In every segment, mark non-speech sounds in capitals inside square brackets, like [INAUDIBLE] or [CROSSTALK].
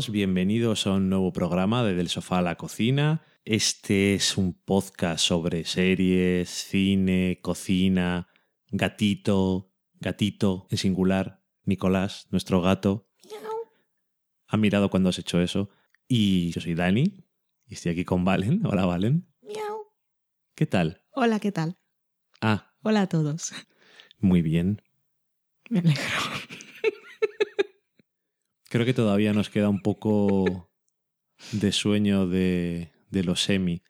Todos, bienvenidos a un nuevo programa de Del Sofá a la Cocina. Este es un podcast sobre series, cine, cocina, gatito, gatito en singular, Nicolás, nuestro gato. Ha mirado cuando has hecho eso. Y yo soy Dani y estoy aquí con Valen. Hola, Valen. Miau. ¿Qué tal? Hola, ¿qué tal? Ah, Hola a todos. muy bien. Me alegro. Creo que todavía nos queda un poco de sueño de, de los semi.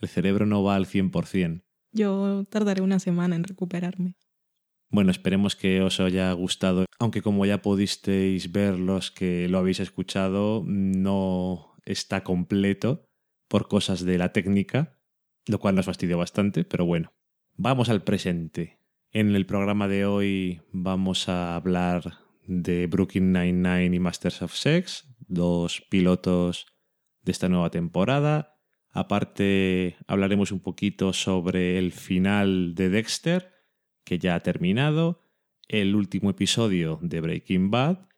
El cerebro no va al 100%. Yo tardaré una semana en recuperarme. Bueno, esperemos que os haya gustado, aunque como ya pudisteis ver los que lo habéis escuchado, no está completo por cosas de la técnica, lo cual nos fastidió bastante, pero bueno. Vamos al presente. En el programa de hoy vamos a hablar de Brooklyn Nine-Nine y Masters of Sex, dos pilotos de esta nueva temporada. Aparte, hablaremos un poquito sobre el final de Dexter, que ya ha terminado, el último episodio de Breaking Bad,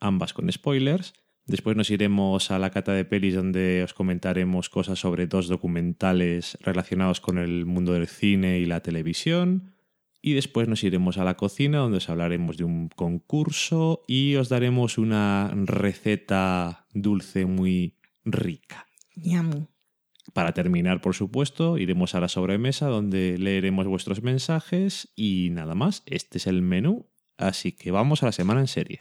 ambas con spoilers. Después nos iremos a la cata de pelis donde os comentaremos cosas sobre dos documentales relacionados con el mundo del cine y la televisión. Y después nos iremos a la cocina donde os hablaremos de un concurso y os daremos una receta dulce muy rica. Para terminar, por supuesto, iremos a la sobremesa donde leeremos vuestros mensajes y nada más. Este es el menú, así que vamos a la semana en serie.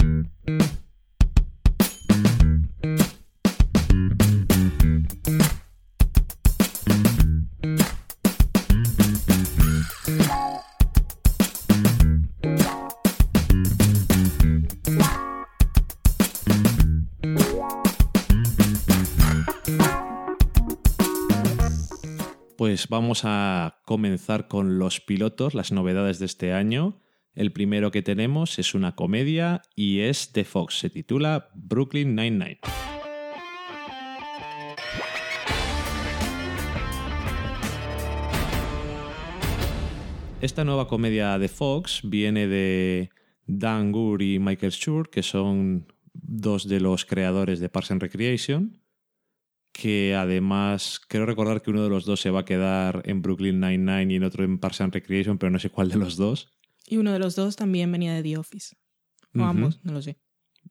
Pues vamos a comenzar con los pilotos, las novedades de este año. El primero que tenemos es una comedia y es de Fox. Se titula Brooklyn Nine-Nine. Esta nueva comedia de Fox viene de Dan Goor y Michael Schur, que son dos de los creadores de Parks and Recreation que además creo recordar que uno de los dos se va a quedar en Brooklyn Nine-Nine y en otro en Parks and Recreation, pero no sé cuál de los dos. Y uno de los dos también venía de The Office. O ambos, no lo sé.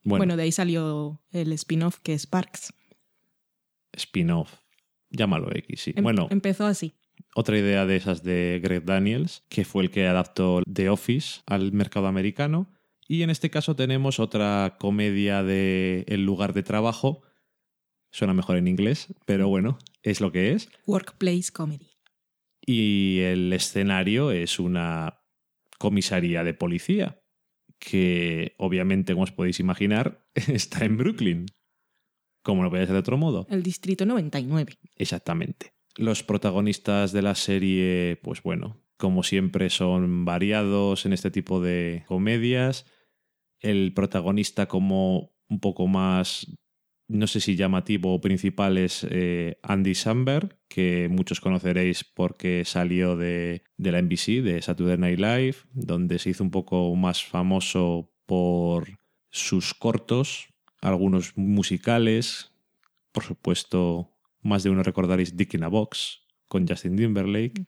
Bueno, Bueno, de ahí salió el spin-off que es Parks. spin-off. Llámalo X, sí. Em- bueno, Empezó así. otra idea de esas de Greg Daniels, que fue el que adaptó The Office al mercado americano. Y en este caso tenemos otra comedia de El lugar de trabajo. Suena mejor en inglés, pero bueno, es lo que es. Workplace Comedy. Y el escenario es una comisaría de policía, que obviamente, como os podéis imaginar, [LAUGHS] está en Brooklyn. Como no puede ser de otro modo. El Distrito 99. Exactamente. Los protagonistas de la serie, pues bueno, como siempre son variados en este tipo de comedias. El protagonista como un poco más, no sé si llamativo o principal es eh, Andy Samberg, que muchos conoceréis porque salió de, de la NBC, de Saturday Night Live, donde se hizo un poco más famoso por sus cortos, algunos musicales, por supuesto, más de uno recordaréis Dick in a Box con Justin Timberlake.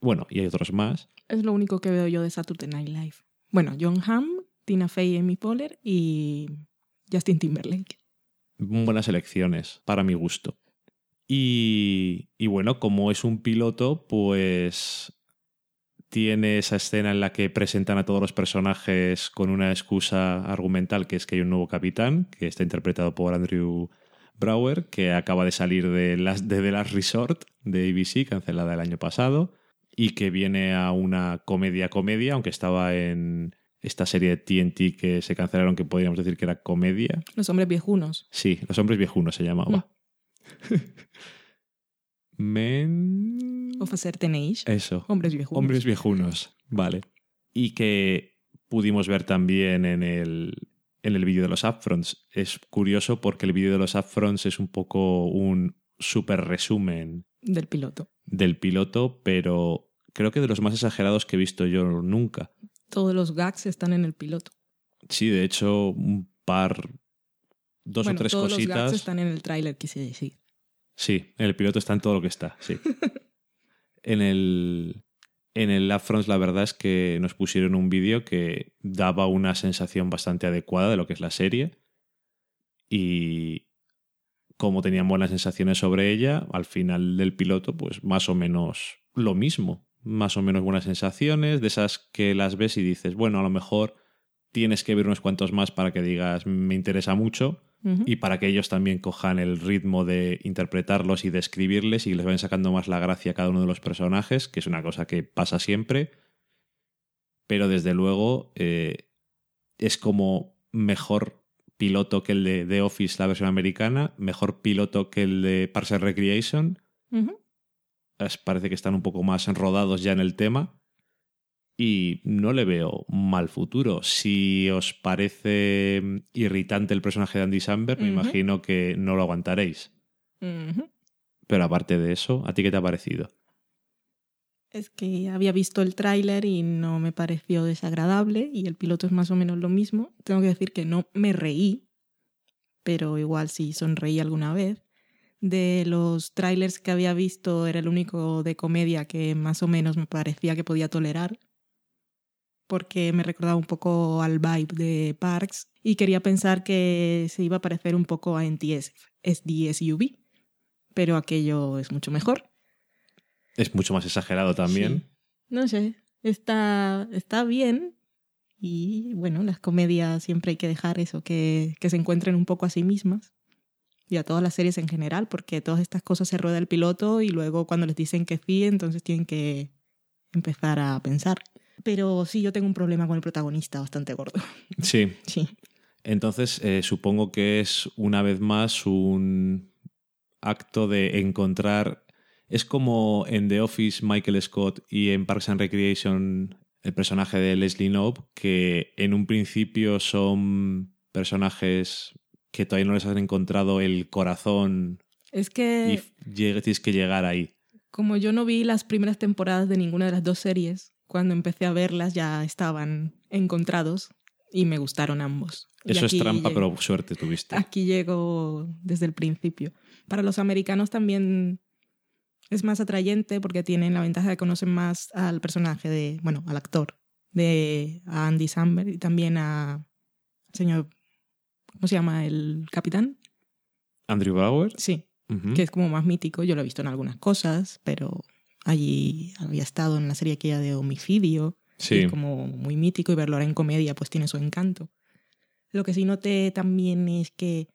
Bueno, y hay otros más. Es lo único que veo yo de Saturday Night Live. Bueno, John Hamm, Tina Fey, Amy Poehler y Justin Timberlake. Buenas elecciones, para mi gusto. Y, y bueno, como es un piloto, pues tiene esa escena en la que presentan a todos los personajes con una excusa argumental, que es que hay un nuevo capitán, que está interpretado por Andrew Brower, que acaba de salir de, las, de The Last Resort de ABC, cancelada el año pasado, y que viene a una comedia-comedia, aunque estaba en esta serie de TNT que se cancelaron, que podríamos decir que era comedia. Los hombres viejunos. Sí, Los Hombres Viejunos se llamaba. [LAUGHS] Men... Of a certain age. Eso. Hombres viejunos. Hombres viejunos, vale. Y que pudimos ver también en el, en el vídeo de los upfronts. Es curioso porque el vídeo de los upfronts es un poco un super resumen Del piloto. del piloto, pero creo que de los más exagerados que he visto yo nunca. Todos los gags están en el piloto. Sí, de hecho, un par dos bueno, o tres todos los cositas. gags están en el tráiler, quise decir. Sí, en el piloto está en todo lo que está, sí. [LAUGHS] en el en el la verdad es que nos pusieron un vídeo que daba una sensación bastante adecuada de lo que es la serie y como tenían buenas sensaciones sobre ella, al final del piloto pues más o menos lo mismo, más o menos buenas sensaciones, de esas que las ves y dices, bueno, a lo mejor tienes que ver unos cuantos más para que digas me interesa mucho, y para que ellos también cojan el ritmo de interpretarlos y de escribirles y les vayan sacando más la gracia a cada uno de los personajes, que es una cosa que pasa siempre. Pero desde luego eh, es como mejor piloto que el de The Office, la versión americana, mejor piloto que el de Parks and Recreation. Parece que están un poco más enrodados ya en el tema. Y no le veo mal futuro. Si os parece irritante el personaje de Andy Samberg, me imagino que no lo aguantaréis. Pero aparte de eso, ¿a ti qué te ha parecido? Es que había visto el tráiler y no me pareció desagradable y el piloto es más o menos lo mismo. Tengo que decir que no me reí, pero igual sí sonreí alguna vez. De los trailers que había visto era el único de comedia que más o menos me parecía que podía tolerar, porque me recordaba un poco al vibe de Parks y quería pensar que se iba a parecer un poco a NTS, SDSUV, pero aquello es mucho mejor. Es mucho más exagerado también. Sí. No sé, está, está bien. Y bueno, las comedias siempre hay que dejar eso, que, que se encuentren un poco a sí mismas. Y a todas las series en general, porque todas estas cosas se rueda el piloto y luego cuando les dicen que sí, entonces tienen que empezar a pensar. Pero sí, yo tengo un problema con el protagonista bastante gordo. [LAUGHS] Sí. Sí. Entonces, eh, supongo que es una vez más un acto de encontrar. Es como en The Office Michael Scott y en Parks and Recreation el personaje de Leslie Knope, que en un principio son personajes que todavía no les han encontrado el corazón Es y que lleg- tienes que llegar ahí. como yo no vi las primeras temporadas de ninguna de las dos series, cuando empecé a verlas ya estaban encontrados y me gustaron ambos. Y Eso es trampa, pero suerte tuviste. Aquí llego desde el principio. Para los americanos también es más atrayente porque tienen la ventaja de que conocen más al personaje de, bueno, al actor de a Andy Samberg y también a señor, ¿cómo se llama? El capitán. Andrew Bauer. Sí, que es como más mítico. Yo lo he visto en algunas cosas, pero allí había estado en la serie aquella de homicidio. Sí. es como muy mítico y verlo ahora en comedia pues tiene su encanto. Lo que sí noté también es que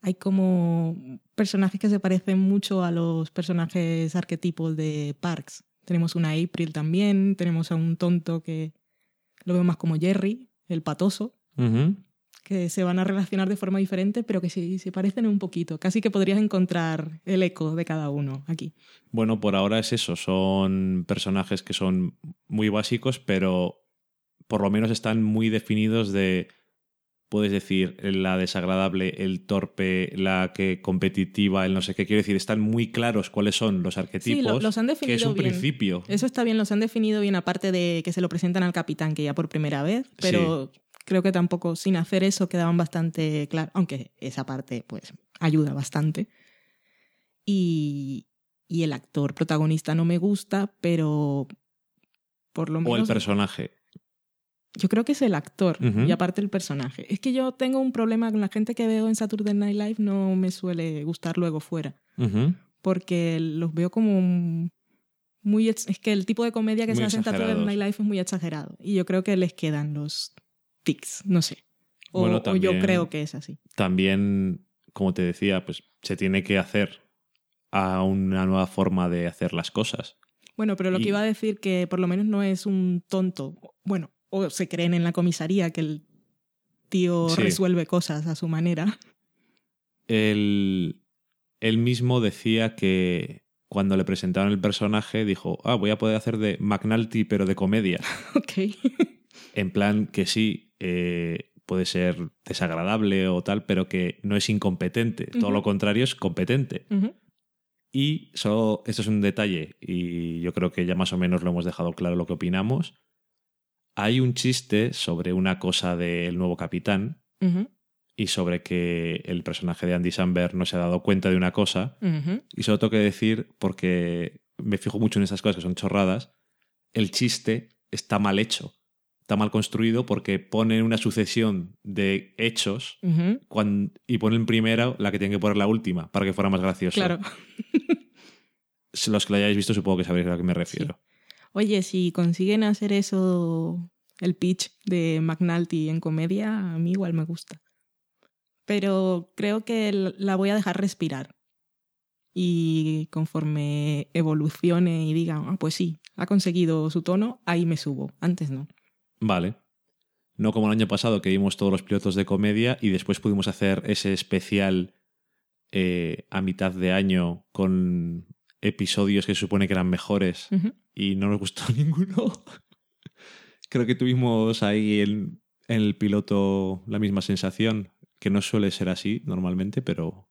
hay como personajes que se parecen mucho a los personajes arquetipos de Parks. Tenemos una April también, tenemos a un tonto que lo veo más como Jerry, el patoso, Ujú. Que se van a relacionar de forma diferente, pero que sí se parecen un poquito. Casi que podrías encontrar el eco de cada uno aquí. Bueno, por ahora es eso. Son personajes que son muy básicos, pero por lo menos están muy definidos de. Puedes decir la desagradable, el torpe, la que competitiva, el no sé qué. Quiero decir, están muy claros cuáles son los arquetipos. Sí, lo- los han que es definido un bien. principio. Eso está bien, los han definido bien, aparte de que se lo presentan al capitán, que ya por primera vez, pero creo que tampoco sin hacer eso quedaban bastante claros, aunque esa parte pues ayuda bastante. Y, y el actor protagonista no me gusta, pero por lo O el menos personaje. yo creo que es el actor y aparte el personaje. Es que yo tengo un problema con la gente que veo en Saturday Night Live, no me suele gustar luego fuera porque los veo como muy es que el tipo de comedia que Muy se hace en Saturday. Night Live es muy exagerado y yo creo que les quedan los tics, no sé. O, Bueno, o yo creo que es así. También, como te decía, pues se tiene que hacer a una nueva forma de hacer las cosas. Bueno, pero lo Y- que iba a decir que por lo menos no es un tonto. Bueno, o se creen en la comisaría que el tío Sí. resuelve cosas a su manera. él, él mismo decía que cuando le presentaron el personaje dijo, ah, voy a poder hacer de McNulty pero de comedia. [LAUGHS] ok. En plan que sí, eh, puede ser desagradable o tal, pero que no es incompetente. Todo lo contrario es competente. Y solo, esto es un detalle, y yo creo que ya más o menos lo hemos dejado claro lo que opinamos. Hay un chiste sobre una cosa del nuevo capitán y sobre que el personaje de Andy Samberg no se ha dado cuenta de una cosa. Y solo tengo que decir, porque me fijo mucho en esas cosas que son chorradas, el chiste está mal hecho. Está mal construido porque pone una sucesión de hechos y pone en primera la que tiene que poner la última para que fuera más gracioso. Claro. [LAUGHS] Los que lo hayáis visto supongo que sabréis a lo que me refiero. Oye, si consiguen hacer eso, el pitch de McNulty en comedia, a mí igual me gusta. Pero creo que la voy a dejar respirar. Y conforme evolucione y diga, ah, pues sí, ha conseguido su tono, ahí me subo. Antes no. Vale. No como el año pasado que vimos todos los pilotos de comedia y después pudimos hacer ese especial eh, a mitad de año con episodios que se supone que eran mejores y no nos gustó [LAUGHS] ninguno. Creo que tuvimos ahí en, en el piloto la misma sensación, que no suele ser así normalmente, pero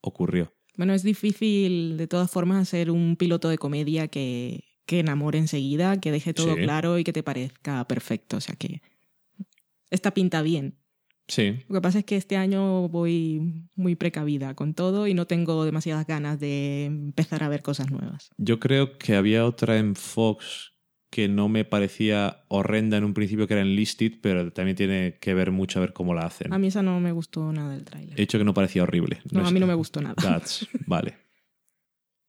ocurrió. Bueno, es difícil de todas formas hacer un piloto de comedia que, que enamore enseguida, que deje todo Sí. claro y que te parezca perfecto. O sea que esta pinta bien. Sí, Lo que pasa es que este año voy muy precavida con todo y no tengo demasiadas ganas de empezar a ver cosas nuevas. yo creo que había otra en Fox que no me parecía horrenda en un principio, que era Enlisted, pero también tiene que ver mucho a ver cómo la hacen. A mí esa no me gustó nada del He tráiler. dicho que no parecía horrible. No, a mí no me gustó nada. That's, vale.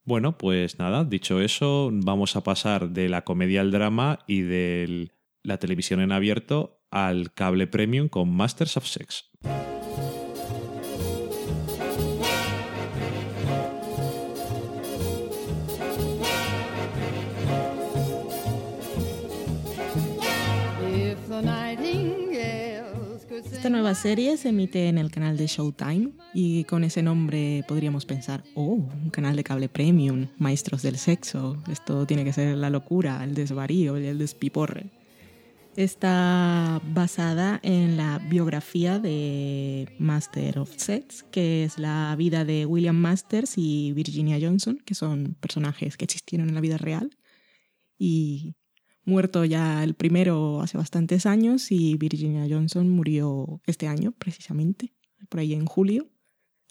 Bueno, pues nada, dicho eso, vamos a pasar de la comedia al drama y de la televisión en abierto al cable premium con Masters of Sex. Esta nueva serie se emite en el canal de Showtime y con ese nombre podríamos pensar, oh, un canal de cable premium, maestros del sexo, esto tiene que ser la locura, el desvarío y el despiporre. Está basada en la biografía de Master of Sex, que es la vida de William Masters y Virginia Johnson, que son personajes que existieron en la vida real. Y muerto ya el primero hace bastantes años y Virginia Johnson murió este año, precisamente, por ahí en julio.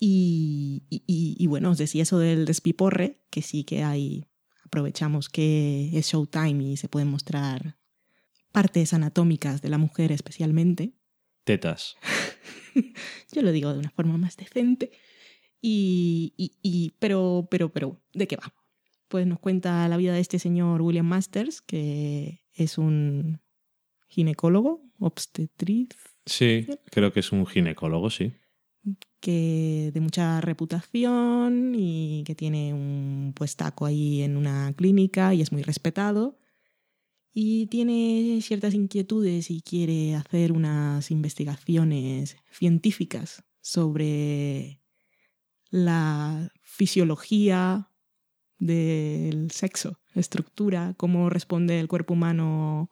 Y, y- bueno, os decía eso del despiporre, que sí que hay, aprovechamos que es Showtime y se pueden mostrar partes anatómicas de la mujer especialmente. Tetas. [LAUGHS] Yo lo digo de una forma más decente. Y, y- y- pero, pero, pero, ¿de qué va? Pues nos cuenta la vida de este señor William Masters, que es un ginecólogo, obstetriz, Sí, creo que es un ginecólogo, sí. que de mucha reputación y que tiene un puestaco ahí en una clínica y es muy respetado. Y tiene ciertas inquietudes y quiere hacer unas investigaciones científicas sobre la fisiología del sexo, estructura, cómo responde el cuerpo humano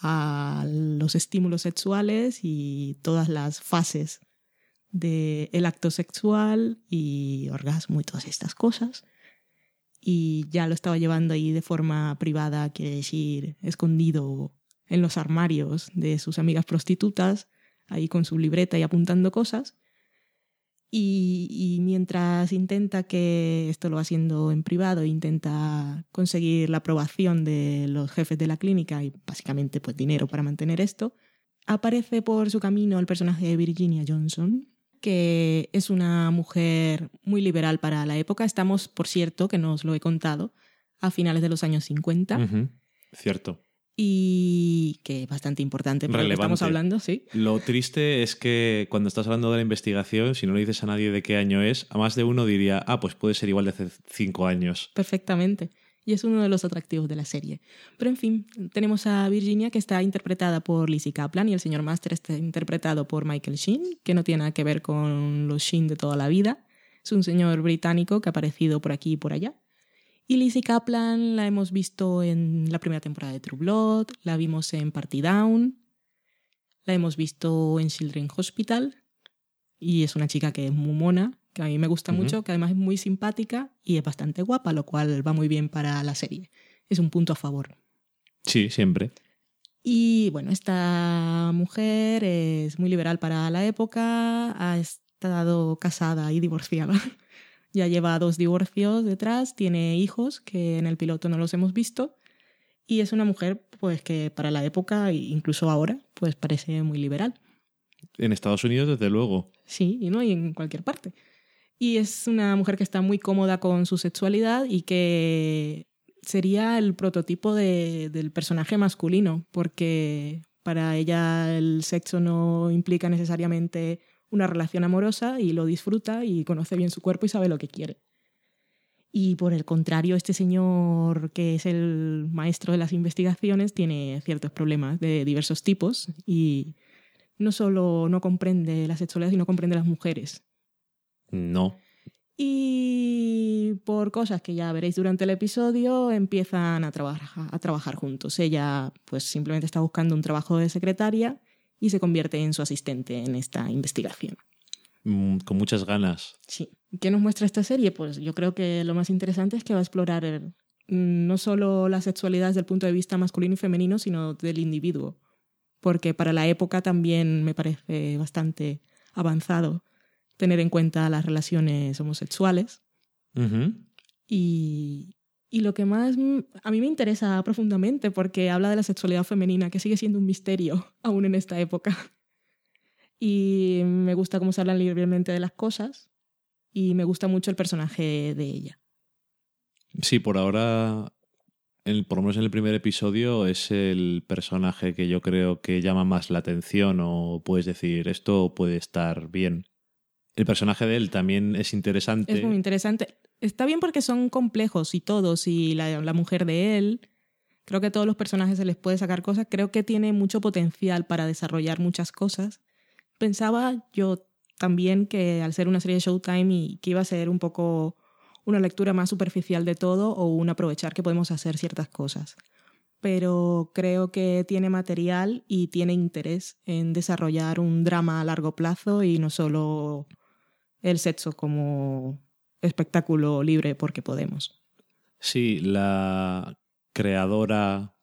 a los estímulos sexuales y todas las fases del acto sexual y orgasmo y todas estas cosas. Y ya lo estaba llevando ahí de forma privada, quiere decir, escondido en los armarios de sus amigas prostitutas, ahí con su libreta y apuntando cosas. Y, mientras intenta que esto lo va haciendo en privado, intenta conseguir la aprobación de los jefes de la clínica y básicamente pues dinero para mantener esto, aparece por su camino el personaje de Virginia Johnson, que es una mujer muy liberal para la época. Estamos, por cierto, que no os lo he contado, a finales de los años 50 Ujú, Cierto. Y que es bastante importante porque Relevante. estamos hablando, sí. Lo triste es que cuando estás hablando de la investigación, si no le dices a nadie de qué año es, a más de uno diría, ah, pues puede ser igual de hace cinco años. Perfectamente. Y es uno de los atractivos de la serie. Pero en fin, tenemos a Virginia que está interpretada por Lizzie Kaplan y el señor Master está interpretado por Michael Sheen, que no tiene nada que ver con los Sheen de toda la vida. Es un señor británico que ha aparecido por aquí y por allá. Y Lizzie Kaplan la hemos visto en la primera temporada de True Blood, la vimos en Party Down, la hemos visto en Children's Hospital y es una chica que es muy mona, que a mí me gusta mucho, que además es muy simpática y es bastante guapa, lo cual va muy bien para la serie. Es un punto a favor. Sí, siempre. Y bueno, esta mujer es muy liberal para la época, ha estado casada y divorciada. [LAUGHS] ya lleva dos divorcios detrás, tiene hijos que en el piloto no los hemos visto y es una mujer pues que para la época e incluso ahora pues parece muy liberal. En Estados Unidos, desde luego. Sí, y no y en cualquier parte. Y es una mujer que está muy cómoda con su sexualidad y que sería el prototipo de- del personaje masculino, porque para ella el sexo no implica necesariamente una relación amorosa y lo disfruta y conoce bien su cuerpo y sabe lo que quiere. Y por el contrario, este señor que es el maestro de las investigaciones tiene ciertos problemas de diversos tipos y no solo no comprende la sexualidad, sino comprende las mujeres. No. Y por cosas que ya veréis durante el episodio, empiezan a, trabajar a trabajar juntos. Ella pues simplemente está buscando un trabajo de secretaria y se convierte en su asistente en esta investigación. Mm, Con muchas ganas. Sí. ¿Qué nos muestra esta serie? Pues yo creo que lo más interesante es que va a explorar el- mm, no solo la sexualidad desde el punto de vista masculino y femenino, sino del individuo. Porque para la época también me parece bastante avanzado tener en cuenta las relaciones homosexuales. Y, y lo que más a mí me interesa profundamente, porque habla de la sexualidad femenina, que sigue siendo un misterio [LAUGHS] aún en esta época. [LAUGHS] Y me gusta cómo se hablan libremente de las cosas y me gusta mucho el personaje de ella. Sí, por ahora, el, por lo menos en el primer episodio, es el personaje que yo creo que llama más la atención o puedes decir, esto puede estar bien. El personaje de él también es interesante. Es muy interesante. Está bien porque son complejos y todos, y la, mujer de él. Creo que a todos los personajes se les puede sacar cosas. Creo que tiene mucho potencial para desarrollar muchas cosas. Pensaba yo también que al ser una serie de Showtime y que iba a ser un poco una lectura más superficial de todo o un aprovechar que podemos hacer ciertas cosas. Pero creo que tiene material y tiene interés en desarrollar un drama a largo plazo y no solo el sexo como espectáculo libre porque podemos. Sí, la creadora,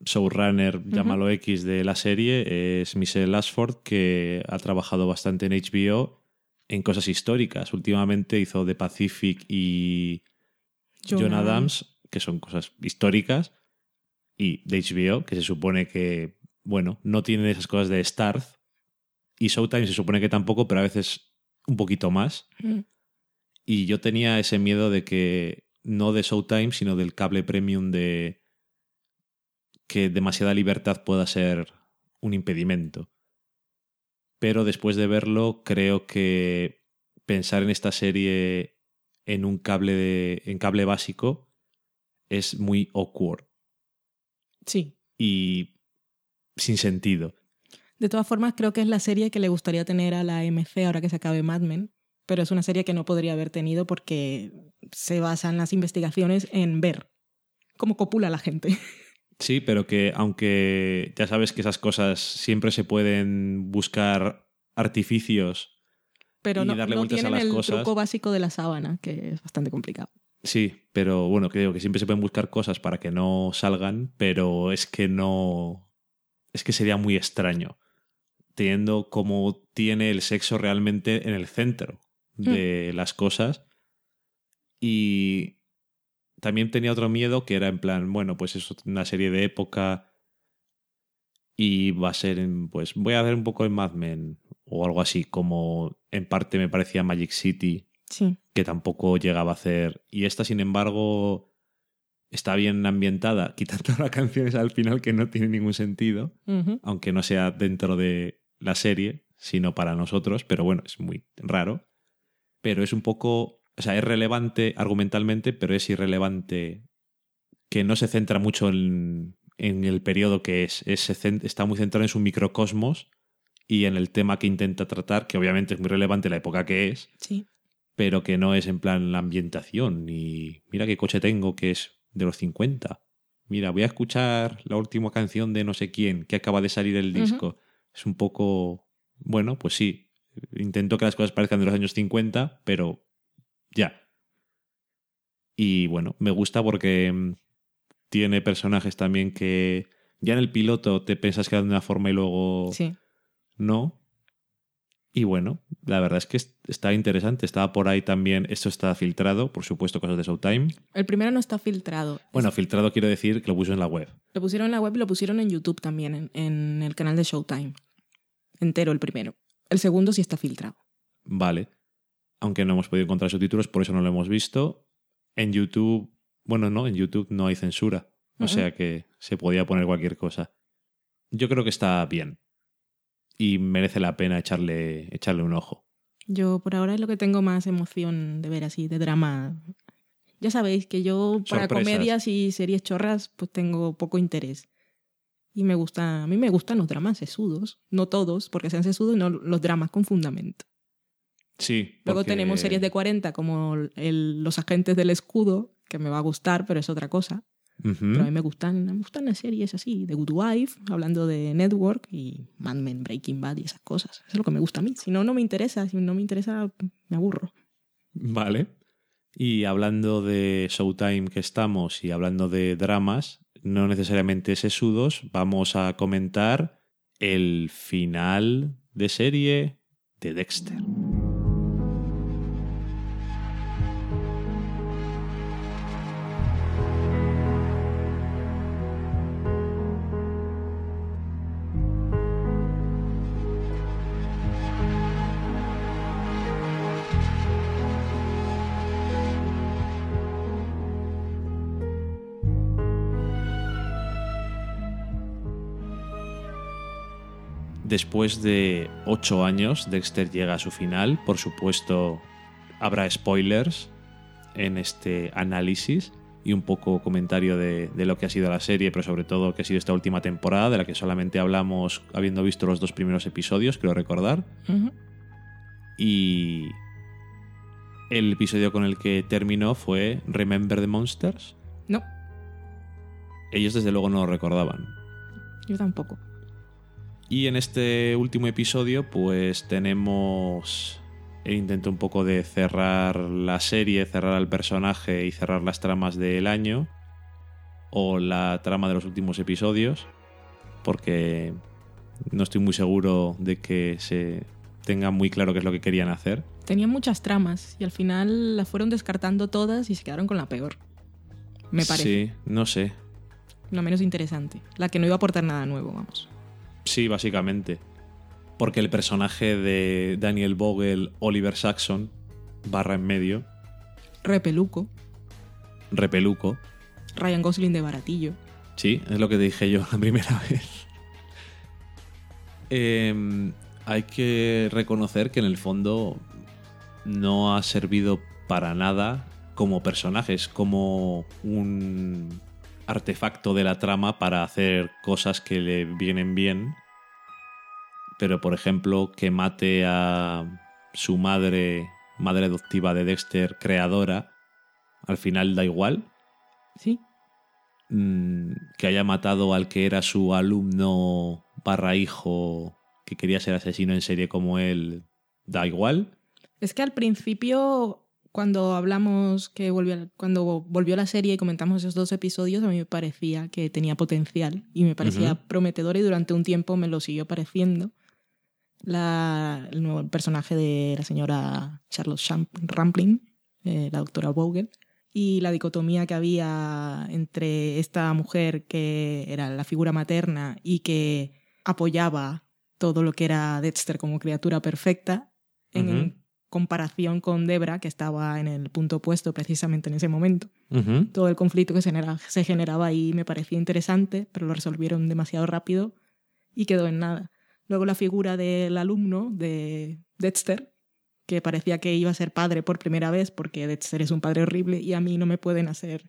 showrunner, llámalo X, de la serie es Michelle Ashford, que ha trabajado bastante en HBO en cosas históricas. Últimamente hizo The Pacific y John, John Adams, que son cosas históricas, y de HBO, que se supone que, bueno, no tienen esas cosas de Starz, y Showtime se supone que tampoco, pero a veces un poquito más. Mm. Y yo tenía ese miedo de que, no de Showtime, sino del cable premium de que demasiada libertad pueda ser un impedimento. Pero después de verlo, creo que pensar en esta serie en un cable de, en cable básico es muy awkward Sí. y sin sentido. De todas formas, creo que es la serie que le gustaría tener a la MC ahora que se acabe Mad Men, pero es una serie que no podría haber tenido porque se basa en las investigaciones en ver cómo copula la gente. [LAUGHS] Sí, pero que aunque ya sabes que esas cosas siempre se pueden buscar artificios Pero Y no, darle no vueltas a tienen las el cosas. truco básico de la sábana, que es bastante complicado. Sí, pero bueno, creo que siempre se pueden buscar cosas para que no salgan, pero es que no. Es que sería muy extraño. Teniendo como tiene el sexo realmente en el centro de las cosas. Y también tenía otro miedo que era en plan, bueno, pues es una serie de época y va a ser en, pues voy a ver un poco en Mad Men o algo así, como en parte me parecía Magic City Sí. que tampoco llegaba a hacer. Y esta, sin embargo, está bien ambientada, [LAUGHS] quitando las canciones al final que no tiene ningún sentido, aunque no sea dentro de la serie, sino para nosotros, pero bueno, es muy raro. Pero es un poco, o sea, es relevante argumentalmente, pero es irrelevante que no se centra mucho en, en el periodo que es. es está muy centrado en su microcosmos y en el tema que intenta tratar, que obviamente es muy relevante la época que es, Sí. pero que no es en plan la ambientación y mira qué coche tengo que es de los 50. Mira, voy a escuchar la última canción de no sé quién que acaba de salir el disco. Es un poco, bueno, pues sí, intento que las cosas parezcan de los años 50, pero ya. Y bueno, me gusta porque mm, tiene personajes también que Ya en el piloto te pensas que era de una forma y luego Sí. no. Y bueno, la verdad es que es- está interesante. Estaba por ahí también, esto está filtrado, por supuesto, cosas de Showtime. El primero no está filtrado. Bueno, filtrado quiero decir que lo puso en la web. Lo pusieron en la web y lo pusieron en YouTube también, en, en el canal de Showtime. Entero el primero. El segundo sí está filtrado. Vale. Aunque no hemos podido encontrar subtítulos, por eso no lo hemos visto. En YouTube, bueno, no, en YouTube no hay censura. O sea que se podía poner cualquier cosa. Yo creo que está bien. Y merece la pena echarle, echarle un ojo. Yo por ahora es lo que tengo más emoción de ver así, de drama. Ya sabéis que yo para Sorpresas. comedias y series chorras pues tengo poco interés. Y me gusta, a mí me gustan los dramas sesudos. No todos, porque sean sesudos, no los dramas con fundamento. Sí. Luego porque- tenemos series de 40 como el- Los Agentes del Escudo, que me va a gustar, pero es otra cosa. Pero a mí me gustan, me gustan las series así, de Good Wife, hablando de Network y Mad Men, Breaking Bad y esas cosas. Eso es lo que me gusta a mí. Si no, no me interesa. Si no me interesa, me aburro. Vale. Y hablando de Showtime que estamos y hablando de dramas, no necesariamente sesudos, vamos a comentar el final de serie de Dexter. Después de ocho años, Dexter llega a su final. Por supuesto, habrá spoilers en este análisis y un poco comentario de, de lo que ha sido la serie, pero sobre todo que ha sido esta última temporada, de la que solamente hablamos habiendo visto los dos primeros episodios, creo recordar. Y el episodio con el que terminó fue Remember the Monsters. No, Ellos desde luego no lo recordaban. yo tampoco. Y en este último episodio, pues tenemos el intento un poco de cerrar la serie, cerrar al personaje y cerrar las tramas del año. O la trama de los últimos episodios. Porque no estoy muy seguro de que se tenga muy claro qué es lo que querían hacer. Tenían muchas tramas y al final las fueron descartando todas y se quedaron con la peor. Me parece. Sí, no sé. La menos interesante. La que no iba a aportar nada nuevo, vamos. Sí, básicamente. Porque el personaje de Daniel Vogel, Oliver Saxon, barra en medio, Repeluco. repeluco, Ryan Gosling de baratillo. Sí, es lo que te dije yo la primera [LAUGHS] vez. Eh, hay que reconocer que en el fondo no ha servido para nada como personajes, como un artefacto de la trama para hacer cosas que le vienen bien. Pero, por ejemplo, que mate a su madre, madre adoptiva de Dexter, creadora, al final da igual Sí. mm, que haya matado al que era su alumno barra hijo que quería ser asesino en serie como él, da igual. Es que al principio, cuando hablamos que volvió, cuando volvió la serie y comentamos esos dos episodios, a mí me parecía que tenía potencial y me parecía prometedor y durante un tiempo me lo siguió pareciendo. La, el nuevo personaje de la señora Charlotte Rampling, eh, la doctora Vogel, y la dicotomía que había entre esta mujer que era la figura materna y que apoyaba todo lo que era Dexter como criatura perfecta, en comparación con Debra, que estaba en el punto opuesto precisamente en ese momento. Todo el conflicto que se, genera- se generaba ahí me parecía interesante, pero lo resolvieron demasiado rápido y quedó en nada. Luego la figura del alumno de Dexter, que parecía que iba a ser padre por primera vez, porque Dexter es un padre horrible y a mí no me pueden hacer,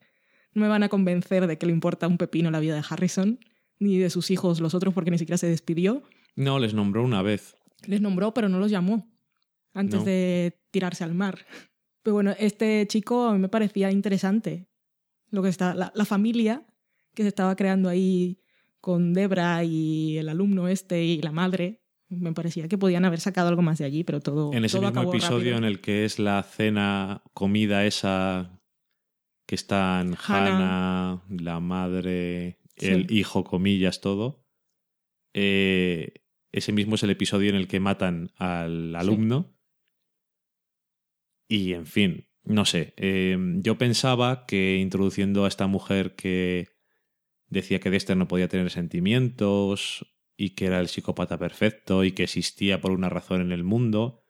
no me van a convencer de que le importa un pepino la vida de Harrison, ni de sus hijos los otros, porque ni siquiera se despidió. No, les nombró una vez. Les nombró, pero no los llamó antes No. de tirarse al mar. Pero bueno, este chico a mí me parecía interesante. Lo que está, la, la familia que se estaba creando ahí con Debra y el alumno este y la madre, me parecía que podían haber sacado algo más de allí, pero todo, En ese todo mismo episodio rápido. en el que es la cena, comida esa que están Hannah. Hannah, la madre, Sí. el hijo, comillas, todo. Eh, ese mismo es el episodio en el que matan al alumno. Y en fin, no sé. eh, yo pensaba que introduciendo a esta mujer que decía que Dexter no podía tener sentimientos y que era el psicópata perfecto y que existía por una razón en el mundo,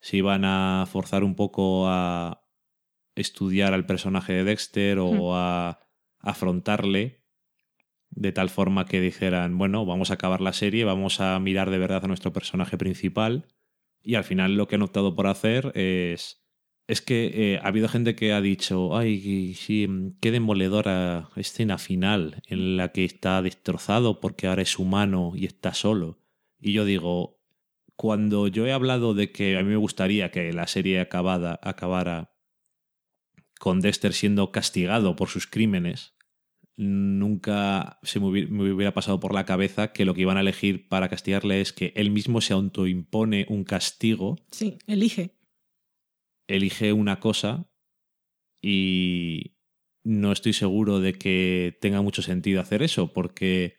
se iban a forzar un poco a estudiar al personaje de Dexter o Hmm. a afrontarle de tal forma que dijeran, bueno, vamos a acabar la serie, vamos a mirar de verdad a nuestro personaje principal y al final lo que han optado por hacer es... Es que eh, ha habido gente que ha dicho, ay, sí, qué demoledora escena final en la que está destrozado porque ahora es humano y está solo. Y yo digo, cuando yo he hablado de que a mí me gustaría que la serie acabada, acabara con Dexter siendo castigado por sus crímenes, nunca se me hubiera, me hubiera pasado por la cabeza que lo que iban a elegir para castigarle es que él mismo se autoimpone un castigo Sí, elige. Elige una cosa y no estoy seguro de que tenga mucho sentido hacer eso, porque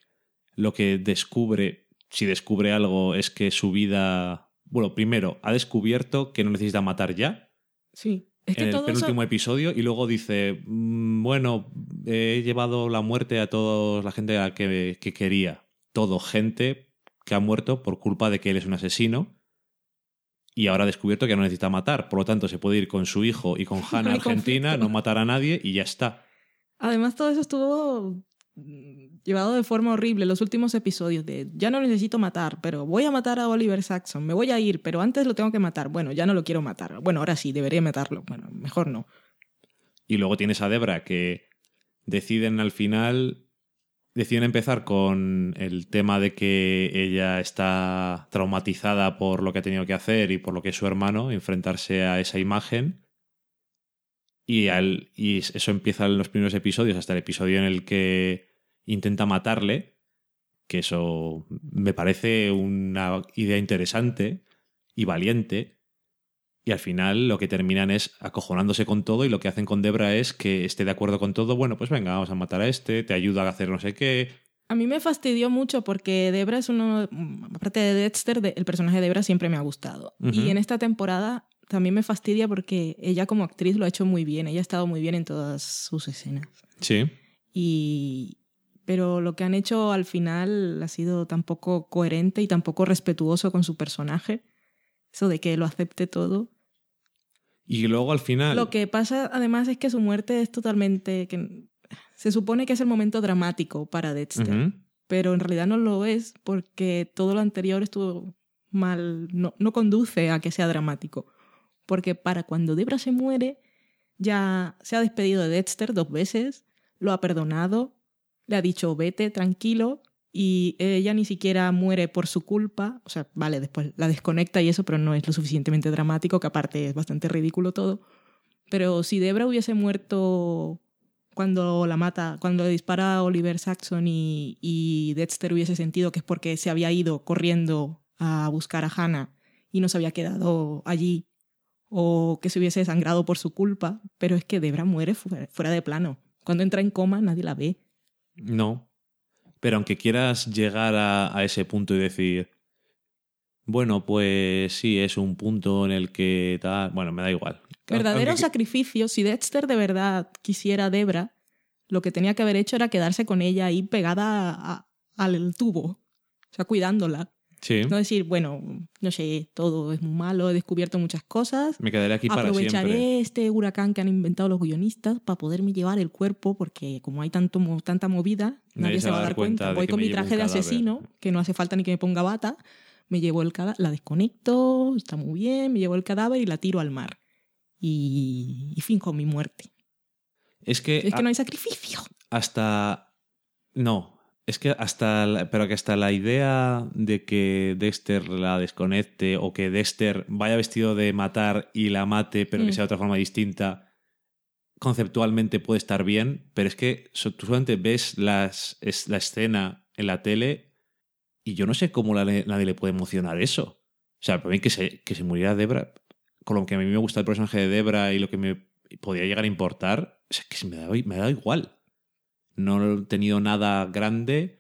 lo que descubre, si descubre algo, es que su vida, bueno, primero, ha descubierto que no necesita matar ya, Sí. Es que en el eso... penúltimo episodio, y luego dice, "Mm, bueno, he llevado la muerte a toda la gente a la que, que quería, todo gente que ha muerto por culpa de que él es un asesino. Y ahora ha descubierto que no necesita matar. Por lo tanto, se puede ir con su hijo y con [LAUGHS] Hannah a Argentina, no matar a nadie y ya está. Además, todo eso estuvo mm, llevado de forma horrible. Los últimos episodios de ya no necesito matar, pero voy a matar a Oliver Saxon. Me voy a ir, pero antes lo tengo que matar. Bueno, ya no lo quiero matar. Bueno, ahora sí, debería matarlo. Bueno, mejor no. Y luego tienes a Debra que deciden al final, deciden empezar con el tema de que ella está traumatizada por lo que ha tenido que hacer y por lo que es su hermano, enfrentarse a esa imagen. Y, al, y eso empieza en los primeros episodios, hasta el episodio en el que intenta matarle, que eso me parece una idea interesante y valiente. Y al final lo que terminan es acojonándose con todo y lo que hacen con Debra es que esté de acuerdo con todo. Bueno, pues venga, vamos a matar a este, te ayuda a hacer no sé qué. A mí me fastidió mucho porque Debra es uno, aparte de Dexter, de- el personaje de Debra siempre me ha gustado. Y en esta temporada también me fastidia porque ella como actriz lo ha hecho muy bien, ella ha estado muy bien en todas sus escenas. Sí. Y pero lo que han hecho al final ha sido tan poco coherente y tan poco respetuoso con su personaje. Eso de que lo acepte todo. Y luego al final... Lo que pasa además es que su muerte es totalmente que se supone que es el momento dramático para Dexter pero en realidad no lo es porque todo lo anterior estuvo mal, no, no conduce a que sea dramático. Porque para cuando Debra se muere, ya se ha despedido de Dexter dos veces, lo ha perdonado, le ha dicho vete tranquilo y ella ni siquiera muere por su culpa. O sea, vale, después la desconecta y eso, pero no es lo suficientemente dramático, que aparte es bastante ridículo todo. Pero si Debra hubiese muerto cuando la mata, cuando le dispara Oliver Saxon y, y Dexter hubiese sentido que es porque se había ido corriendo a buscar a Hannah y no se había quedado allí o que se hubiese sangrado por su culpa, pero es que Debra muere fuera de plano. Cuando entra en coma nadie la ve. No. Pero aunque quieras llegar a, a ese punto y decir, bueno, pues sí, es un punto en el que tal, bueno, me da igual. Verdadero Aunque- sacrificio, si Dexter de verdad quisiera a Debra, lo que tenía que haber hecho era quedarse con ella ahí pegada a- al tubo, o sea, cuidándola. Sí, No decir, bueno, no sé, todo es muy malo, he descubierto muchas cosas. me quedaré aquí para Aprovecharé siempre. este huracán que han inventado los guionistas para poderme llevar el cuerpo, porque como hay tanto, tanta movida, nadie, se va a dar cuenta. Voy con mi traje de asesino, que no hace falta ni que me ponga bata, me llevo el cadáver, la desconecto, está muy bien, me llevo el cadáver y la tiro al mar. Y, y finjo mi muerte. Es que, Es que no hay sacrificio. hasta... No, es que hasta... la- Pero que hasta la idea de que Dexter la desconecte o que Dexter vaya vestido de matar y la mate, pero que Mm. sea de otra forma distinta, conceptualmente puede estar bien, pero es que tú solamente ves las, es, la escena en la tele y yo no sé cómo la- nadie le puede emocionar eso. O sea, para mí que se, que se muriera Debra, con lo que a mí me gusta el personaje de Debra y lo que me podía llegar a importar, o sea, que me da, me da igual. No he tenido nada grande.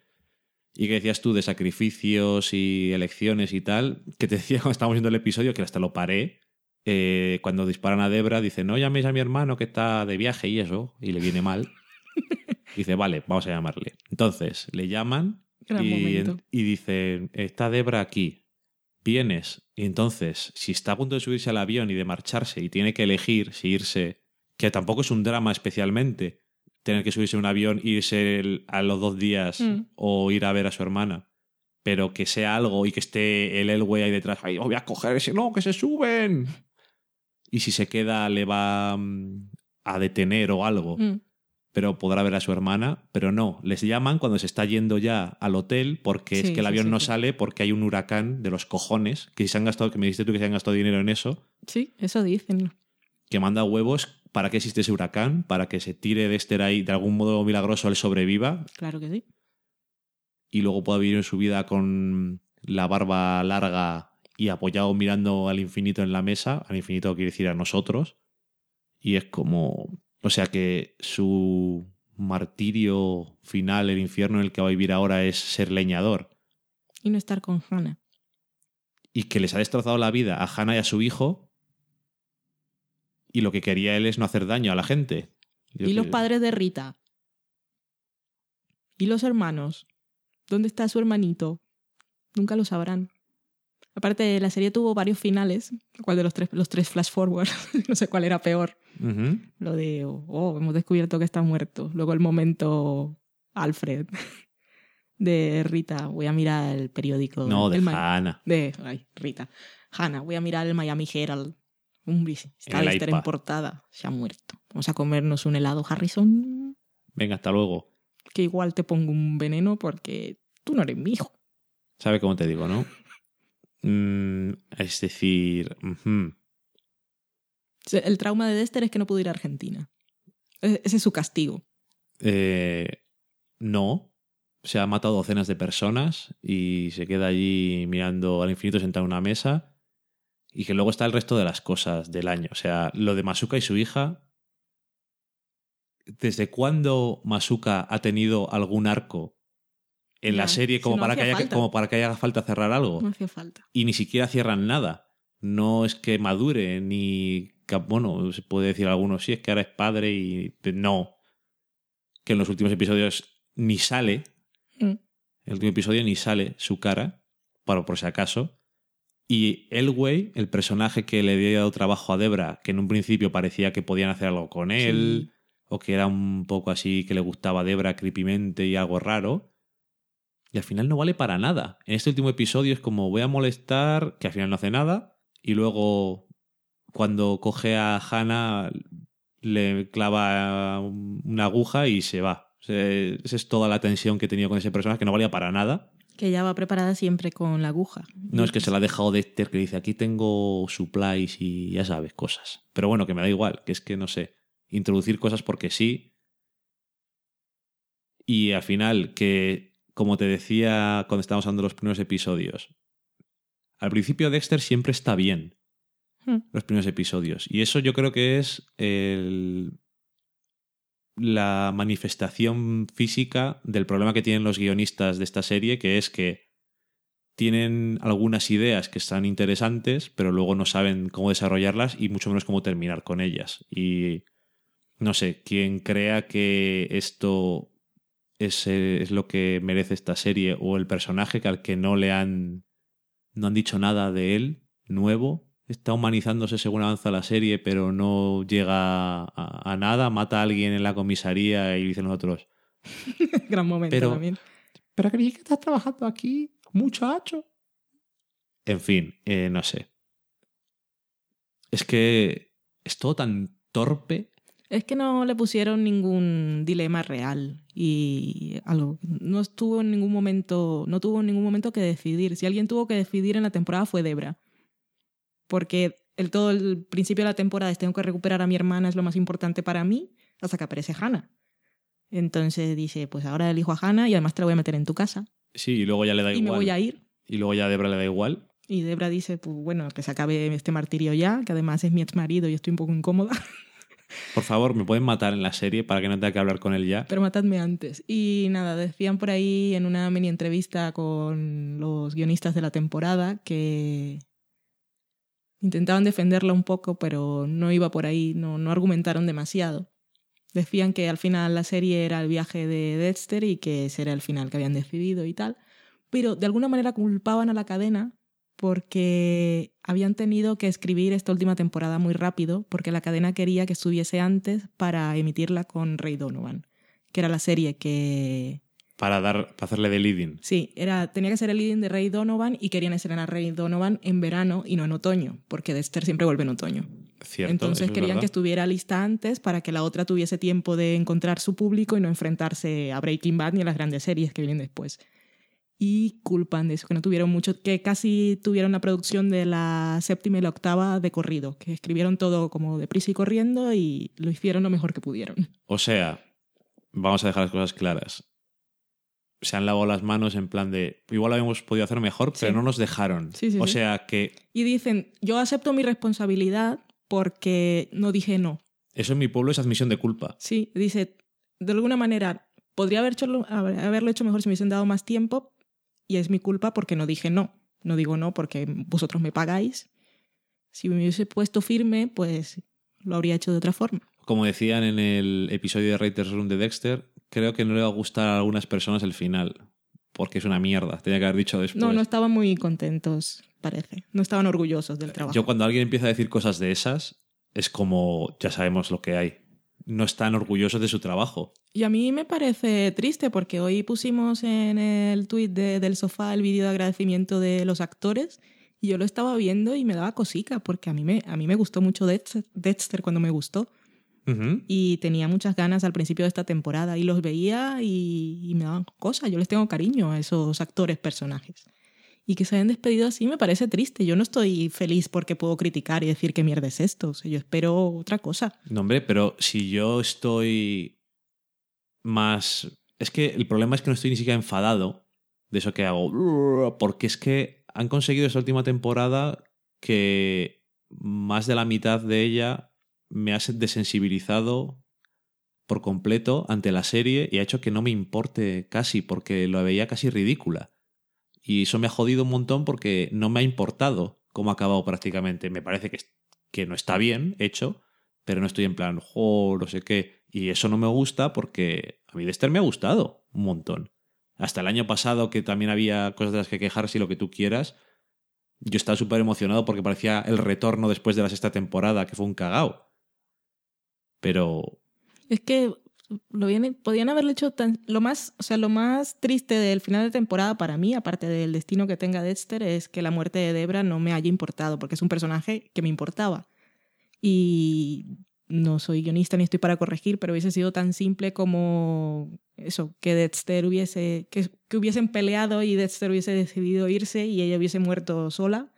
Y que decías tú de sacrificios y elecciones y tal, que te [LAUGHS] decía cuando estábamos viendo el episodio, que hasta lo paré, eh, cuando disparan a Debra, dice, no llaméis a mi hermano que está de viaje y eso, y le viene mal. [LAUGHS] dice, vale, vamos a llamarle. Entonces, le llaman y, y dicen, está Debra aquí, vienes. Y entonces, si está a punto de subirse al avión y de marcharse y tiene que elegir si irse, que tampoco es un drama especialmente, tener que subirse a un avión, irse el- a los dos días Mm. o ir a ver a su hermana, pero que sea algo y que esté el Elway ahí detrás, ay, voy a coger ese, no, que se suben. Y si se queda, le va mm, a detener o algo Mm. pero podrá ver a su hermana, pero no, les llaman cuando se está yendo ya al hotel porque es que el avión sí, no sale porque hay un huracán de los cojones, que se han gastado, que me dijiste tú que se han gastado dinero en eso, Sí, eso dicen. que manda huevos, ¿para qué existe ese huracán? Para que se tire Dexter ahí de algún modo milagroso él sobreviva Claro que sí. y luego pueda vivir en su vida con la barba larga y apoyado mirando al infinito en la mesa, al infinito quiere decir a nosotros, y es como, o sea que su martirio final, el infierno en el que va a vivir ahora es ser leñador, Y no estar con Hannah. y que les ha destrozado la vida a Hannah y a su hijo, y lo que quería él es no hacer daño a la gente. Yo ¿Y los padres de Rita? ¿Y los hermanos? ¿Dónde está su hermanito? Nunca lo sabrán. Aparte, la serie tuvo varios finales. ¿Cuál de los tres, los tres flash forward? [LAUGHS] no sé cuál era peor. Lo de, oh, hemos descubierto que está muerto. Luego el momento Alfred [LAUGHS] de Rita. Voy a mirar el periódico. No, de Hannah. de ay, Rita. Hannah, voy a mirar el Miami Herald. Un bis. Está Lester en portada. Se ha muerto. Vamos a comernos un helado Harrison. Venga, hasta luego. Que igual te pongo un veneno porque tú no eres mi hijo. ¿Sabe cómo te digo, no? Mm, es decir, El trauma de Dexter es que no pudo ir a Argentina. E- Ese es su castigo. Eh, no. Se ha matado docenas de personas y se queda allí mirando al infinito sentado en una mesa. Y que luego está el resto de las cosas del año. O sea, lo de Masuka y su hija. ¿Desde cuándo Masuka ha tenido algún arco en la serie si como, no para que haya, falta. como para que haya falta cerrar algo? No hacía falta. y ni siquiera cierran nada. No es que madure, ni. Bueno, se puede decir algunos, sí, es que ahora es padre y. No. Que en los últimos episodios ni sale. Mm. En el último episodio ni sale su cara, para por si acaso. Y Elway, el personaje que le había dado trabajo a Debra, que en un principio parecía que podían hacer algo con él, o que era un poco así que le gustaba a Debra creepymente y algo raro. Y al final no vale para nada. En este último episodio es como voy a molestar, que al final no hace nada, y luego cuando coge a Hannah le clava una aguja y se va. Esa es toda la tensión que he tenido con ese personaje, que no valía para nada. Que ella va preparada siempre con la aguja. No es que se la ha dejado Dexter, que dice aquí tengo supplies y ya sabes, cosas. Pero bueno, que me da igual, que es que no sé, introducir cosas porque sí. Y al final, que como te decía cuando estábamos hablando de los primeros episodios, al principio Dexter siempre está bien, Hmm. los primeros episodios. Y eso yo creo que es el- la manifestación física del problema que tienen los guionistas de esta serie, que es que tienen algunas ideas que están interesantes, pero luego no saben cómo desarrollarlas y mucho menos cómo terminar con ellas. Y no sé, quien crea que esto es, eh, es lo que merece esta serie o el personaje que al que no le han no han dicho nada de él nuevo está humanizándose según avanza la serie pero no llega a, a nada mata a alguien en la comisaría y dicen los otros [LAUGHS] Gran momento Pero- también. pero creí que estás trabajando aquí muchacho en fin eh, no sé es que es todo tan torpe Es que no le pusieron ningún dilema real y algo. No estuvo en ningún momento, no tuvo en ningún momento que decidir. Si alguien tuvo que decidir en la temporada fue Debra. Porque el todo el principio de la temporada es tengo que recuperar a mi hermana, es lo más importante para mí, hasta que aparece Hannah. Entonces dice, pues ahora elijo a Hannah y además te la voy a meter en tu casa. sí y luego ya le da Y me igual voy a ir. y luego ya a Debra le da igual Y Debra dice, pues bueno, que se acabe este martirio ya, que además es mi ex marido y estoy un poco incómoda. [LAUGHS] Por favor, me pueden matar en la serie para que no tenga que hablar con él ya. Pero matadme antes. Y nada, decían por ahí en una mini entrevista con los guionistas de la temporada que intentaban defenderla un poco, pero no iba por ahí, no, no argumentaron demasiado. Decían que al final la serie era el viaje de Dexter y que ese era el final que habían decidido y tal. Pero de alguna manera culpaban a la cadena porque habían tenido que escribir esta última temporada muy rápido, porque la cadena quería que estuviese antes para emitirla con Ray Donovan, que era la serie que... Para, dar, para hacerle de leading. Sí, era, tenía que ser el leading de Ray Donovan y querían estrenar a Ray Donovan en verano y no en otoño, porque Dexter siempre vuelve en otoño. Cierto, Entonces es querían que estuviera lista antes para que la otra tuviese tiempo de encontrar su público y no enfrentarse a Breaking Bad ni a las grandes series que vienen después. Y culpan de eso, que no tuvieron mucho, que casi tuvieron la producción de la séptima y la octava de corrido, que escribieron todo como deprisa y corriendo y lo hicieron lo mejor que pudieron. O sea, vamos a dejar las cosas claras. Se han lavado las manos en plan de. Igual lo habíamos podido hacer mejor, pero no nos dejaron. Sí, sí, o sea que Y dicen, yo acepto mi responsabilidad porque no dije no. eso en mi pueblo es admisión de culpa. Sí, dice, de alguna manera, podría haber hecho, haber- haberlo hecho mejor si me hubiesen dado más tiempo y es mi culpa porque no dije no. No digo no porque vosotros me pagáis. Si me hubiese puesto firme, pues lo habría hecho de otra forma. Como decían en el episodio de Writers Room de Dexter, creo que no le va a gustar a algunas personas el final. Porque es una mierda. Tenía que haber dicho después. No, no estaban muy contentos, parece. No estaban orgullosos del trabajo. Yo cuando alguien empieza a decir cosas de esas, es como, ya sabemos lo que hay. No están orgullosos de su trabajo. Y a mí me parece triste porque hoy pusimos en el tweet del sofá el vídeo de agradecimiento de los actores y yo lo estaba viendo y me daba cosica porque a mí me, a mí me gustó mucho Dexter, Dexter cuando me gustó Y tenía muchas ganas al principio de esta temporada y los veía y, y me daban cosas. Yo les tengo cariño a esos actores, personajes. Y que se hayan despedido así me parece triste. Yo no estoy feliz porque puedo criticar y decir qué mierda es esto. O sea, yo espero otra cosa. No, hombre, pero si yo estoy más... Es que el problema es que no estoy ni siquiera enfadado de eso que hago. Porque es que han conseguido esta última temporada que más de la mitad de ella me ha desensibilizado por completo ante la serie y ha hecho que no me importe casi porque lo veía casi ridícula. Y eso me ha jodido un montón porque no me ha importado cómo ha acabado prácticamente. Me parece que, que no está bien hecho, pero no estoy en plan, jo, no sé qué. Y eso no me gusta porque a mí Dexter me ha gustado un montón. Hasta el año pasado, que también había cosas de las que quejarse y lo que tú quieras, yo estaba súper emocionado porque parecía el retorno después de la sexta temporada, que fue un cagao. Pero Es que lo viene, podían haberlo hecho tan, lo más, o sea, lo más triste del final de temporada para mí, aparte del destino que tenga Dexter, es que la muerte de Debra no me haya importado, porque es un personaje que me importaba. Y no soy guionista ni estoy para corregir, pero hubiese sido tan simple como eso, que Dexter hubiese, que, que hubiesen peleado y Dexter hubiese decidido irse y ella hubiese muerto sola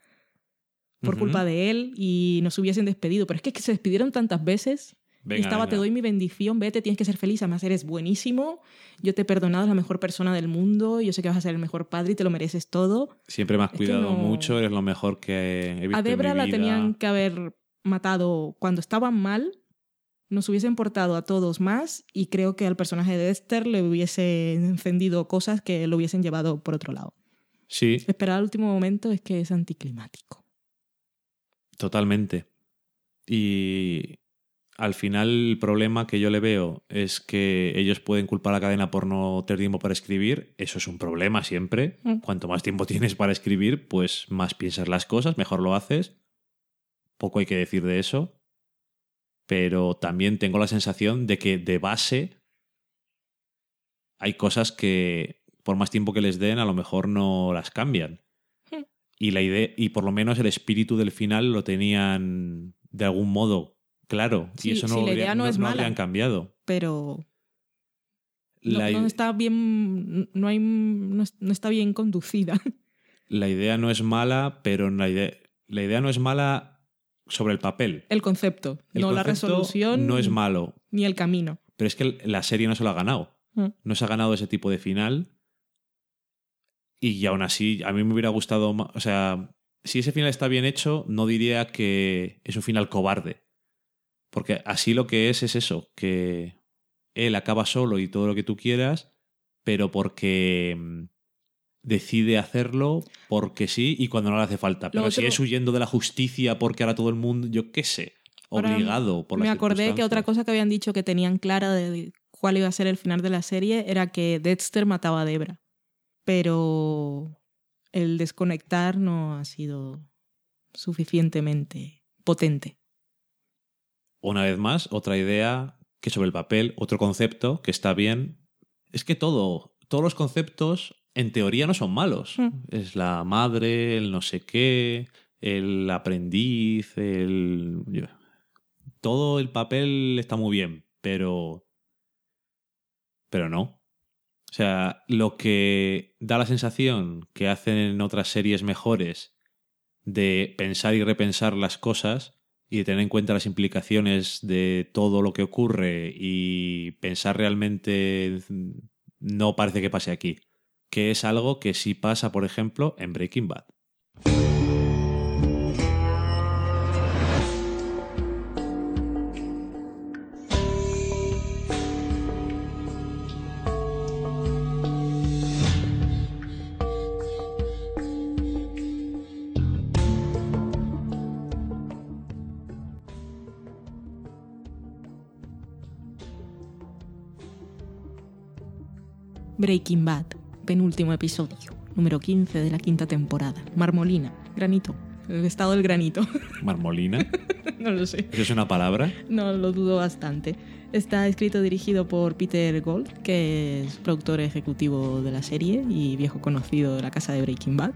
por culpa de él y nos hubiesen despedido. Pero es que, es que se despidieron tantas veces venga, estaba, venga. te doy mi bendición, vete, tienes que ser feliz, además eres buenísimo, yo te he perdonado, eres la mejor persona del mundo, yo sé que vas a ser el mejor padre y te lo mereces todo. Siempre me has Es cuidado no- mucho, eres lo mejor que he visto A Debra en mi la tenían que haber matado cuando estaban mal, nos hubiesen portado a todos más y creo que al personaje de Dexter le hubiesen encendido cosas que lo hubiesen llevado por otro lado. Sí, Esperar al último momento es que es anticlimático. Totalmente. Y al final el problema que yo le veo es que ellos pueden culpar a la cadena por no tener tiempo para escribir. Eso es un problema siempre. Mm. Cuanto más tiempo [LAUGHS] tienes para escribir, pues más piensas las cosas, mejor lo haces. Poco hay que decir de eso. Pero también tengo la sensación de que de base hay cosas que por más tiempo que les den a lo mejor no las cambian Hmm. y la idea y por lo menos el espíritu del final lo tenían de algún modo claro Sí, y eso no, habría- no es mala. habrían cambiado Pero no, la, no está bien, no, hay, no, no está bien conducida. [LAUGHS] la idea no es mala pero la idea, la idea no es mala sobre el papel El concepto, El no la resolución no es malo ni el camino. pero es que la serie no se lo ha ganado Mm. no se ha ganado ese tipo de final y aún así a mí me hubiera gustado ma- o sea si ese final está bien hecho no diría que es un final cobarde Porque así lo que es es eso, que él acaba solo y todo lo que tú quieras, pero porque mm, decide hacerlo porque sí y cuando no le hace falta. Pero si otro- es huyendo de la justicia porque ahora todo el mundo, yo qué sé, Ahora obligado por Me las acordé que otra cosa que habían dicho que tenían clara de cuál iba a ser el final de la serie era que Dexter mataba a Debra. Pero el desconectar no ha sido suficientemente potente. Una vez más, otra idea que sobre el papel, otro concepto que está bien. Es que todo, todos los conceptos en teoría no son malos. Mm. Es la madre, el no sé qué, el aprendiz, el... Todo el papel está muy bien, pero... Pero no. O sea, lo que da la sensación que hacen en otras series mejores de pensar y repensar las cosas y tener en cuenta las implicaciones de todo lo que ocurre y pensar realmente no parece que pase aquí. Que es algo que sí pasa, por ejemplo, en Breaking Bad. Breaking Bad, penúltimo episodio, número 15 de la quinta temporada. Marmolina, granito, el estado del granito. [LAUGHS] Marmolina. no lo sé. ¿Eso es una palabra? No, lo dudo bastante. Está escrito y dirigido por Peter Gold, que es productor ejecutivo de la serie y viejo conocido de la casa de Breaking Bad.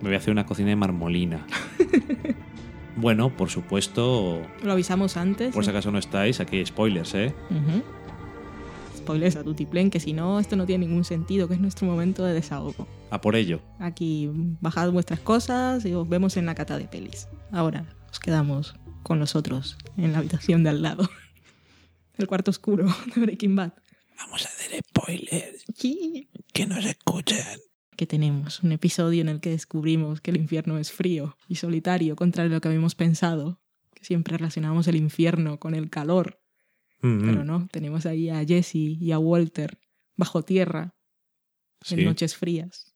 Me voy a hacer una cocina de marmolina. [LAUGHS] bueno, por supuesto, Lo avisamos antes. por si acaso no estáis, aquí hay spoilers, ¿eh? Ujú. Spoilers a Tutiplen, que si no, esto no tiene ningún sentido, que es nuestro momento de desahogo. A por ello. Aquí bajad vuestras cosas y os vemos en la cata de pelis. Ahora os quedamos con nosotros en la habitación de al lado. El cuarto oscuro de Breaking Bad. Vamos a hacer spoilers. Sí. Que nos escuchen. Que tenemos un episodio en el que descubrimos que el infierno es frío y solitario, contrario a lo que habíamos pensado. Que siempre relacionábamos el infierno con el calor. Mm, Pero no, tenemos ahí a Jesse y a Walter bajo tierra en noches frías.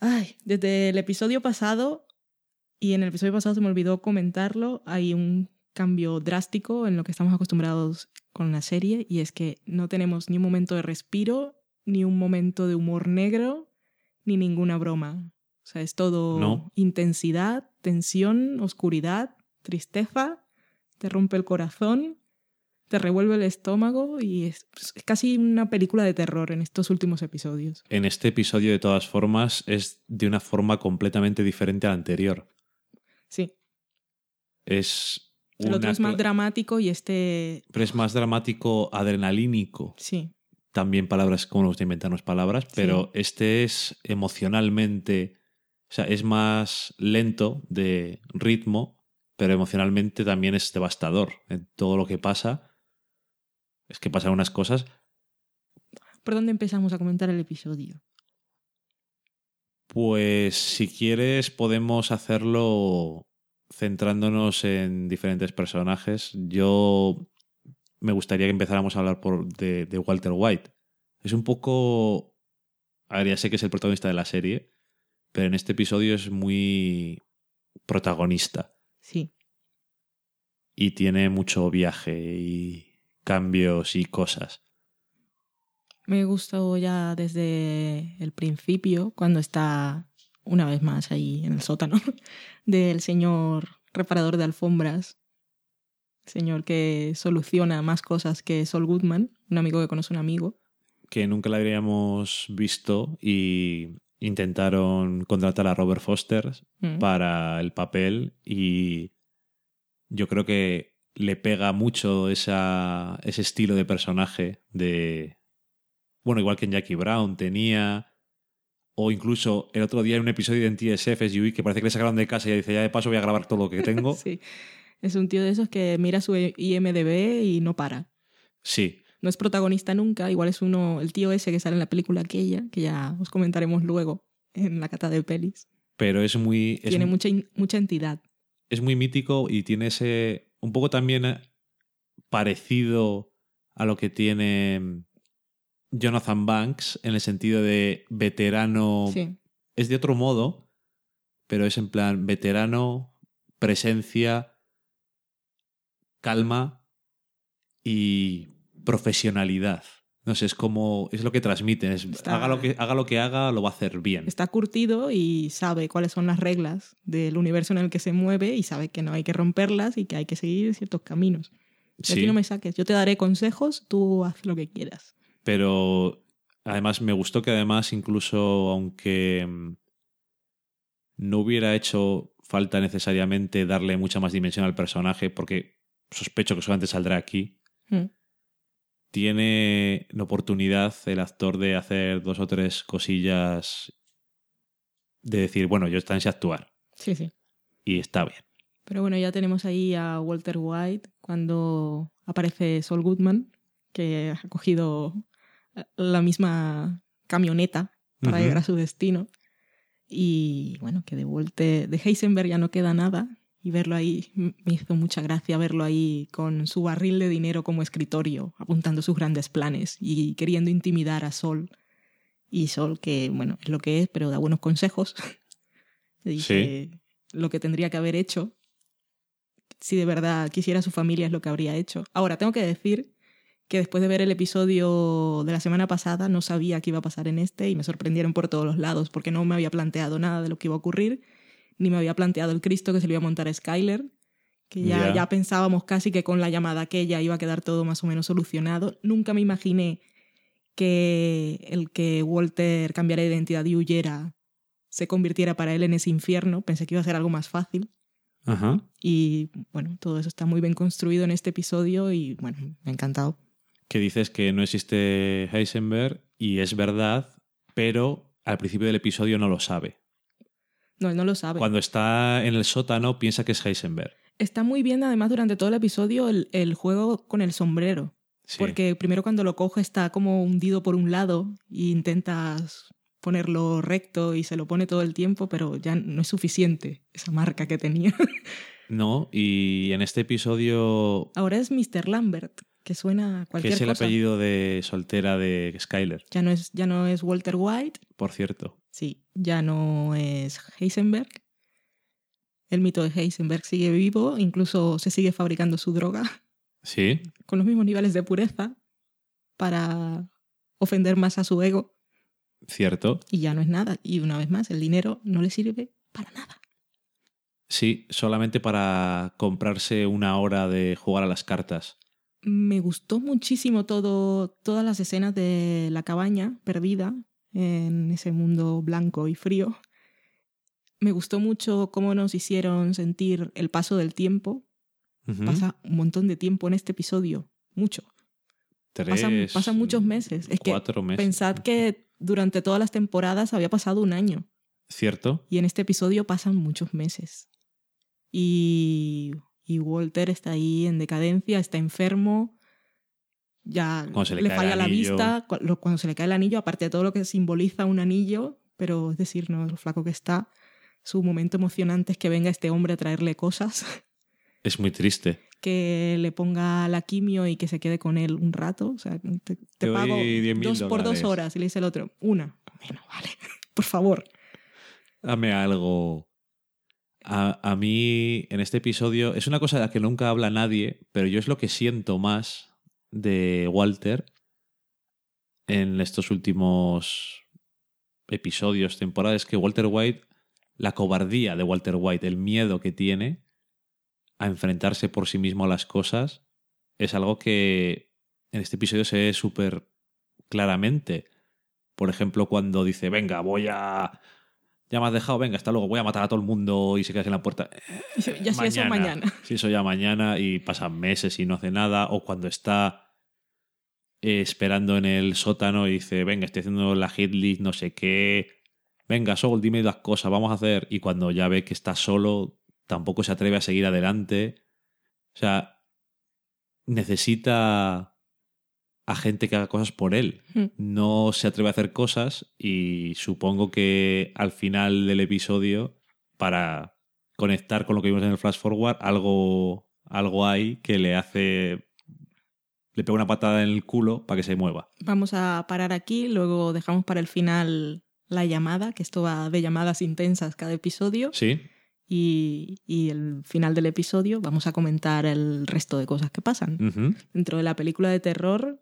Ay, desde el episodio pasado, y en el episodio pasado se me olvidó comentarlo, hay un cambio drástico en lo que estamos acostumbrados con la serie, y es que no tenemos ni un momento de respiro, ni un momento de humor negro, ni ninguna broma. O sea, es todo No. intensidad, tensión, oscuridad, tristeza, te rompe el corazón, te revuelve el estómago y es, es casi una película de terror en estos últimos episodios. En este episodio, de todas formas, es de una forma completamente diferente a la anterior. Sí, Es. el otro es más dramático y este, Pero es más dramático, adrenalínico. sí, También palabras, como nos gusta inventarnos palabras, pero este es emocionalmente. O sea, es más lento de ritmo, pero emocionalmente también es devastador. En todo lo que pasa. Es que pasan unas cosas. ¿Por dónde empezamos a comentar el episodio? Pues si quieres podemos hacerlo centrándonos en diferentes personajes. Yo me gustaría que empezáramos a hablar por, de, de Walter White. Es un poco... A ver, ya sé que es el protagonista de la serie, pero en este episodio es muy protagonista Sí, y tiene mucho viaje y cambios y cosas. me gustó ya desde el principio, cuando está una vez más ahí en el sótano [LAUGHS] del señor reparador de alfombras, señor que soluciona más cosas que Sol Goodman, un amigo que conoce un amigo. que nunca la habríamos visto y intentaron contratar a Robert Foster Mm. para el papel y yo creo que le pega mucho esa, ese estilo de personaje de... Bueno, igual que en Jackie Brown tenía... O incluso el otro día en un episodio de NTSF SUV que parece que le sacaron de casa y dice, ya de paso voy a grabar todo lo que tengo. [LAUGHS] Sí, es un tío de esos que mira su IMDB y no para. sí, No es protagonista nunca, igual es uno, el tío ese que sale en la película aquella, que ya os comentaremos luego en la cata de pelis. pero es muy... es Tiene mu- mucha, mucha entidad. es muy mítico y tiene ese un poco también eh, parecido a lo que tiene Jonathan Banks en el sentido de veterano. Sí. Es de otro modo, pero es en plan veterano, presencia, calma y profesionalidad. No sé, es como. Es lo que transmiten. es- Está- haga, lo que, haga lo que haga, lo va a hacer bien. Está curtido y sabe cuáles son las reglas del universo en el que se mueve y sabe que no hay que romperlas y que hay que seguir ciertos caminos. De Sí. aquí no me saques. Yo te daré consejos, tú haz lo que quieras. Pero además me gustó que además incluso aunque mm, no hubiera hecho falta necesariamente darle mucha más dimensión al personaje, porque sospecho que solamente saldrá aquí, Mm. Tiene la oportunidad el actor de hacer dos o tres cosillas de decir, bueno, yo está en actuar Sí, sí. y está bien. Pero bueno, ya tenemos ahí a Walter White cuando aparece Saul Goodman, que ha cogido la misma camioneta para llegar a su destino. Y bueno, que de Walter, de Heisenberg ya no queda nada. Y verlo ahí, me hizo mucha gracia verlo ahí con su barril de dinero como escritorio, apuntando sus grandes planes y queriendo intimidar a Sol. Y Sol, que bueno, es lo que es, pero da buenos consejos. Le [LAUGHS] dice lo que tendría que haber hecho si de verdad quisiera su familia es lo que habría hecho. Ahora, tengo que decir que después de ver el episodio de la semana pasada no sabía qué iba a pasar en este y me sorprendieron por todos los lados porque no me había planteado nada de lo que iba a ocurrir, ni me había planteado el Cristo que se le iba a montar a Skyler, que ya, Ya. ya pensábamos casi que con la llamada aquella iba a quedar todo más o menos solucionado. Nunca me imaginé que el que Walter cambiara de identidad y huyera se convirtiera para él en ese infierno. Pensé que iba a ser algo más fácil. Ajá. Y bueno, todo eso está muy bien construido en este episodio y bueno, me ha encantado. Que dices que no existe Heisenberg y es verdad, pero al principio del episodio no lo sabe. No, él no lo sabe. Cuando está en el sótano piensa que es Heisenberg. Está muy bien además durante todo el episodio el, el juego con el sombrero. Sí. Porque primero cuando lo coge está como hundido por un lado e intentas ponerlo recto y se lo pone todo el tiempo, pero ya no es suficiente esa marca que tenía. [LAUGHS] No, y en este episodio, Ahora es Mr. Lambert, que suena a que cualquier es el cosa. apellido de soltera de Skyler, Ya no, es, ya no es Walter White, por cierto. Sí, ya no es Heisenberg. El mito de Heisenberg sigue vivo, incluso se sigue fabricando su droga [LAUGHS] Sí, con los mismos niveles de pureza para ofender más a su ego cierto. y ya no es nada. Y una vez más, el dinero no le sirve para nada. Sí, solamente para comprarse una hora de jugar a las cartas. Me gustó muchísimo todo, todas las escenas de la cabaña perdida en ese mundo blanco y frío. Me gustó mucho cómo nos hicieron sentir el paso del tiempo. Pasa un montón de tiempo en este episodio. Mucho. Pasan, Tres, pasan muchos meses. Es que cuatro meses. pensad que durante todas las temporadas había pasado un año. Cierto. Y en este episodio pasan muchos meses. Y, y Walter está ahí en decadencia, está enfermo. Ya Cuando se le le, falla la vista. Cuando se le cae el anillo, aparte de todo lo que simboliza un anillo, pero es decir, no lo flaco que está. Su momento emocionante es que venga este hombre a traerle cosas. [LAUGHS] Es muy triste. que le ponga la quimio y que se quede con él un rato. O sea, te, te Te doy pago 10.000 dos por dos horas. Y le dice el otro, una. Bueno, vale, [LAUGHS] por favor. Dame algo. A, a mí, en este episodio, es una cosa de la que nunca habla nadie, pero yo es lo que siento más de Walter en estos últimos episodios, temporadas, que Walter White, la cobardía de Walter White, el miedo que tiene a enfrentarse por sí mismo a las cosas, es algo que en este episodio se ve súper claramente. Por ejemplo, cuando dice, venga, voy a... Ya me has dejado, venga, hasta luego, voy a matar a todo el mundo y se queda en la puerta. Ya si eso mañana. Si eso ya mañana y pasan meses y no hace nada. O cuando está eh, esperando en el sótano y dice, venga, estoy haciendo la hit list, no sé qué. Venga, Sol, dime las cosas, vamos a hacer. Y cuando ya ve que está solo, tampoco se atreve a seguir adelante. O sea, necesita a gente que haga cosas por él. Hmm. No se atreve a hacer cosas y supongo que al final del episodio, para conectar con lo que vimos en el Flash Forward, algo, algo hay que le hace. Le pega una patada en el culo para que se mueva. Vamos a parar aquí, luego dejamos para el final la llamada, que esto va de llamadas intensas cada episodio. Sí. Y, y el final del episodio vamos a comentar el resto de cosas que pasan. Dentro de la película de terror,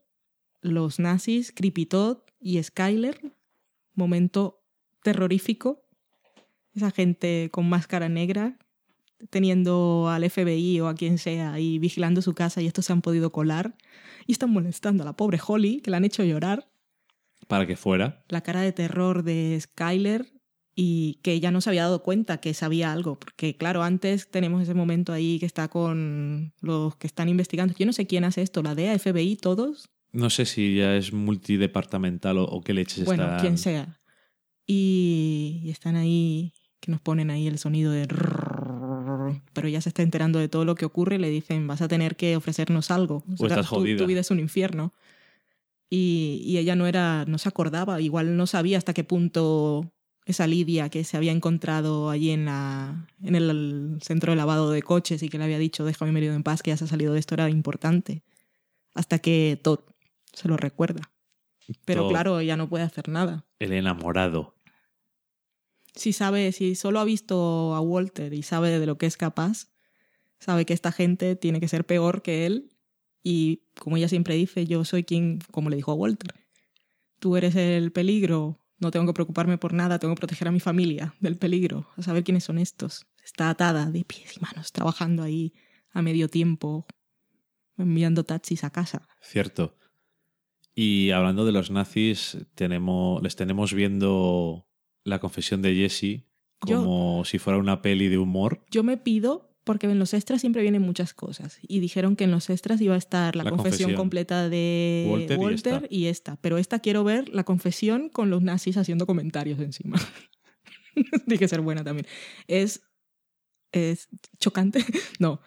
los nazis, Creepy Todd y Skyler, momento terrorífico. Esa gente con máscara negra teniendo al FBI o a quien sea ahí vigilando su casa y estos se han podido colar y están molestando a la pobre Holly, que la han hecho llorar. Para que fuera. La cara de terror de Skyler y que ella no se había dado cuenta que sabía algo, porque claro, antes tenemos ese momento ahí que está con los que están investigando. Yo no sé quién hace esto, la DEA, FBI, todos. No sé si ya es multidepartamental o, o qué leches Bueno, está. quien sea. Y, y están ahí, que nos ponen ahí el sonido de... Pero ella se está enterando de todo lo que ocurre y le dicen, vas a tener que ofrecernos algo. O estás tu- jodida. Tu, vida es un infierno. Y, y ella no era, no se acordaba, igual no sabía hasta qué punto esa Lidia que se había encontrado allí en, la, en el centro de lavado de coches y que le había dicho, déjame medio en paz, que ya se ha salido de esto, era importante. Hasta que Todd se lo recuerda. Pero claro, ella no puede hacer nada. El enamorado. Si sabe, si solo ha visto a Walter y sabe de lo que es capaz, sabe que esta gente tiene que ser peor que él. Y como ella siempre dice, yo soy quien, como le dijo a Walter, tú eres el peligro, no tengo que preocuparme por nada, tengo que proteger a mi familia del peligro, a saber quiénes son estos. Está atada de pies y manos, trabajando ahí a medio tiempo, enviando taxis a casa. Cierto. Y hablando de los nazis, tenemos, les tenemos viendo la confesión de Jesse Yo- como si fuera una peli de humor. Yo me pido, porque en los extras siempre vienen muchas cosas. Y dijeron que en los extras iba a estar la, La confesión, confesión. completa de Walter y esta. y esta. Pero esta quiero ver la confesión con los nazis haciendo comentarios encima. [LAUGHS] Tiene que ser buena también. Es, es chocante. [LAUGHS] No.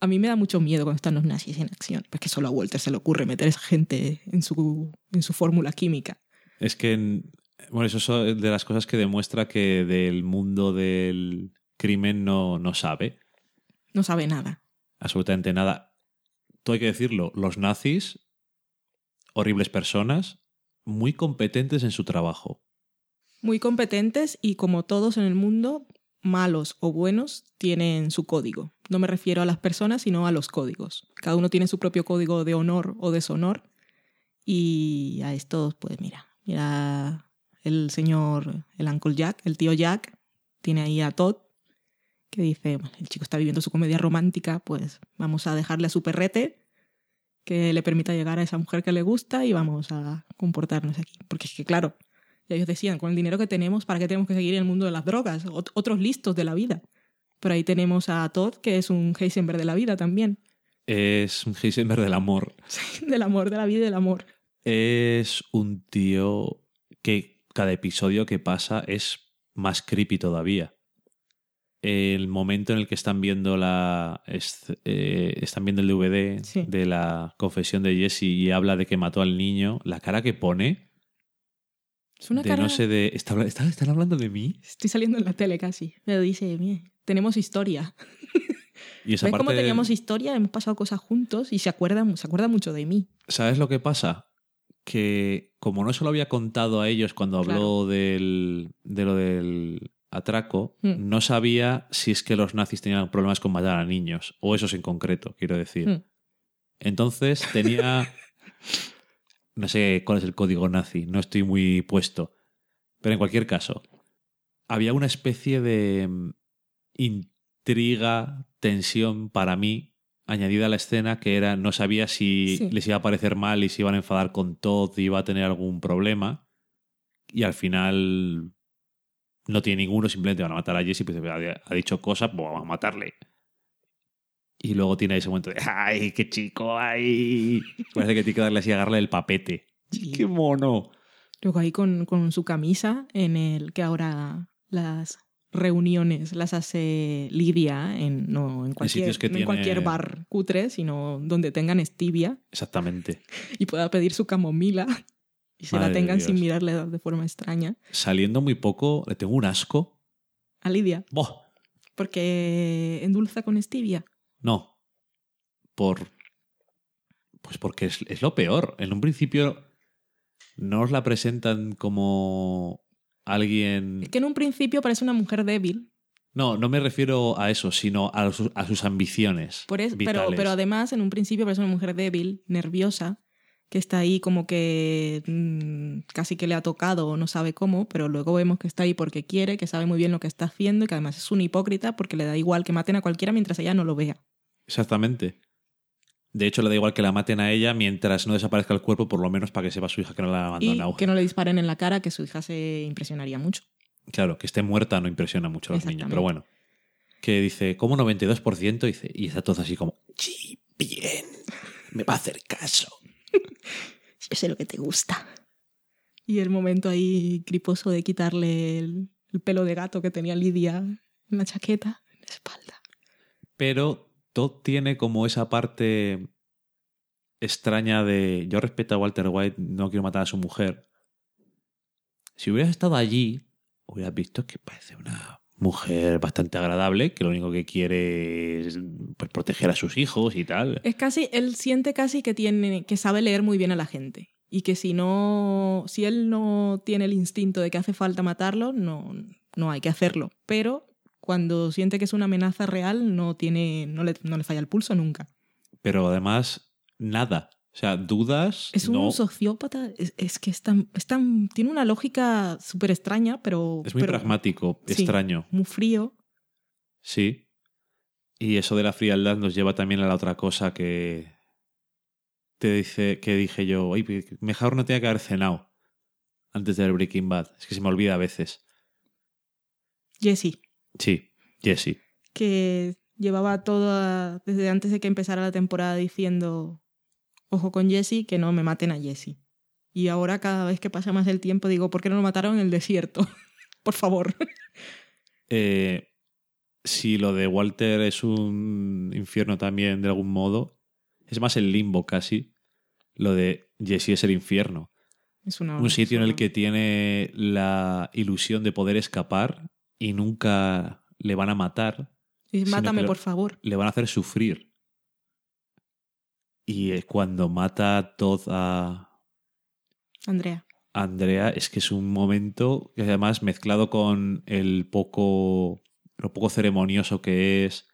A mí me da mucho miedo cuando están los nazis en acción. Porque solo a Walter se le ocurre meter a esa gente en su, en su fórmula química. Es que, en- bueno, eso es de las cosas que demuestra que del mundo del crimen no, no sabe No sabe nada. absolutamente nada. Todo hay que decirlo, los nazis, horribles personas, muy competentes en su trabajo. Muy competentes y como todos en el mundo, malos o buenos, tienen su código. No me refiero a las personas, sino a los códigos. Cada uno tiene su propio código de honor o deshonor. Y a estos, pues mira, mira el señor, el Uncle Jack, el tío Jack, tiene ahí a Todd, que dice, "Bueno, el chico está viviendo su comedia romántica, pues vamos a dejarle a su perrete que le permita llegar a esa mujer que le gusta y vamos a comportarnos aquí. Porque es que, claro, ya ellos decían, con el dinero que tenemos, ¿para qué tenemos que seguir en el mundo de las drogas? Ot- otros listos de la vida. Pero ahí tenemos a Todd, que es un Heisenberg de la vida también. Es un Heisenberg del amor. [LAUGHS] del amor, de la vida y del amor. Es un tío que cada episodio que pasa es más creepy todavía. El momento en el que están viendo la es- eh, están viendo el DVD Sí. de la confesión de Jesse y habla de que mató al niño, la cara que pone Es una de cara... no sé de ¿está, habla- está- están hablando de mí Estoy saliendo en la tele casi. Pero dice, "Mire, tenemos historia. [LAUGHS] y esa ¿Ves cómo parte teníamos historia? Hemos pasado cosas juntos y se acuerda, se acuerda mucho de mí. ¿Sabes lo que pasa? Que como no se lo había contado a ellos cuando habló del, de lo del atraco, Mm. no sabía si es que los nazis tenían problemas con matar a niños, o esos en concreto, quiero decir. Mm. Entonces tenía... [LAUGHS] no sé cuál es el código nazi, no estoy muy puesto. Pero en cualquier caso, había una especie de mm, intriga, tensión para mí añadida a la escena que era no sabía si Sí. les iba a parecer mal y si iban a enfadar con Todd y iba a tener algún problema. Y al final no tiene ninguno, simplemente van a matar a Jesse, pues ha ha dicho cosas, pues vamos a matarle. Y luego tiene ese momento de ¡ay, qué chico! ¡ay! Parece que tiene que darle así, agarrarle el papete. ¡Qué mono! Luego ahí con, con su camisa, en el que ahora las reuniones las hace Lidia en, no en cualquier, que no en tiene- cualquier bar cutre, sino donde tengan stevia Exactamente. [LAUGHS] y pueda pedir su camomila y se Madre la tengan sin Dios. mirarle de forma extraña. Saliendo muy poco, le tengo un asco. A Lidia, ¡Boh! porque endulza con stevia. No. por. Pues porque es, es lo peor. En un principio no os la presentan como alguien. Es que en un principio parece una mujer débil, No, no me refiero a eso, sino a, sus- a sus ambiciones. por eso, pero, vitales. pero además en un principio parece una mujer débil, nerviosa, que está ahí como que mm, casi que le ha tocado o no sabe cómo, pero luego vemos que está ahí porque quiere, que sabe muy bien lo que está haciendo y que además es un hipócrita porque le da igual que maten a cualquiera mientras ella no lo vea. Exactamente. De hecho, le da igual que la maten a ella mientras no desaparezca el cuerpo, por lo menos para que sepa su hija que no la ha Y que no le disparen en la cara, que su hija se impresionaría mucho. Claro, que esté muerta no impresiona mucho a los niños, pero bueno. Que dice, ¿cómo 92%? Dice, y está todo así como, sí, bien, me va a hacer caso. Yo sé lo que te gusta. Y el momento ahí griposo de quitarle el, el pelo de gato que tenía Lidia en la chaqueta, en la espalda. Pero Todd tiene como esa parte extraña de, yo respeto a Walter White, no quiero matar a su mujer. Si hubieras estado allí, hubieras visto que parece una mujer bastante agradable, que lo único que quiere es pues, proteger a sus hijos y tal. Es casi, él siente casi que tiene, que sabe leer muy bien a la gente. Y que si no, si él no tiene el instinto de que hace falta matarlo, no, no hay que hacerlo. Pero cuando siente que es una amenaza real, no tiene, no le, no le falla el pulso nunca. Pero además, nada. O sea, dudas. Es un no. sociópata, es, es que es tan, es tan- tiene una lógica súper extraña, pero... Es muy pero pragmático, sí. extraño. Muy frío. Sí. Y eso de la frialdad nos lleva también a la otra cosa que te dice que dije yo, oye, mejor no tenía que haber cenado antes del Breaking Bad. Es que se me olvida a veces. Jesse, Sí, Jesse. que llevaba toda, desde antes de que empezara la temporada diciendo, ojo con Jesse, que no me maten a Jesse. Y ahora cada vez que pasa más el tiempo digo, ¿por qué no lo mataron en el desierto? [LAUGHS] Por favor. [LAUGHS] Eh, si lo de Walter es un infierno también de algún modo, es más el limbo casi. Lo de Jesse es el infierno. Es una, un sitio en el que tiene la ilusión de poder escapar y nunca le van a matar, Y Mátame, lo- por favor. le van a hacer sufrir. Y eh, cuando mata Todd a Andrea. Andrea, es que es un momento que además mezclado con el poco, lo poco ceremonioso que es,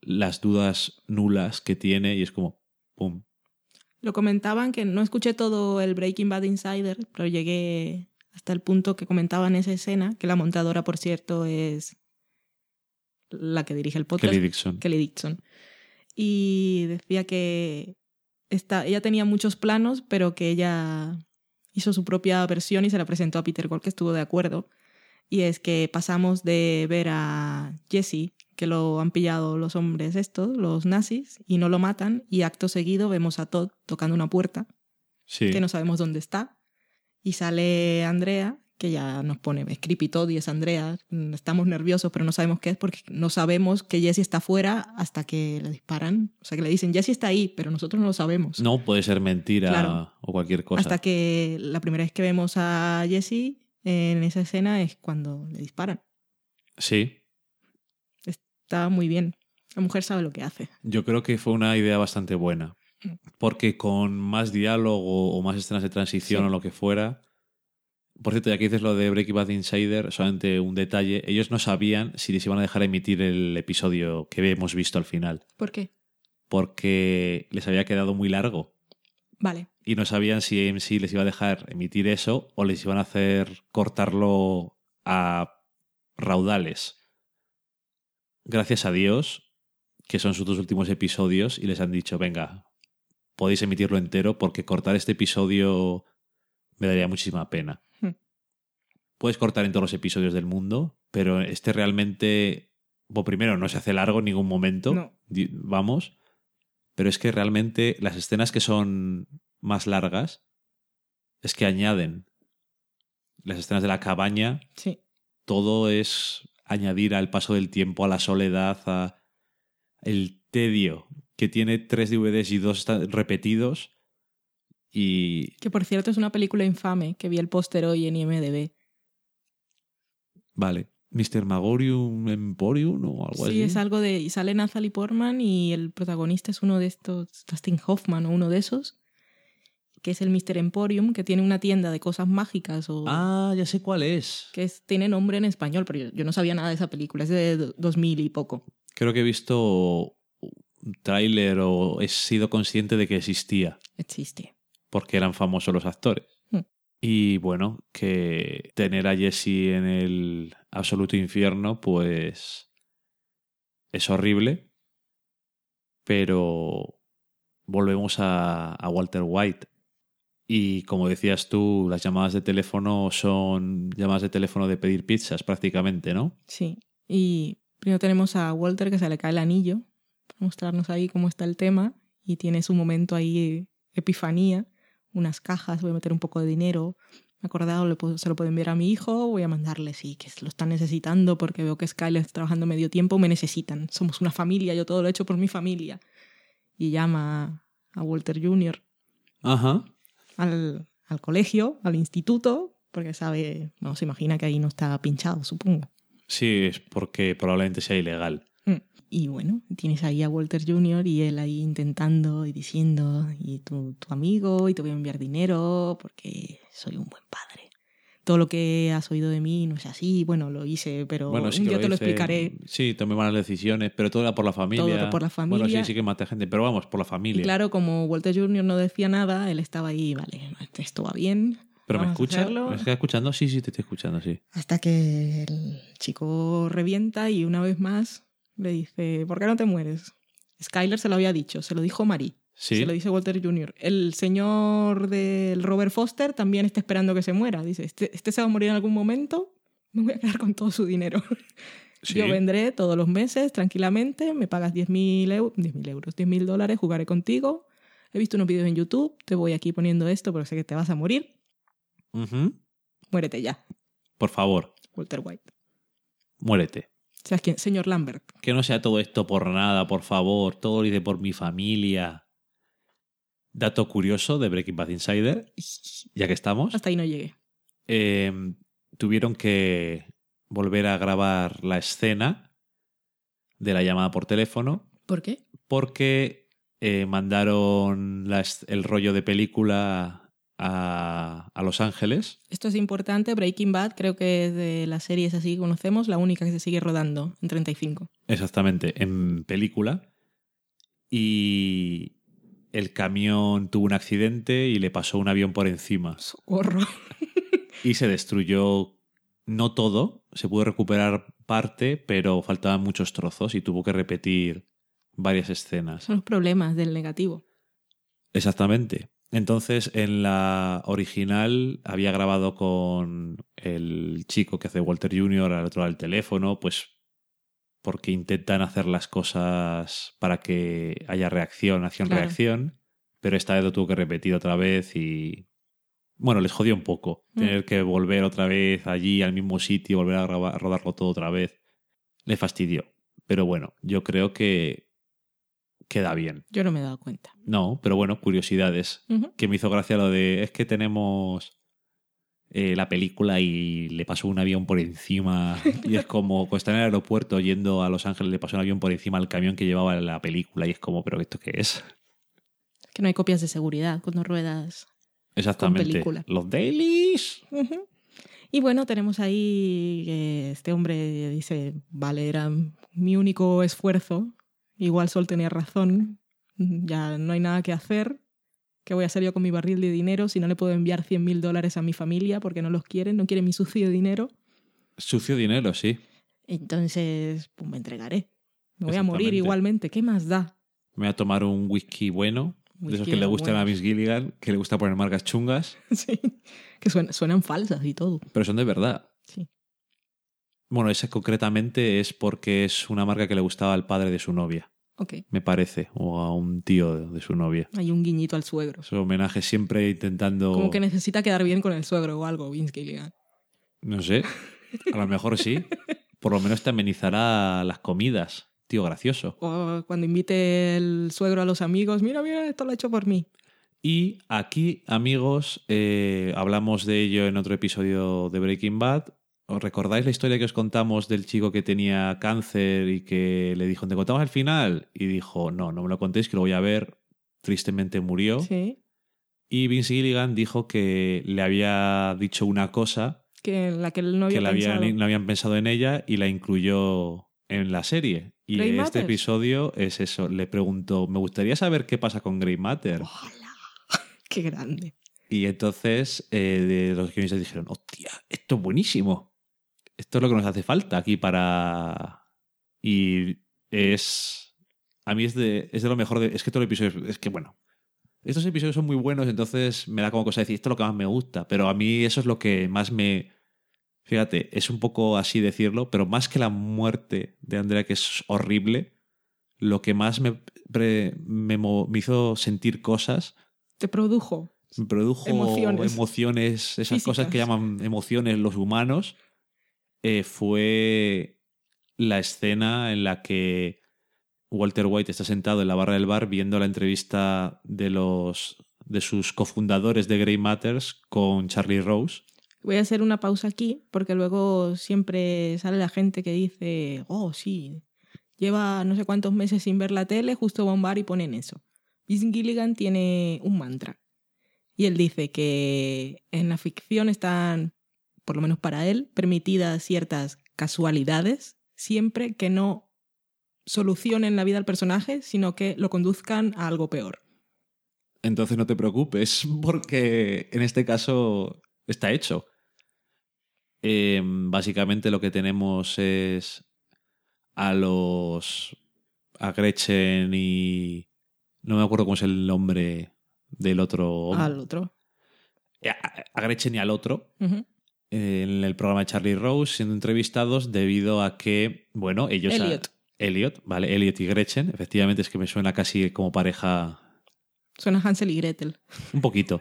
las dudas nulas que tiene, y es como, ¡pum! Lo comentaban que no escuché todo el Breaking Bad Insider, pero llegué hasta el punto que comentaban esa escena, que la montadora, por cierto, es la que dirige el podcast. Kelly Dixon. Kelly Dixon. Y decía que esta, ella tenía muchos planos, pero que ella hizo su propia versión y se la presentó a Peter Gold, que estuvo de acuerdo. Y es que pasamos de ver a Jesse, que lo han pillado los hombres estos, los nazis, y no lo matan, y acto seguido vemos a Todd tocando una puerta, Sí. que no sabemos dónde está, y sale Andrea, que ya nos pone, es creepy Todd y es Andrea, mm, estamos nerviosos, pero no sabemos qué es porque no sabemos que Jesse está fuera hasta que le disparan, o sea que le dicen, Jesse está ahí, pero nosotros no lo sabemos. No puede ser mentira Claro. o cualquier cosa. Hasta que la primera vez que vemos a Jesse en esa escena es cuando le disparan. Sí, Está muy bien. La mujer sabe lo que hace. yo creo que fue una idea bastante buena. Porque con más diálogo o más escenas de transición Sí. o lo que fuera. Por cierto, ya que dices lo de Breaking Bad Insider, solamente un detalle. Ellos no sabían si les iban a dejar emitir el episodio que hemos visto al final. ¿Por qué? Porque les había quedado muy largo. Vale. Y no sabían si AMC les iba a dejar emitir eso o les iban a hacer cortarlo a raudales. Gracias a Dios, que son sus dos últimos episodios, y les han dicho, venga, podéis emitirlo entero porque cortar este episodio me daría muchísima pena. Hmm. Puedes cortar en todos los episodios del mundo, pero este realmente, bueno, primero, no se hace largo en ningún momento, No. vamos, pero es que realmente las escenas que son más largas es que añaden las escenas de la cabaña, Sí. todo es añadir al paso del tiempo, a la soledad, a el tedio que tiene tres DVDs y dos repetidos y Que por cierto es una película infame que vi el póster hoy en IMDB. vale, Mr. Magorium Emporium o algo así. Sí, es algo de. Y sale Natalie Portman y el protagonista es uno de estos, Dustin Hoffman o uno de esos, que es el Mr. Emporium, que tiene una tienda de cosas mágicas o. Ah, ya sé cuál es. que es- tiene nombre en español, pero yo, yo no sabía nada de esa película, es de do- 2000 y poco. Creo que he visto un tráiler o he sido consciente de que existía, Existe. Porque eran famosos los actores. Hmm. Y bueno, que tener a Jesse en el absoluto infierno, pues es horrible, pero volvemos a, a Walter White. Y como decías tú, las llamadas de teléfono son llamadas de teléfono de pedir pizzas prácticamente, ¿no? Sí. Y primero tenemos a Walter que se le cae el anillo, para mostrarnos ahí cómo está el tema, y tiene su momento ahí, epifanía, unas cajas, voy a meter un poco de dinero. Me he acordado, le puedo- se lo puedo enviar a mi hijo, voy a mandarle, sí, que lo están necesitando porque veo que Skyler está trabajando medio tiempo, me necesitan. Somos una familia, yo todo lo he hecho por mi familia. Y llama a Walter Jr. Ajá. al, al colegio, al instituto, porque sabe, no se imagina que ahí no está pinchado, supongo. Sí, es porque probablemente sea ilegal. Mm. Y bueno, tienes ahí a Walter Jr. y él ahí intentando y diciendo, y tu, tu amigo, y te voy a enviar dinero porque soy un buen padre. Todo lo que has oído de mí no es así, bueno, lo hice, pero Bueno, sí día te lo hice. explicaré. Sí, tomé malas decisiones, pero todo era por la familia. Todo era por la Bueno, familia. sí, sí que maté gente, pero vamos, por la Y familia. claro, como Walter Jr. no decía nada, él estaba ahí, vale, esto va bien. pero me vamos escucha. ¿me estás escuchando? Sí, sí, te estoy escuchando, sí. Hasta que el chico revienta y una vez más le dice, ¿por qué no te mueres? Skyler se lo había dicho, se lo dijo Marie, Sí. se lo dice Walter Jr. El señor del Robert Foster también está esperando que se muera. Dice, este, este se va a morir en algún momento, me voy a quedar con todo su dinero. [LAUGHS] sí. Yo vendré todos los meses tranquilamente, me pagas 10.000 eu 10.000 euros, 10.000 dólares, jugaré contigo. He visto unos vídeos en YouTube, te voy aquí poniendo esto porque sé que te vas a morir. Ujú. Muérete ya, Por favor, Walter White. muérete. ¿Sabes quién? Señor Lambert. Que no sea todo esto por nada, por favor. Todo lo hice por mi familia. Dato curioso de Breaking Bad Insider, ya que estamos. Hasta ahí no llegué. eh, tuvieron que volver a grabar la escena de la llamada por teléfono ¿Por qué? porque eh, mandaron la el rollo de película a, a Los Ángeles. Esto es importante. Breaking Bad creo que es de las series así que conocemos la única que se sigue rodando en 35. Exactamente, en película. Y el camión tuvo un accidente y le pasó un avión por encima. Socorro. Y se destruyó no todo, se pudo recuperar parte, pero faltaban muchos trozos y tuvo que repetir varias escenas. Son los problemas del negativo. Exactamente. Entonces, en la original había grabado con el chico que hace Walter Jr. al otro lado del teléfono, pues porque intentan hacer las cosas para que haya reacción, acción-reacción, pero esta vez lo tuvo que repetir otra vez y... Bueno, les jodió un poco Mm. tener que volver otra vez allí al mismo sitio, volver a, rodarlo todo otra vez. Le fastidió. Pero bueno, yo creo que queda bien. Yo no me he dado cuenta. No, pero bueno, curiosidades. Que me hizo gracia lo de, es que tenemos eh, la película y le pasó un avión por encima. Y es como, [LAUGHS] pues está en el aeropuerto yendo a Los Ángeles, le pasó un avión por encima al camión que llevaba la película. Y es como, ¿pero esto qué es? Es que no hay copias de seguridad cuando ruedas. Exactamente. película. Los dailies. Y bueno, tenemos ahí que este hombre dice, vale, era mi único esfuerzo. Igual Sol tenía razón. Ya no hay nada que hacer. ¿Qué voy a hacer yo con mi barril de dinero si no le puedo enviar 100 mil dólares a mi familia porque no los quieren? No quieren mi sucio dinero. Sucio dinero, sí. Entonces, pues me entregaré. Me voy a morir igualmente. ¿Qué más da? Me voy a tomar un whisky bueno. de esos que le gustan a. Miss Gilligan, que le gusta poner marcas chungas, [LAUGHS] Sí. Que suenan falsas y todo. pero son de verdad. Sí. Bueno, esa concretamente es porque es una marca que le gustaba al padre de su novia. Ok. me parece, o a un tío de su novia. Hay un guiñito al suegro. Su homenaje siempre intentando. Como que necesita quedar bien con el suegro o algo, Vince Gilligan. No sé. A lo mejor sí. Por lo menos te amenizará las comidas. Tío, gracioso. O cuando invite el suegro a los amigos, mira, mira, esto lo ha hecho por mí. Y aquí, amigos, eh, hablamos de ello en otro episodio de Breaking Bad. ¿Os recordáis la historia que os contamos del chico que tenía cáncer y que le dijo, ¿te contamos el final? Y dijo, no, no me lo contéis, que lo voy a ver. Tristemente murió. Sí. Y Vince Gilligan dijo que le había dicho una cosa, Que la que él no había que la habían, pensado. no habían pensado en ella y la incluyó en la serie. Y Grey este episodio es eso. Le preguntó, me gustaría saber qué pasa con Grey Matter. ¡Hola! [LAUGHS] ¡Qué grande! Y entonces eh, de los guionistas dijeron, hostia, esto es buenísimo. Esto es lo que nos hace falta aquí para... Y es... A mí es de, es de lo mejor de... Es que todo el episodio... Es que bueno. Estos episodios son muy buenos, entonces me da como cosa decir, esto es lo que más me gusta. Pero a mí eso es lo que más me... Fíjate, es un poco así decirlo, pero más que la muerte de Andrea, que es horrible, lo que más me, me me hizo sentir cosas Te produjo. me produjo Emociones. emociones, esas cosas que llaman emociones los humanos, eh, fue la escena en la que Walter White está sentado en la barra del bar viendo la entrevista de los de sus cofundadores de Grey Matters con Charlie Rose. Voy a hacer una pausa aquí porque luego siempre sale la gente que dice, oh, sí, lleva no sé cuántos meses sin ver la tele, justo va a un bar y ponen eso. Vince Gilligan tiene un mantra y él dice que en la ficción están, por lo menos para él, permitidas ciertas casualidades, siempre que no solucionen la vida al personaje, sino que lo conduzcan a algo peor. Entonces no te preocupes, [LAUGHS] porque en este caso está hecho. Eh, básicamente lo que tenemos es a los. a Gretchen y. No me acuerdo cómo es el nombre del otro. Al otro. A, a Gretchen y al otro. En el programa de Charlie Rose siendo entrevistados debido a que, bueno, ellos. Elliot. Elliot, vale, Elliot y Gretchen. Efectivamente, es que me suena casi como pareja Suena Hansel y Gretel. Un poquito.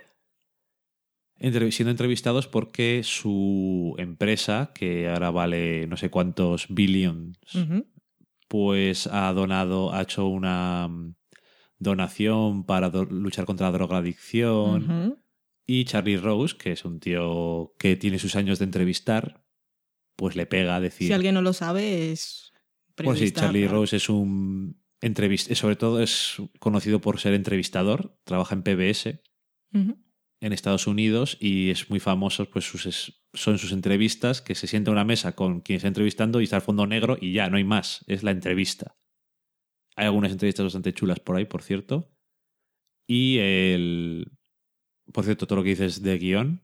Entre- siendo entrevistados porque su empresa, que ahora vale no sé cuántos billions, pues ha donado, ha hecho una mm, donación para do- luchar contra la drogadicción. Ujú. Y Charlie Rose, que es un tío que tiene sus años de entrevistar, pues le pega a decir. Si alguien no lo sabe, es. Pues sí, Charlie. Rose es un entrevist sobre todo es conocido por ser entrevistador, trabaja en PBS en Estados Unidos y es muy famoso, pues sus, es- son sus entrevistas, que se sienta a una mesa con quien está entrevistando y está al fondo negro y ya, no hay más, es la entrevista. Hay algunas entrevistas bastante chulas por ahí, por cierto. Y el... Por cierto, todo lo que dices de guion,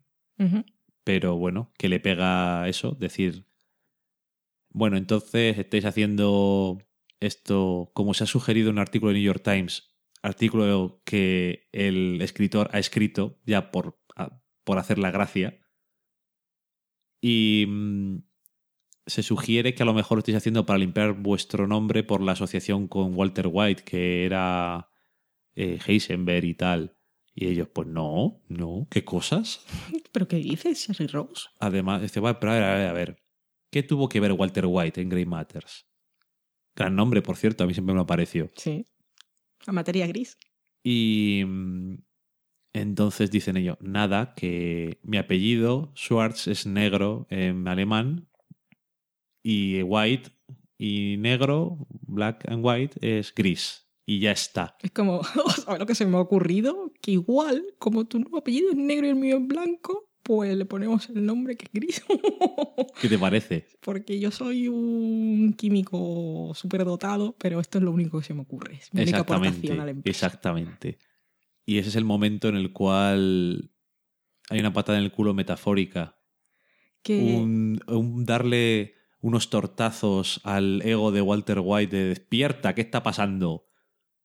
pero bueno, que le pega eso, decir, bueno, entonces estáis haciendo esto, como se ha sugerido en un artículo de New York Times, artículo que el escritor ha escrito ya por, a- por hacer la gracia, y mm, se sugiere que a lo mejor lo estáis haciendo para limpiar vuestro nombre por la asociación con Walter White, que era eh, Heisenberg y tal. Y ellos, pues no, no, ¿qué cosas? [LAUGHS] ¿Pero qué dices, Charlie Rose? Además, dice, "Bueno, pero a ver, a ver, a ver. ¿Qué tuvo que ver Walter White en Grey Matters? Gran nombre, por cierto, a mí siempre me lo pareció. Sí. La materia gris. Y mm, entonces dicen ellos, nada, que mi apellido, Schwartz, es negro en alemán y white y negro, black and white, es gris. Y ya está. Es como, [LAUGHS] ¿sabes lo que se me ha ocurrido? Que igual, como tu nuevo apellido es negro y el mío es blanco, pues le ponemos el nombre que es gris. [LAUGHS] ¿Qué te parece? Porque yo soy un químico superdotado, pero esto es lo único que se me ocurre. Es mi única aportación a la empresa. Exactamente. Y ese es el momento en el cual hay una patada en el culo metafórica. Que Un, un darle unos tortazos al ego de Walter White de despierta, ¿qué está pasando?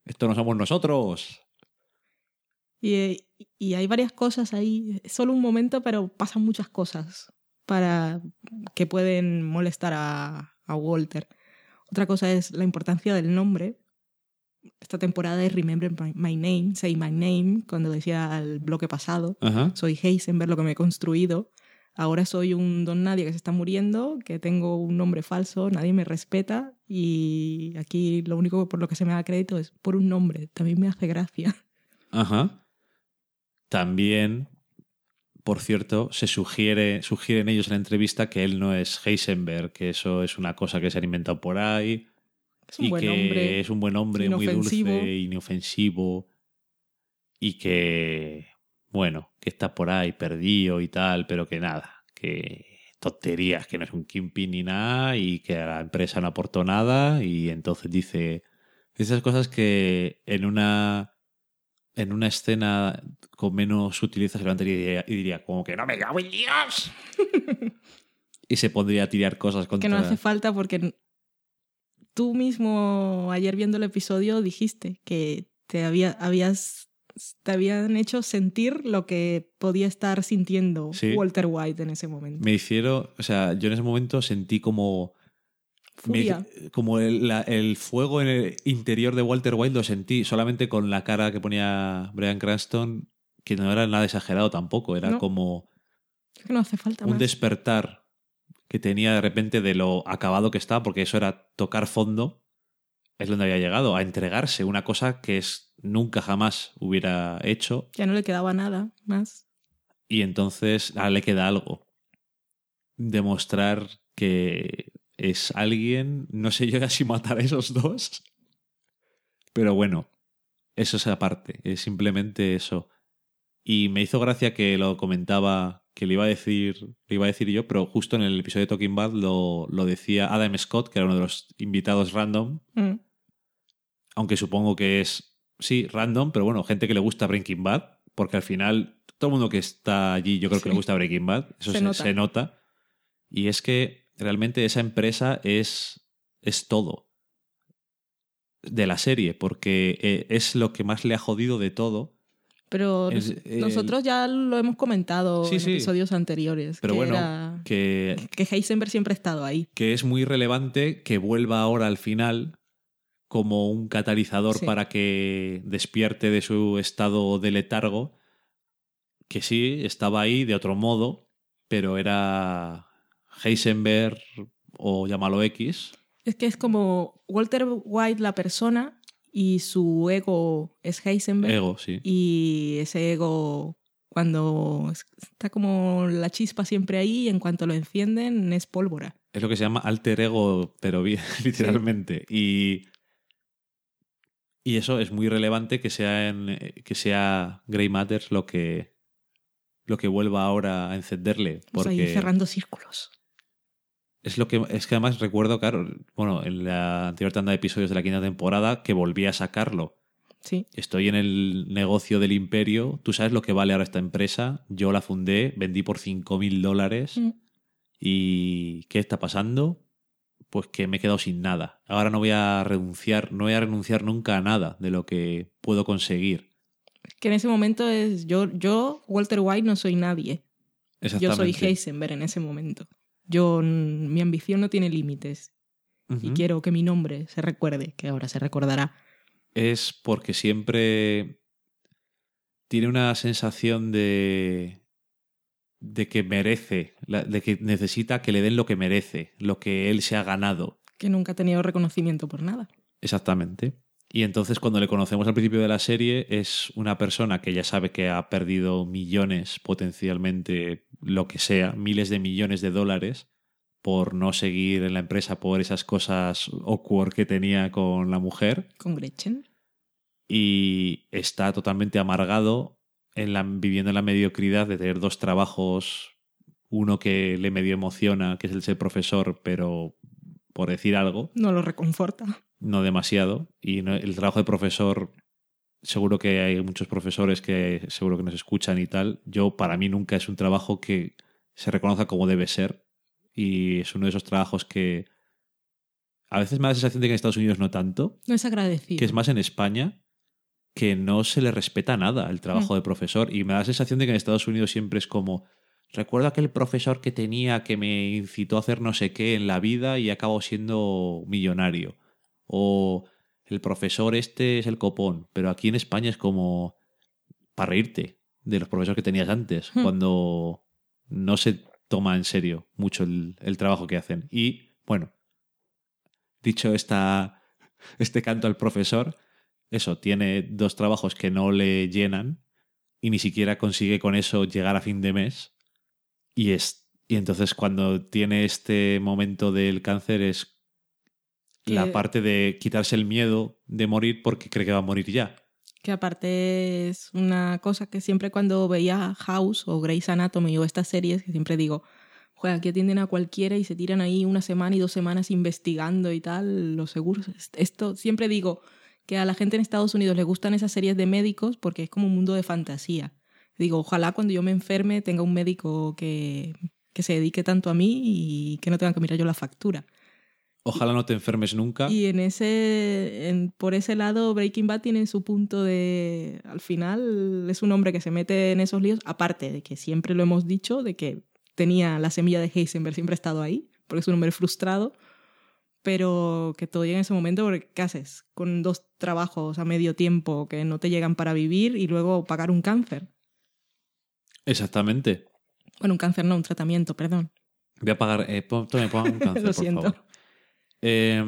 Esto no somos nosotros. Y, y hay varias cosas ahí, es solo un momento, pero pasan muchas cosas para que pueden molestar a, a Walter. Otra cosa es la importancia del nombre. Esta temporada es Remember My- Name, Say My Name, cuando decía el bloque pasado, Ajá. soy Heisenberg, lo que me he construido. Ahora soy un don nadie que se está muriendo, que tengo un nombre falso, nadie me respeta y aquí lo único por lo que se me da crédito es por un nombre. También me hace gracia. Ajá. También por cierto, se sugiere, sugieren ellos en la entrevista que él no es Heisenberg, que eso es una cosa que se han inventado por ahí. Es un y buen que hombre. es un buen hombre, muy dulce, inofensivo. Y que, bueno, que está por ahí perdido y tal, pero que nada, que tonterías, que no es un Kingpin ni nada y que a la empresa no aportó nada. Y entonces dice esas cosas que en una en una escena con menos sutileza se levantaría y diría, y diría como que no me cago en Dios. [LAUGHS] y se pondría a tirar cosas contra Que no hace falta porque tú mismo ayer viendo el episodio dijiste que te había, habías te habían hecho sentir lo que podía estar sintiendo Sí. Walter White en ese momento. me hicieron, o sea, yo en ese momento sentí como me- como el, la- el fuego en el interior de Walter White lo sentí solamente con la cara que ponía Brian Cranston, que no era nada exagerado tampoco, era No. como Es que no hace falta un más. despertar que tenía de repente de lo acabado que estaba, porque eso era tocar fondo, es donde había llegado, a entregarse, una cosa que es, nunca jamás hubiera hecho, Ya no le quedaba nada más. y entonces ahora le queda algo. Demostrar que es alguien, no sé yo [LAUGHS] si matar a esos dos, pero bueno, eso es aparte, es simplemente eso. Y me hizo gracia que lo comentaba, que le iba a decir, le iba a decir yo, pero justo en el episodio de Talking Bad lo, lo decía Adam Scott, que era uno de los invitados random, Mm. aunque supongo que es, sí, random, pero bueno, gente que le gusta Breaking Bad, porque al final todo el mundo que está allí yo creo que le gusta Breaking Bad, eso Se se, nota. se nota. Y es que realmente esa empresa es, es todo de la serie, porque eh, es lo que más le ha jodido de todo. Pero Es, eh, nosotros ya lo hemos comentado Sí, en sí. episodios anteriores. Pero que bueno, era- Que, que Heisenberg siempre ha estado ahí. que es muy relevante que vuelva ahora al final como un catalizador Sí. para que despierte de su estado de letargo, que sí, estaba ahí de otro modo, pero era Heisenberg o llámalo X. Es que es como Walter White la persona y su ego es Heisenberg. Ego, sí. Y ese ego, cuando es- está como la chispa siempre ahí, en cuanto lo encienden, es pólvora. Es lo que se llama alter ego, pero bien, [LAUGHS] literalmente. Y, y eso es muy relevante que sea, en, que sea Grey Matters lo que, lo que vuelva ahora a encenderle. Porque cerrando círculos. es lo que es que además recuerdo, claro, bueno, en la anterior tanda de episodios de la quinta temporada que volví a sacarlo. Sí. Estoy en el negocio del imperio. Tú sabes lo que vale ahora esta empresa. Yo la fundé, vendí por 5 mil dólares. Mm. ¿Y qué está pasando? Pues que me he quedado sin nada. Ahora no voy a renunciar, no voy a renunciar nunca a nada de lo que puedo conseguir. Que en ese momento es. Yo, yo Walter White, no soy nadie. Yo soy Heisenberg en ese momento. Yo, mi ambición no tiene límites. Y quiero que mi nombre se recuerde, que ahora se recordará. Es porque siempre tiene una sensación de de que merece, de que necesita que le den lo que merece, lo que él se ha ganado. Que nunca ha tenido reconocimiento por nada. Exactamente. Y entonces cuando le conocemos al principio de la serie es una persona que ya sabe que ha perdido millones, potencialmente lo que sea, miles de millones de dólares por no seguir en la empresa por esas cosas awkward que tenía con la mujer Con Gretchen. y está totalmente amargado en la, viviendo en la mediocridad de tener dos trabajos, uno que le medio emociona, que es el ser profesor, pero por decir algo, No lo reconforta. no demasiado. Y no- el trabajo de profesor, seguro que hay muchos profesores que seguro que nos escuchan y tal. Yo, para mí, nunca es un trabajo que se reconozca como debe ser. Y es uno de esos trabajos que a veces me da la sensación de que en Estados Unidos no tanto, No es agradecido. que es más en España, que no se le respeta nada el trabajo de profesor. Y me da la sensación de que en Estados Unidos siempre es como. Recuerdo aquel profesor que tenía que me incitó a hacer no sé qué en la vida y acabo siendo millonario. O el profesor este es el copón. Pero aquí en España es como para reírte de los profesores que tenías antes, Hmm. cuando no se toma en serio mucho el, el trabajo que hacen. Y bueno, dicho esta, este canto al profesor, eso, tiene dos trabajos que no le llenan y ni siquiera consigue con eso llegar a fin de mes. Y, es, y entonces cuando tiene este momento del cáncer es la parte de quitarse el miedo de morir porque cree que va a morir ya. Que aparte es una cosa que siempre cuando veía House o Grey's Anatomy o estas series, que siempre digo, juega, aquí atienden a cualquiera y se tiran ahí una semana y dos semanas investigando y tal, los seguros. Esto siempre digo que a la gente en Estados Unidos le gustan esas series de médicos porque es como un mundo de fantasía. Digo, ojalá cuando yo me enferme tenga un médico que, que se dedique tanto a mí y que no tenga que mirar yo la factura. Ojalá no te enfermes nunca. Y en ese, en- por ese lado, Breaking Bad tiene su punto de. Al final, es un hombre que se mete en esos líos, aparte de que siempre lo hemos dicho, de que tenía la semilla de Heisenberg, siempre ha estado ahí, porque es un hombre frustrado, pero que todo llega en ese momento, porque ¿qué haces? Con dos trabajos a medio tiempo que no te llegan para vivir y luego pagar un cáncer. Exactamente. Bueno, un cáncer no, un tratamiento, perdón. Voy a pagar. Eh, tome, ponga un [LAUGHS] cáncer, Lo por siento. favor. Eh,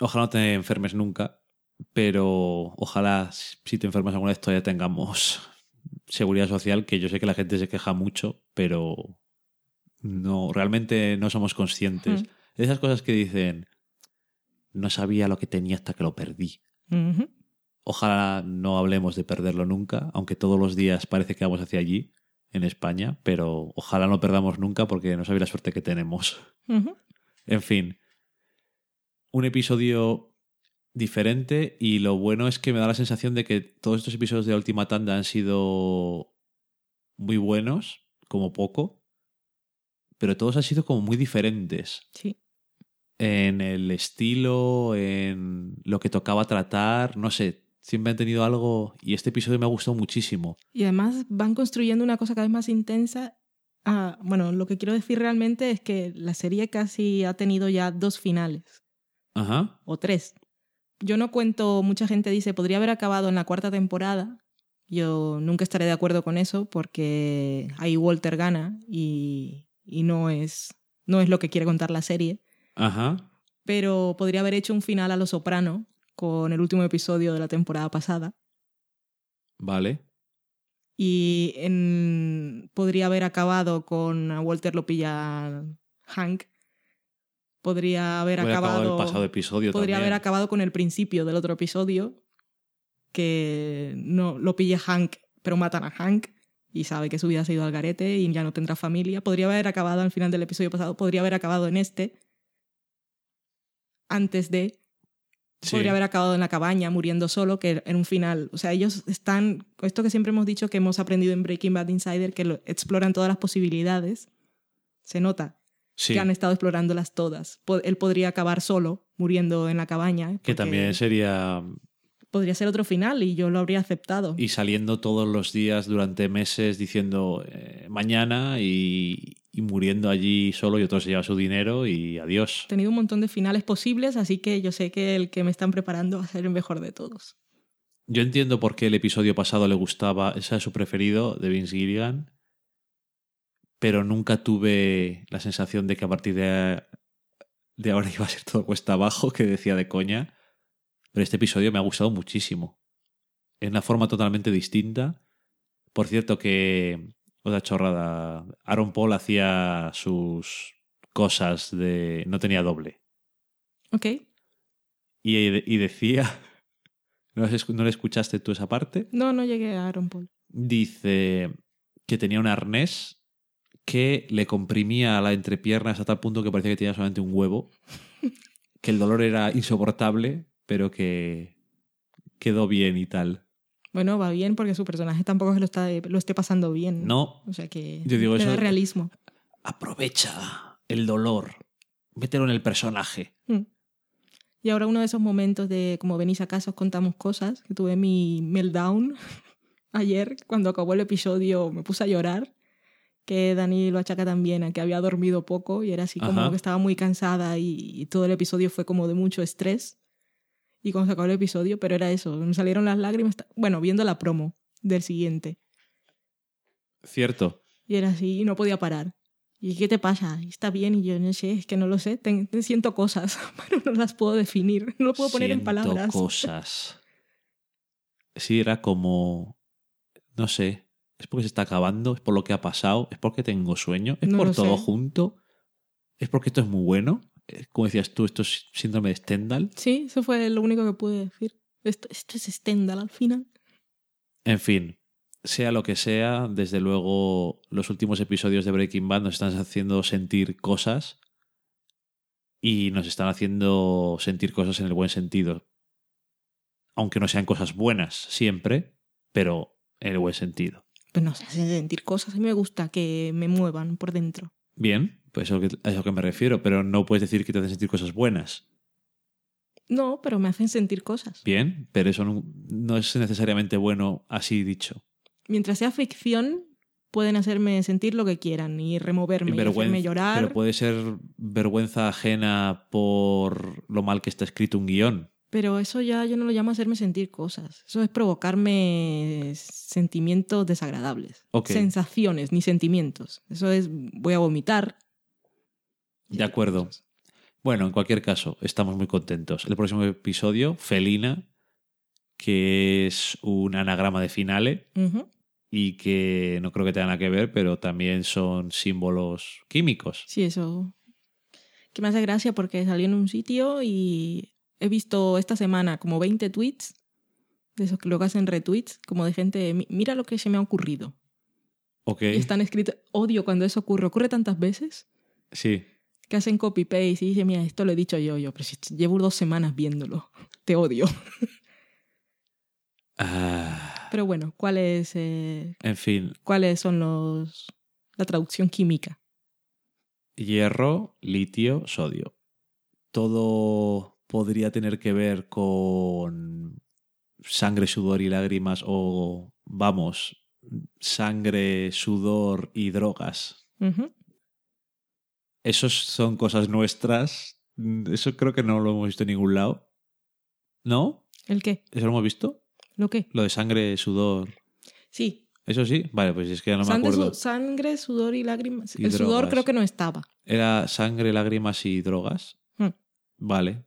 ojalá no te enfermes nunca, pero ojalá si te enfermas alguna vez todavía tengamos seguridad social, que yo sé que la gente se queja mucho, pero no, realmente no somos conscientes. De esas cosas que dicen, no sabía lo que tenía hasta que lo perdí. Ojalá no hablemos de perderlo nunca, aunque todos los días parece que vamos hacia allí en España, pero ojalá no perdamos nunca porque no sabéis la suerte que tenemos. En fin, un episodio diferente y lo bueno es que me da la sensación de que todos estos episodios de la última tanda han sido muy buenos, como poco, pero todos han sido como muy diferentes Sí. en el estilo, en lo que tocaba tratar, no sé, siempre han tenido algo y este episodio me ha gustado muchísimo. Y además van construyendo una cosa cada vez más intensa. Ah, bueno, lo que quiero decir realmente es que la serie casi ha tenido ya dos finales, Ajá. o tres. Yo no cuento, mucha gente dice, podría haber acabado en la cuarta temporada. Yo nunca estaré de acuerdo con eso porque ahí Walter gana y, y no, es, no es lo que quiere contar la serie. Ajá. Pero podría haber hecho un final a Lo Soprano con el último episodio de la temporada pasada. Vale. y en- podría haber acabado con a Walter lo pilla Hank. Podría haber acabado acabado. el pasado episodio podría también. haber acabado con el principio del otro episodio. Que no lo pilla Hank, pero matan a Hank y sabe que su vida se ha ido al garete y ya no tendrá familia. Podría haber acabado al final del episodio pasado, podría haber acabado en este. Antes de Sí. podría haber acabado en la cabaña muriendo solo, que en un final, o sea, ellos están, esto que siempre hemos dicho que hemos aprendido en Breaking Bad Insider, que lo, exploran todas las posibilidades, se nota Sí. que han estado explorándolas todas. Él podría acabar solo, muriendo en la cabaña. Que también sería. Podría ser otro final y yo lo habría aceptado. Y saliendo todos los días durante meses diciendo eh, mañana y, y muriendo allí solo y otro se lleva su dinero y adiós. He tenido un montón de finales posibles, así que yo sé que el que me están preparando va a ser el mejor de todos. Yo entiendo por qué el episodio pasado le gustaba, ese es su preferido, de Vince Gilligan, pero nunca tuve la sensación de que a partir de, de ahora [LAUGHS] iba a ser todo cuesta abajo, que decía de coña. Pero este episodio me ha gustado muchísimo. En una forma totalmente distinta. Por cierto que, otra chorrada, Aaron Paul hacía sus cosas de... no tenía doble. ¿Ok? Y, y decía... [LAUGHS] ¿No, ¿No le escuchaste tú esa parte? No, no llegué a Aaron Paul. dice que tenía un arnés que le comprimía la entrepierna hasta tal punto que parecía que tenía solamente un huevo, [LAUGHS] que el dolor era insoportable, pero que quedó bien y tal. Bueno, va bien porque su personaje tampoco se lo, está, lo esté pasando bien. No, O sea que Yo digo eso- realismo. aprovecha el dolor, mételo en el personaje. Mm. Y ahora uno de esos momentos de como venís a casa os contamos cosas, que tuve mi meltdown [LAUGHS] ayer cuando acabó el episodio me puse a llorar, que Dani lo achaca también a que había dormido poco y era así como Ajá. que estaba muy cansada y, y todo el episodio fue como de mucho estrés. Y cuando se acabó el episodio, pero era eso, me salieron las lágrimas, bueno, viendo la promo del siguiente. Cierto. Y era así, y no podía parar. ¿Y qué te pasa? ¿Está bien? Y yo no sé, es que no lo sé. Ten- siento cosas, [LAUGHS] pero no las puedo definir. No lo puedo poner en Siento palabras. cosas. Sí, era como No sé. ¿Es porque se está acabando? ¿Es por lo que ha pasado? ¿Es porque tengo sueño? ¿Es No por todo sé. junto? ¿Es porque esto es muy bueno? Eh, Como decías tú, esto es síndrome de Stendhal. Sí, eso fue lo único que pude decir. Esto, esto es Stendhal al final. En fin, sea lo que sea, desde luego los últimos episodios de Breaking Bad nos están haciendo sentir cosas y nos están haciendo sentir cosas en el buen sentido. Aunque no sean cosas buenas siempre, pero en el buen sentido. Pues nos hacen sentir cosas. A mí me gusta que me muevan por dentro. Bien, pues eso que- a eso que me refiero, pero no puedes decir que te hacen sentir cosas buenas. No, pero me hacen sentir cosas. Bien, pero eso no, no es necesariamente bueno así dicho. Mientras sea ficción, pueden hacerme sentir lo que quieran y removerme y hacerme llorar. Pero puede ser vergüenza ajena por lo mal que está escrito un guion. Pero eso ya yo no lo llamo hacerme sentir cosas. Eso es provocarme sentimientos desagradables. Sensaciones, ni sentimientos. Eso es voy a vomitar. De acuerdo. Bueno, en cualquier caso, estamos muy contentos. El próximo episodio, Felina, que es un anagrama de finale y que no creo que tenga nada que ver, pero también son símbolos químicos. Sí, eso. Que me hace gracia porque salí en un sitio y he visto esta semana como 20 tweets, de esos que luego hacen retweets, como de gente, "Mi- mira lo que se me ha ocurrido. Ok. Y están escritos, odio cuando eso ocurre, ocurre tantas veces Sí. que hacen copy-paste y dicen, mira, esto lo he dicho yo, yo, pero si llevo dos semanas viéndolo, [LAUGHS] te odio. [LAUGHS] Ah, Pero bueno, ¿cuáles, eh, en fin, ¿cuáles son los la traducción química? hierro, litio, sodio. Todo podría tener que ver con sangre, sudor y lágrimas o, vamos, sangre, sudor y drogas. Ujú. Esos son cosas nuestras. Eso creo que no lo hemos visto en ningún lado. ¿No? ¿El qué? ¿Eso lo hemos visto? ¿Lo qué? Lo de sangre, sudor. Sí, ¿Eso sí? Vale, pues es que ya no me acuerdo. su- sangre, sudor y lágrimas. Y el sudor creo que no estaba. Era sangre, lágrimas y drogas. Hmm. Vale.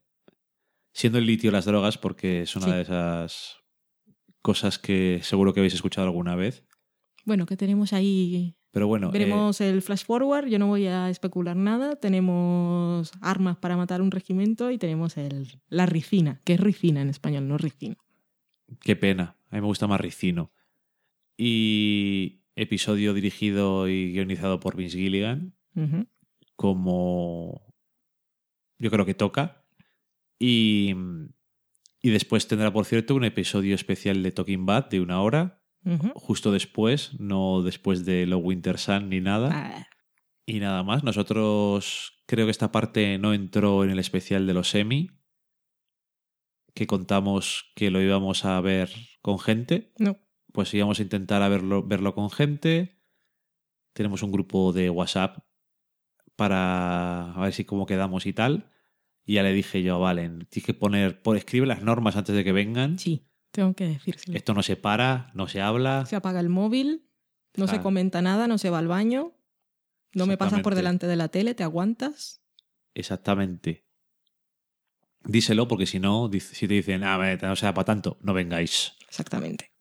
Siendo el litio las drogas, porque es una Sí. de esas cosas que seguro que habéis escuchado alguna vez. Bueno, que tenemos ahí. Pero bueno, eh, Veremos el flash forward, yo no voy a especular nada. Tenemos armas para matar un regimiento y tenemos el, la ricina, que es ricina en español, no ricina. qué pena. A mí me gusta más Ricino. Y episodio dirigido y guionizado por Vince Gilligan, como yo creo que toca. Y, y después tendrá, por cierto, un episodio especial de Talking Bad de una hora, justo después, no después de lo Winter Sun ni nada. Ah, Y nada más, nosotros creo que esta parte no entró en el especial de los Emmy, que contamos que lo íbamos a ver con gente, no. pues íbamos a intentar a verlo, verlo con gente. Tenemos un grupo de WhatsApp para a ver si cómo quedamos y tal. Y ya le dije yo, Valen, tienes que poner, por, escribe las normas antes de que vengan. Sí, tengo que decírselo. Esto no se para, no se habla. Se apaga el móvil, no se comenta nada, no se va al baño, no me pasas por delante de la tele, te aguantas. Exactamente. Díselo porque si no, si te dicen, ah, no sea para tanto, no vengáis. Exactamente.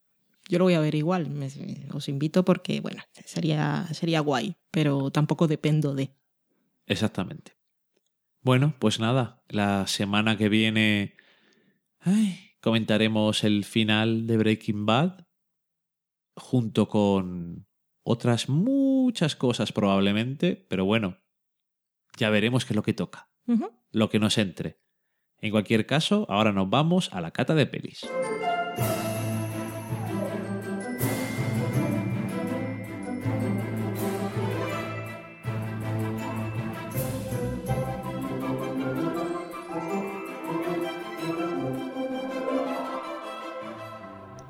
Yo lo voy a ver igual. me- os invito porque, bueno, sería, sería guay, pero tampoco dependo de. Exactamente. Bueno, pues nada, la semana que viene ay, comentaremos el final de Breaking Bad junto con otras muchas cosas probablemente, pero bueno, ya veremos qué es lo que toca, lo que nos entre. En cualquier caso, ahora nos vamos a la cata de pelis.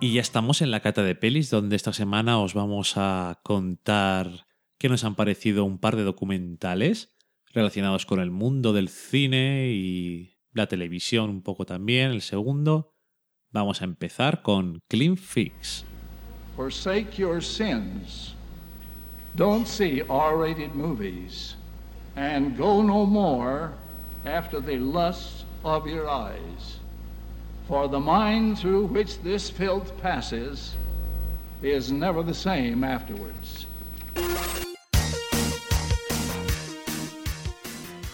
Y ya estamos en la cata de pelis, donde esta semana os vamos a contar qué nos han parecido un par de documentales relacionados con el mundo del cine y la televisión un poco también. El segundo, vamos a empezar con Clean Fix. Forsake your sins. Don't see R rated movies. And go no more after the lusts of your eyes. For the mind through which this filth passes is never the same afterwards.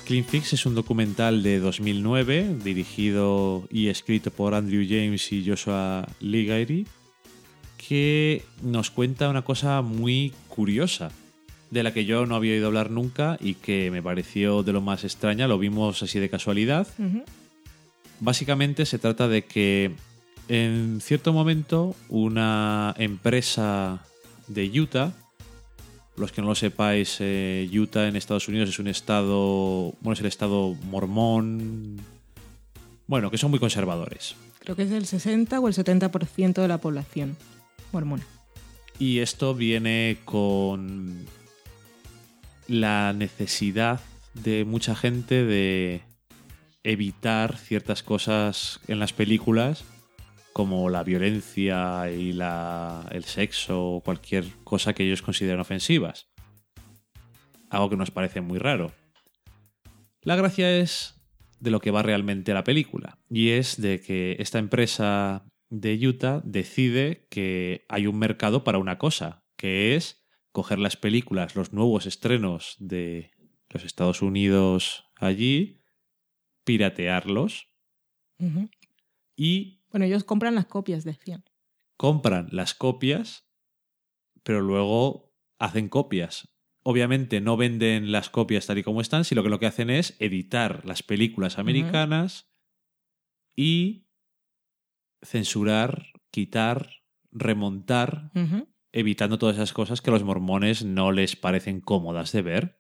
Clean Fix es un documental de 2009 dirigido y escrito por Andrew James y Joshua Ligary que nos cuenta una cosa muy curiosa de la que yo no había oído hablar nunca y que me pareció de lo más extraña, lo vimos así de casualidad. Ujú. Básicamente se trata de que en cierto momento una empresa de Utah, los que no lo sepáis, eh, Utah en Estados Unidos es un estado, bueno, es el estado mormón, bueno, que son muy conservadores. Creo que es el 60 o el 70% de la población mormona. Y esto viene con la necesidad de mucha gente de evitar ciertas cosas en las películas, como la violencia y la- el sexo o cualquier cosa que ellos consideran ofensivas. Algo que nos parece muy raro. La gracia es de lo que va realmente la película, y es de que esta empresa de Utah decide que hay un mercado para una cosa, que es coger las películas, los nuevos estrenos de los Estados Unidos allí, piratearlos y Bueno, ellos compran las copias, decían. compran las copias, pero luego hacen copias. Obviamente no venden las copias tal y como están, sino que lo que hacen es editar las películas americanas y censurar, quitar, remontar, evitando todas esas cosas que a los mormones no les parecen cómodas de ver.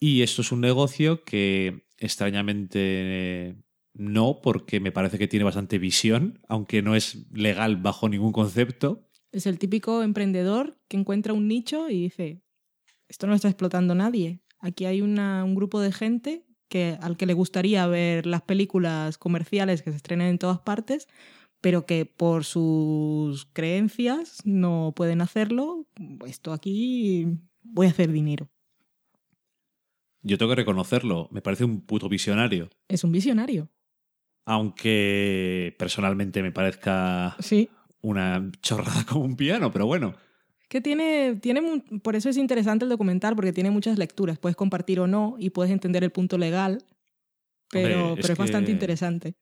Y esto es un negocio que extrañamente no, porque me parece que tiene bastante visión, aunque no es legal bajo ningún concepto. Es el típico emprendedor que encuentra un nicho y dice, esto no está explotando nadie. Aquí hay una- un grupo de gente que, al que le gustaría ver las películas comerciales que se estrenen en todas partes, pero que por sus creencias no pueden hacerlo. Esto aquí voy a hacer dinero. Yo tengo que reconocerlo, me parece un puto visionario. Es un visionario. Aunque personalmente me parezca Sí. una chorrada [LAUGHS] como un piano, pero bueno. Que tiene, tiene, por eso es interesante el documental, porque tiene muchas lecturas. Puedes compartir o no y puedes entender el punto legal, pero, Hombre, es pero es bastante interesante.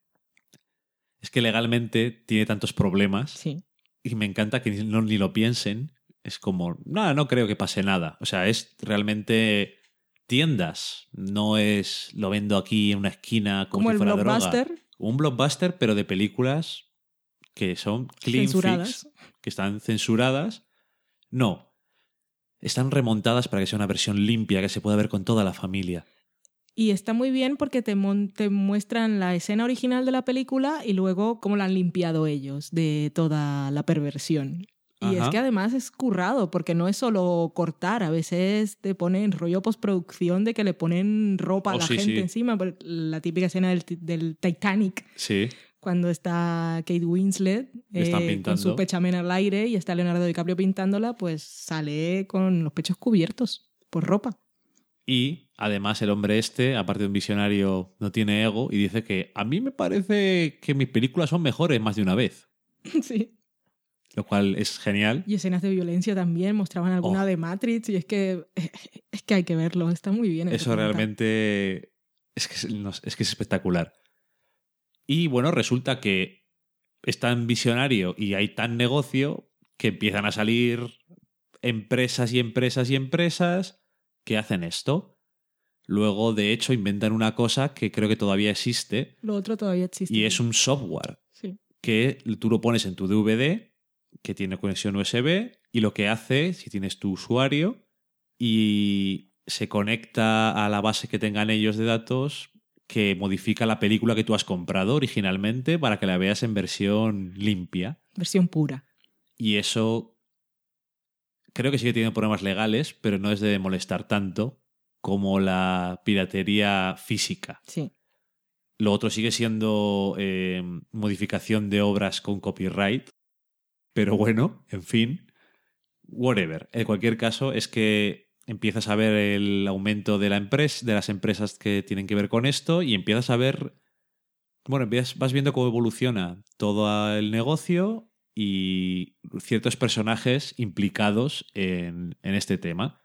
Es que legalmente tiene tantos problemas Sí. y me encanta que ni, no- ni lo piensen. Es como, no, no creo que pase nada. O sea, es realmente tiendas. No es lo vendo aquí en una esquina como, Como si el blockbuster, droga. Un blockbuster, pero de películas que son clean censuradas. fix, que están censuradas. No. Están remontadas para que sea una versión limpia que se pueda ver con toda la familia. Y está muy bien porque te, te muestran la escena original de la película y luego cómo la han limpiado ellos de toda la perversión. Y Ajá. es que además es currado, porque no es solo cortar, a veces te ponen rollo postproducción de que le ponen ropa a Oh, la sí, gente sí. encima. La típica escena del, del Titanic, Sí. cuando está Kate Winslet eh, con su pechamen al aire y está Leonardo DiCaprio pintándola, pues sale con los pechos cubiertos por ropa. Y además el hombre este, aparte de un visionario, no tiene ego y dice que a mí me parece que mis películas son mejores más de una vez. [LAUGHS] sí. Lo cual es genial. Y escenas de violencia también, mostraban alguna Oh. de Matrix y es que [LAUGHS] es que hay que verlo, está muy bien. Eso realmente es que es, no sé, es que es espectacular. Y bueno, resulta que es tan visionario y hay tan negocio que empiezan a salir empresas y empresas y empresas que hacen esto. Luego, de hecho, inventan una cosa que creo que todavía existe Lo otro todavía existe. y es un software Sí. que tú lo pones en tu DVD, que tiene conexión USB, y lo que hace, si tienes tu usuario, y se conecta a la base que tengan ellos de datos, que modifica la película que tú has comprado originalmente para que la veas en versión limpia. Versión pura. Y eso creo que sí que tiene problemas legales, pero no es de molestar tanto como la piratería física. Sí. Lo otro sigue siendo eh, modificación de obras con copyright. Pero bueno, en fin. Whatever. En cualquier caso, es que empiezas a ver el aumento de la empresa, de las empresas que tienen que ver con esto, y empiezas a ver. Bueno, empiezas- vas viendo cómo evoluciona todo el negocio y ciertos personajes implicados en, en este tema.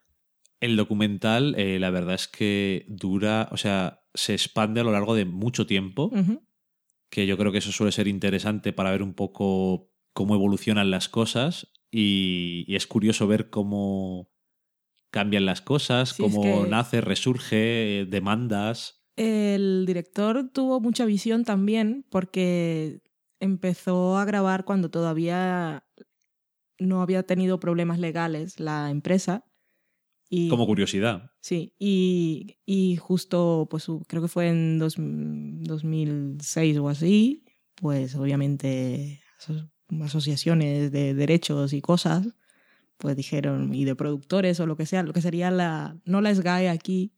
El documental, eh, la verdad es que dura, o sea, se expande a lo largo de mucho tiempo, que yo creo que eso suele ser interesante para ver un poco cómo evolucionan las cosas y, y es curioso ver cómo cambian las cosas, Sí, es cómo que- nace, resurge, eh, demandas. El director tuvo mucha visión también porque empezó a grabar cuando todavía no había tenido problemas legales la empresa. Y, Como curiosidad. Sí, y, y justo, pues creo que fue en dos- 2006 o así, pues obviamente asociaciones de derechos y cosas, pues dijeron, y de productores o lo que sea, lo que sería la, no la SGAE aquí,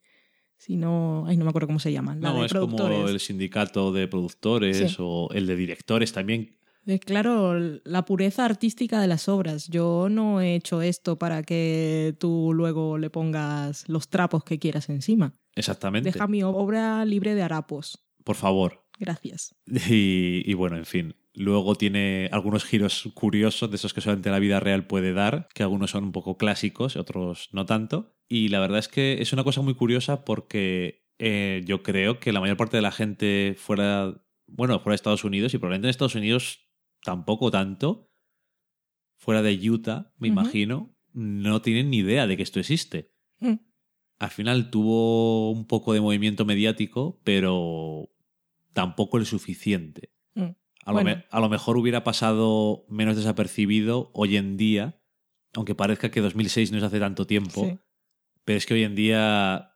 sino, ay, no me acuerdo cómo se llaman, la No, de es como el sindicato de productores Sí. o el de directores también. Eh, Claro, la pureza artística de las obras. Yo no he hecho esto para que tú luego le pongas los trapos que quieras encima. Exactamente. Deja mi obra libre de harapos. Por favor. Gracias. [LAUGHS] Y, y bueno, en fin. Luego tiene algunos giros curiosos de esos que solamente la vida real puede dar, que algunos son un poco clásicos, otros no tanto. Y la verdad es que es una cosa muy curiosa porque eh, yo creo que la mayor parte de la gente fuera, bueno, fuera de Estados Unidos y probablemente en Estados Unidos tampoco tanto, fuera de Utah, me imagino, no tienen ni idea de que esto existe. Mm. Al final tuvo un poco de movimiento mediático, pero tampoco el suficiente. A, lo Bueno. me- a lo mejor hubiera pasado menos desapercibido hoy en día, aunque parezca que 2006 no es hace tanto tiempo, Sí. pero es que hoy en día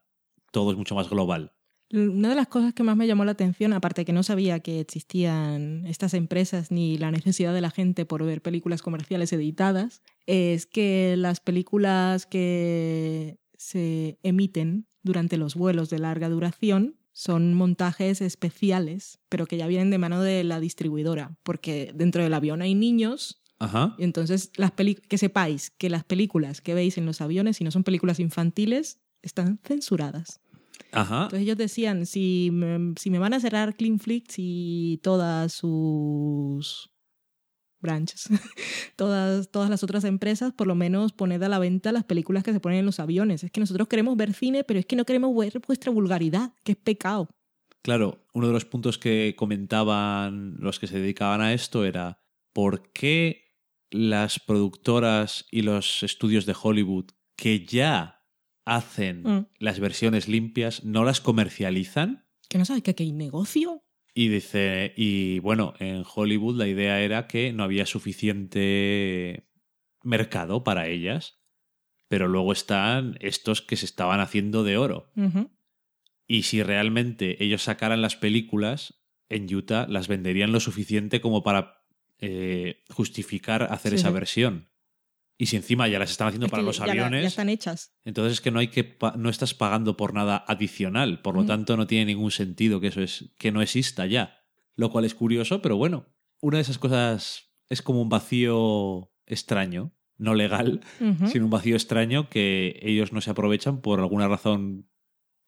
todo es mucho más global. Una de las cosas que más me llamó la atención, aparte que no sabía que existían estas empresas ni la necesidad de la gente por ver películas comerciales editadas, es que las películas que se emiten durante los vuelos de larga duración son montajes especiales, pero que ya vienen de mano de la distribuidora, porque dentro del avión hay niños Ajá. y entonces las peli- que sepáis que las películas que veis en los aviones, si no son películas infantiles, están censuradas. Ajá. Entonces ellos decían, si me, si me van a cerrar Cleanflix y todas sus branches, [LAUGHS] todas, todas las otras empresas, por lo menos poned a la venta las películas que se ponen en los aviones. Es que nosotros queremos ver cine, pero es que no queremos ver vuestra vulgaridad, que es pecado. Claro, uno de los puntos que comentaban los que se dedicaban a esto era ¿por qué las productoras y los estudios de Hollywood que ya hacen Mm. las versiones limpias no las comercializan? Que no sabes que aquí hay negocio. Y dice, y bueno, en Hollywood la idea era que no había suficiente mercado para ellas, pero luego están estos que se estaban haciendo de oro. Y si realmente ellos sacaran las películas, en Utah las venderían lo suficiente como para eh, justificar hacer Sí, esa sí. versión. Y si encima ya las están haciendo Es para los ya la- aviones, ya están hechas. entonces es que no hay que no estás pagando por nada adicional, por lo Mm. tanto no tiene ningún sentido que eso es que no exista ya. Lo cual es curioso, pero bueno, una de esas cosas es como un vacío extraño, no legal, Ujú. sino un vacío extraño que ellos no se aprovechan por alguna razón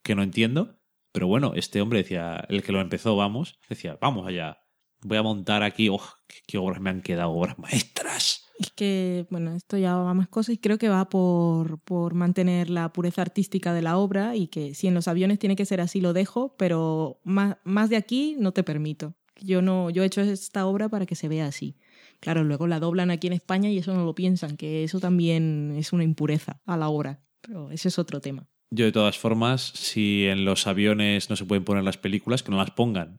que no entiendo. Pero bueno, este hombre decía, el que lo empezó, vamos, decía, vamos allá, voy a montar aquí, oh, qué, qué obras me han quedado, obras maestras. Es que, bueno, esto ya va más cosas y creo que va por, por mantener la pureza artística de la obra y que si en los aviones tiene que ser así lo dejo, pero más, más de aquí no te permito. Yo no, yo he hecho esta obra para que se vea así. Claro, luego la doblan aquí en España y eso no lo piensan, que eso también es una impureza a la obra. Pero ese es otro tema. Yo de todas formas, si en los aviones no se pueden poner las películas, que no las pongan.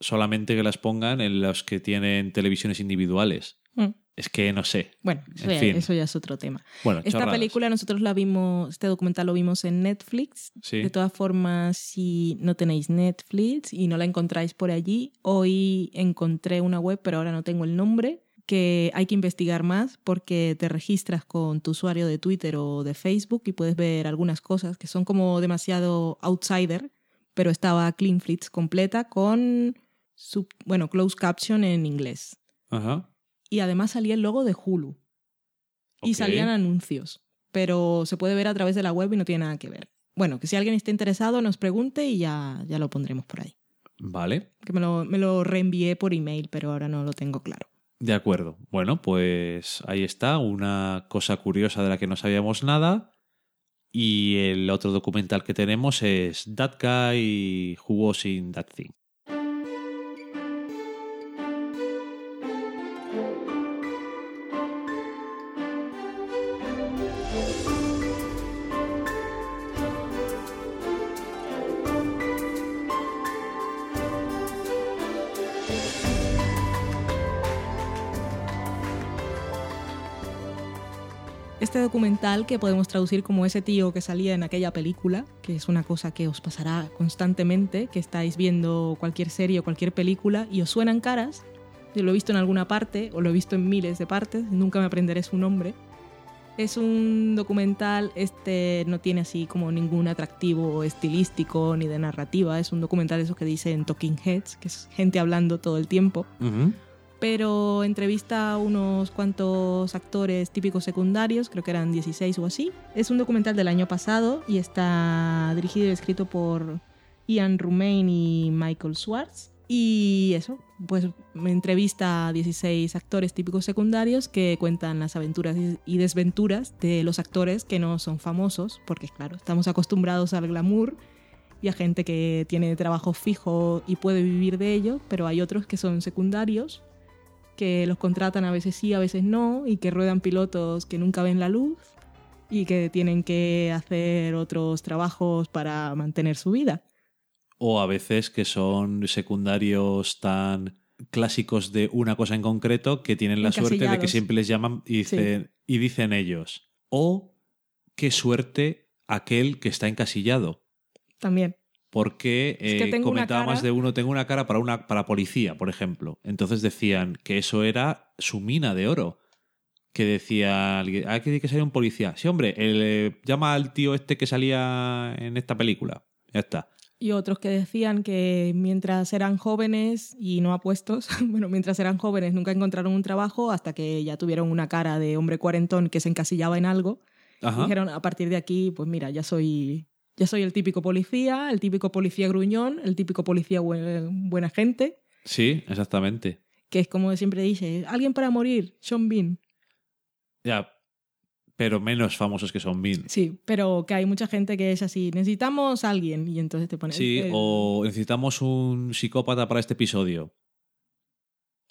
Solamente que las pongan en los que tienen televisiones individuales. Mm. Es que no sé. Bueno, eso, En ya, fin. eso ya es otro tema. Bueno, Esta chorradas. película nosotros la vimos, este documental lo vimos en Netflix. Sí. De todas formas, si no tenéis Netflix y no la encontráis por allí, hoy encontré una web, pero ahora no tengo el nombre, que hay que investigar más porque te registras con tu usuario de Twitter o de Facebook y puedes ver algunas cosas que son como demasiado outsider, pero estaba Cleanflix completa con, sub, bueno, closed caption en inglés. Ajá. Y además salía el logo de Hulu y salían anuncios, pero se puede ver a través de la web y no tiene nada que ver. Bueno, que si alguien está interesado nos pregunte y ya, ya lo pondremos por ahí. Vale. Que me lo, me lo reenvié por email, pero ahora no lo tengo claro. De acuerdo. Bueno, pues ahí está, una cosa curiosa de la que no sabíamos nada. Y el otro documental que tenemos es That Guy Who Was in That Thing. Este documental que podemos traducir como ese tío que salía en aquella película, que es una cosa que os pasará constantemente, que estáis viendo cualquier serie o cualquier película y os suenan caras. Yo lo he visto en alguna parte o lo he visto en miles de partes, nunca me aprenderé su nombre. Es un documental, este no tiene así como ningún atractivo estilístico ni de narrativa, es un documental de esos que dicen Talking Heads, que es gente hablando todo el tiempo. Pero entrevista a unos cuantos actores típicos secundarios, creo que eran 16 o así. Es un documental del año pasado y está dirigido y escrito por Ian Rumain y Michael Schwartz. Y eso, pues me entrevista a 16 actores típicos secundarios que cuentan las aventuras y desventuras de los actores que no son famosos, porque claro, estamos acostumbrados al glamour y a gente que tiene trabajo fijo y puede vivir de ello, pero hay otros que son secundarios que los contratan a veces sí, a veces no, y que ruedan pilotos que nunca ven la luz y que tienen que hacer otros trabajos para mantener su vida. O a veces que son secundarios tan clásicos de una cosa en concreto que tienen la suerte de que siempre les llaman y dicen, y dicen ellos. O qué suerte aquel que está encasillado. También. Porque Es que eh, comentaba más de uno, tengo una cara para una para policía, por ejemplo. Entonces decían que eso era su mina de oro. Que decía alguien, ah, que que salía un policía. Sí, hombre, el, eh, llama al tío este que salía en esta película. Ya está. Y otros que decían que mientras eran jóvenes y no apuestos, [LAUGHS] bueno, mientras eran jóvenes nunca encontraron un trabajo hasta que ya tuvieron una cara de hombre cuarentón que se encasillaba en algo. Ajá. Dijeron, a partir de aquí, pues mira, ya soy, ya soy el típico policía, el típico policía gruñón, el típico policía buen- buena gente, Sí, exactamente. que es como siempre dice, alguien para morir, Sean Bean. Ya, pero menos famosos que son Bean. Sí, pero que hay mucha gente que es así, necesitamos a alguien y entonces te ponen... Sí, o necesitamos un psicópata para este episodio.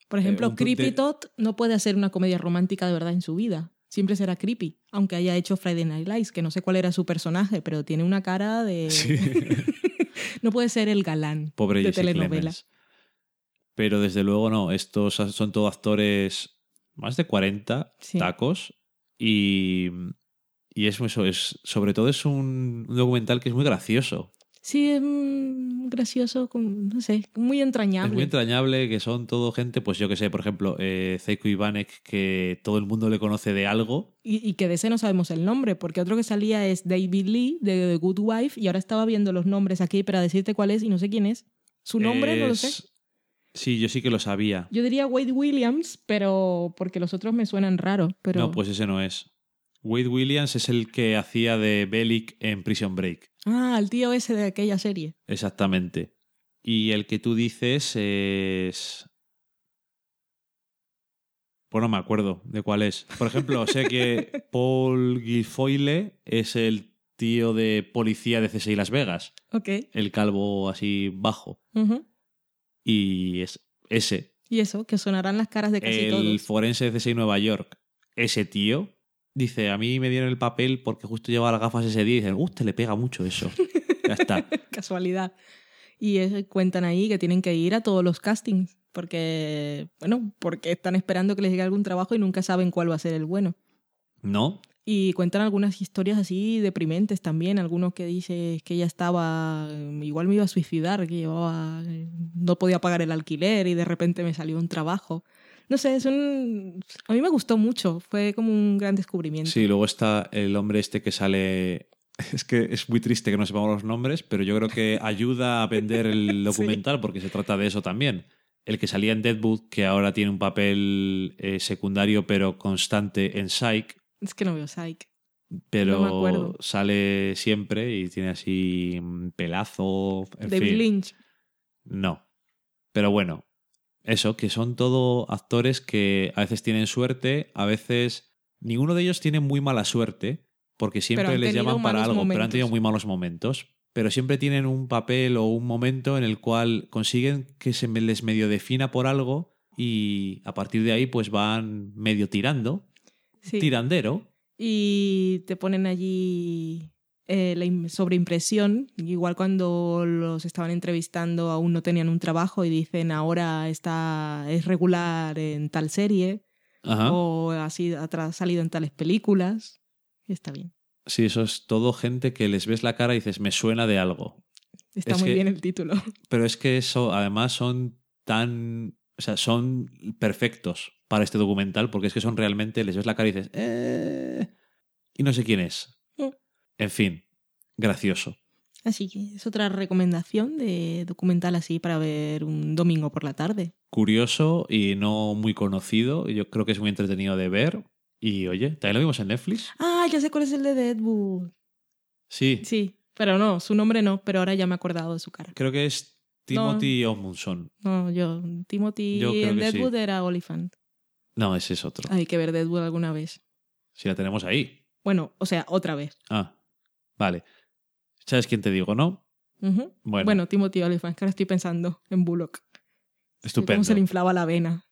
Por ejemplo, eh, Creepy de- Todd no puede hacer una comedia romántica de verdad en su vida. Siempre será creepy, aunque haya hecho Friday Night Lights, que no sé cuál era su personaje, pero tiene una cara de... [LAUGHS] Sí. [LAUGHS] no puede ser el galán Pobre de Jesse telenovela. Clemens. Pero desde luego no, estos son todos actores más de 40 Sí. tacos y, y es eso, es, sobre todo es un, un documental que es muy gracioso. Sí, es mm, gracioso, con- no sé, muy entrañable. Es muy entrañable que son todo gente, pues yo que sé, por ejemplo, eh, Zeiko Ivanek, que todo el mundo le conoce de algo. y, y que de ese no sabemos el nombre, porque otro que salía es David Lee, de The Good Wife, y ahora estaba viendo los nombres aquí para decirte cuál es y no sé quién es. Su nombre no lo sé. Sí, yo sí que lo sabía. Yo diría Wade Williams, pero porque los otros me suenan raros. Pero... No, pues ese no es. Wade Williams es el que hacía de Bellic en Prison Break. Ah, el tío ese de aquella serie. Exactamente. Y el que tú dices es. Pues no me acuerdo de cuál es. Por ejemplo, sé que [LAUGHS] Paul Guilfoyle es el tío de policía de CSI Las Vegas. Ok. El calvo así bajo. Y es ese. Y eso, que sonarán las caras de casi el todos. forense de CSI Nueva York. Ese tío. Dice, a mí me dieron el papel porque justo llevaba las gafas ese día y dicen, te le pega mucho eso. ya está. [LAUGHS] Casualidad. Y es- cuentan ahí que tienen que ir a todos los castings, porque, bueno, porque están esperando que les llegue algún trabajo y nunca saben cuál va a ser el bueno. ¿No? Y cuentan algunas historias así deprimentes también, algunos que dice que ella estaba, eh, igual me iba a suicidar, que llevaba, eh, no podía pagar el alquiler y de repente me salió un trabajo. No sé, es un... A mí me gustó mucho, fue como un gran descubrimiento. Sí, luego está el hombre este que sale. [LAUGHS] Es que es muy triste que no sepamos los nombres, pero yo creo que ayuda a vender el [LAUGHS] documental porque se trata de eso también. El que salía en Deadwood, que ahora tiene un papel eh, secundario pero constante en Psych, Es que no veo Psych. pero No sale siempre y tiene así un pelazo. En David fin. Lynch. No. Pero bueno, eso, que son todo actores que a veces tienen suerte, a veces ninguno de ellos tiene muy mala suerte, porque siempre les llaman para algo, pero han tenido muy malos momentos. Pero siempre tienen un papel o un momento en el cual consiguen que se les medio defina por algo y a partir de ahí pues van medio tirando, Sí. tirandero. Y te ponen allí eh, la im- sobreimpresión. Igual cuando los estaban entrevistando aún no tenían un trabajo y dicen ahora está, es regular en tal serie Ajá. o ha, sido- ha tra- salido en tales películas. Está bien. Sí, eso es todo gente que les ves la cara y dices, me suena de algo. Está Es muy que- bien el título. [LAUGHS] Pero es que eso, además, son tan. O sea, son perfectos para este documental, porque es que son realmente. Les ves la cara y dices. "Eh", y no sé quién es. En fin, gracioso. Así que es otra recomendación de documental así para ver un domingo por la tarde. Curioso y no muy conocido. Yo creo que es muy entretenido de ver. Y oye, ¿también lo vimos en Netflix? Ah, ya sé cuál es el de Deadwood. Sí, Sí, pero no, su nombre no, pero ahora ya me he acordado de su cara. creo que es Timothy Osmundson. No, yo, Timothy Yo creo en que sí. Deadwood era Oliphant. No, ese es otro. Hay que ver Deadwood alguna vez. Si la tenemos ahí. Bueno, o sea, otra vez. Ah, vale. ¿Sabes quién te digo, no? Bueno, Bueno, Timothy Oliphant, que ahora estoy pensando en Bullock. estupendo. Cómo se le inflaba la vena.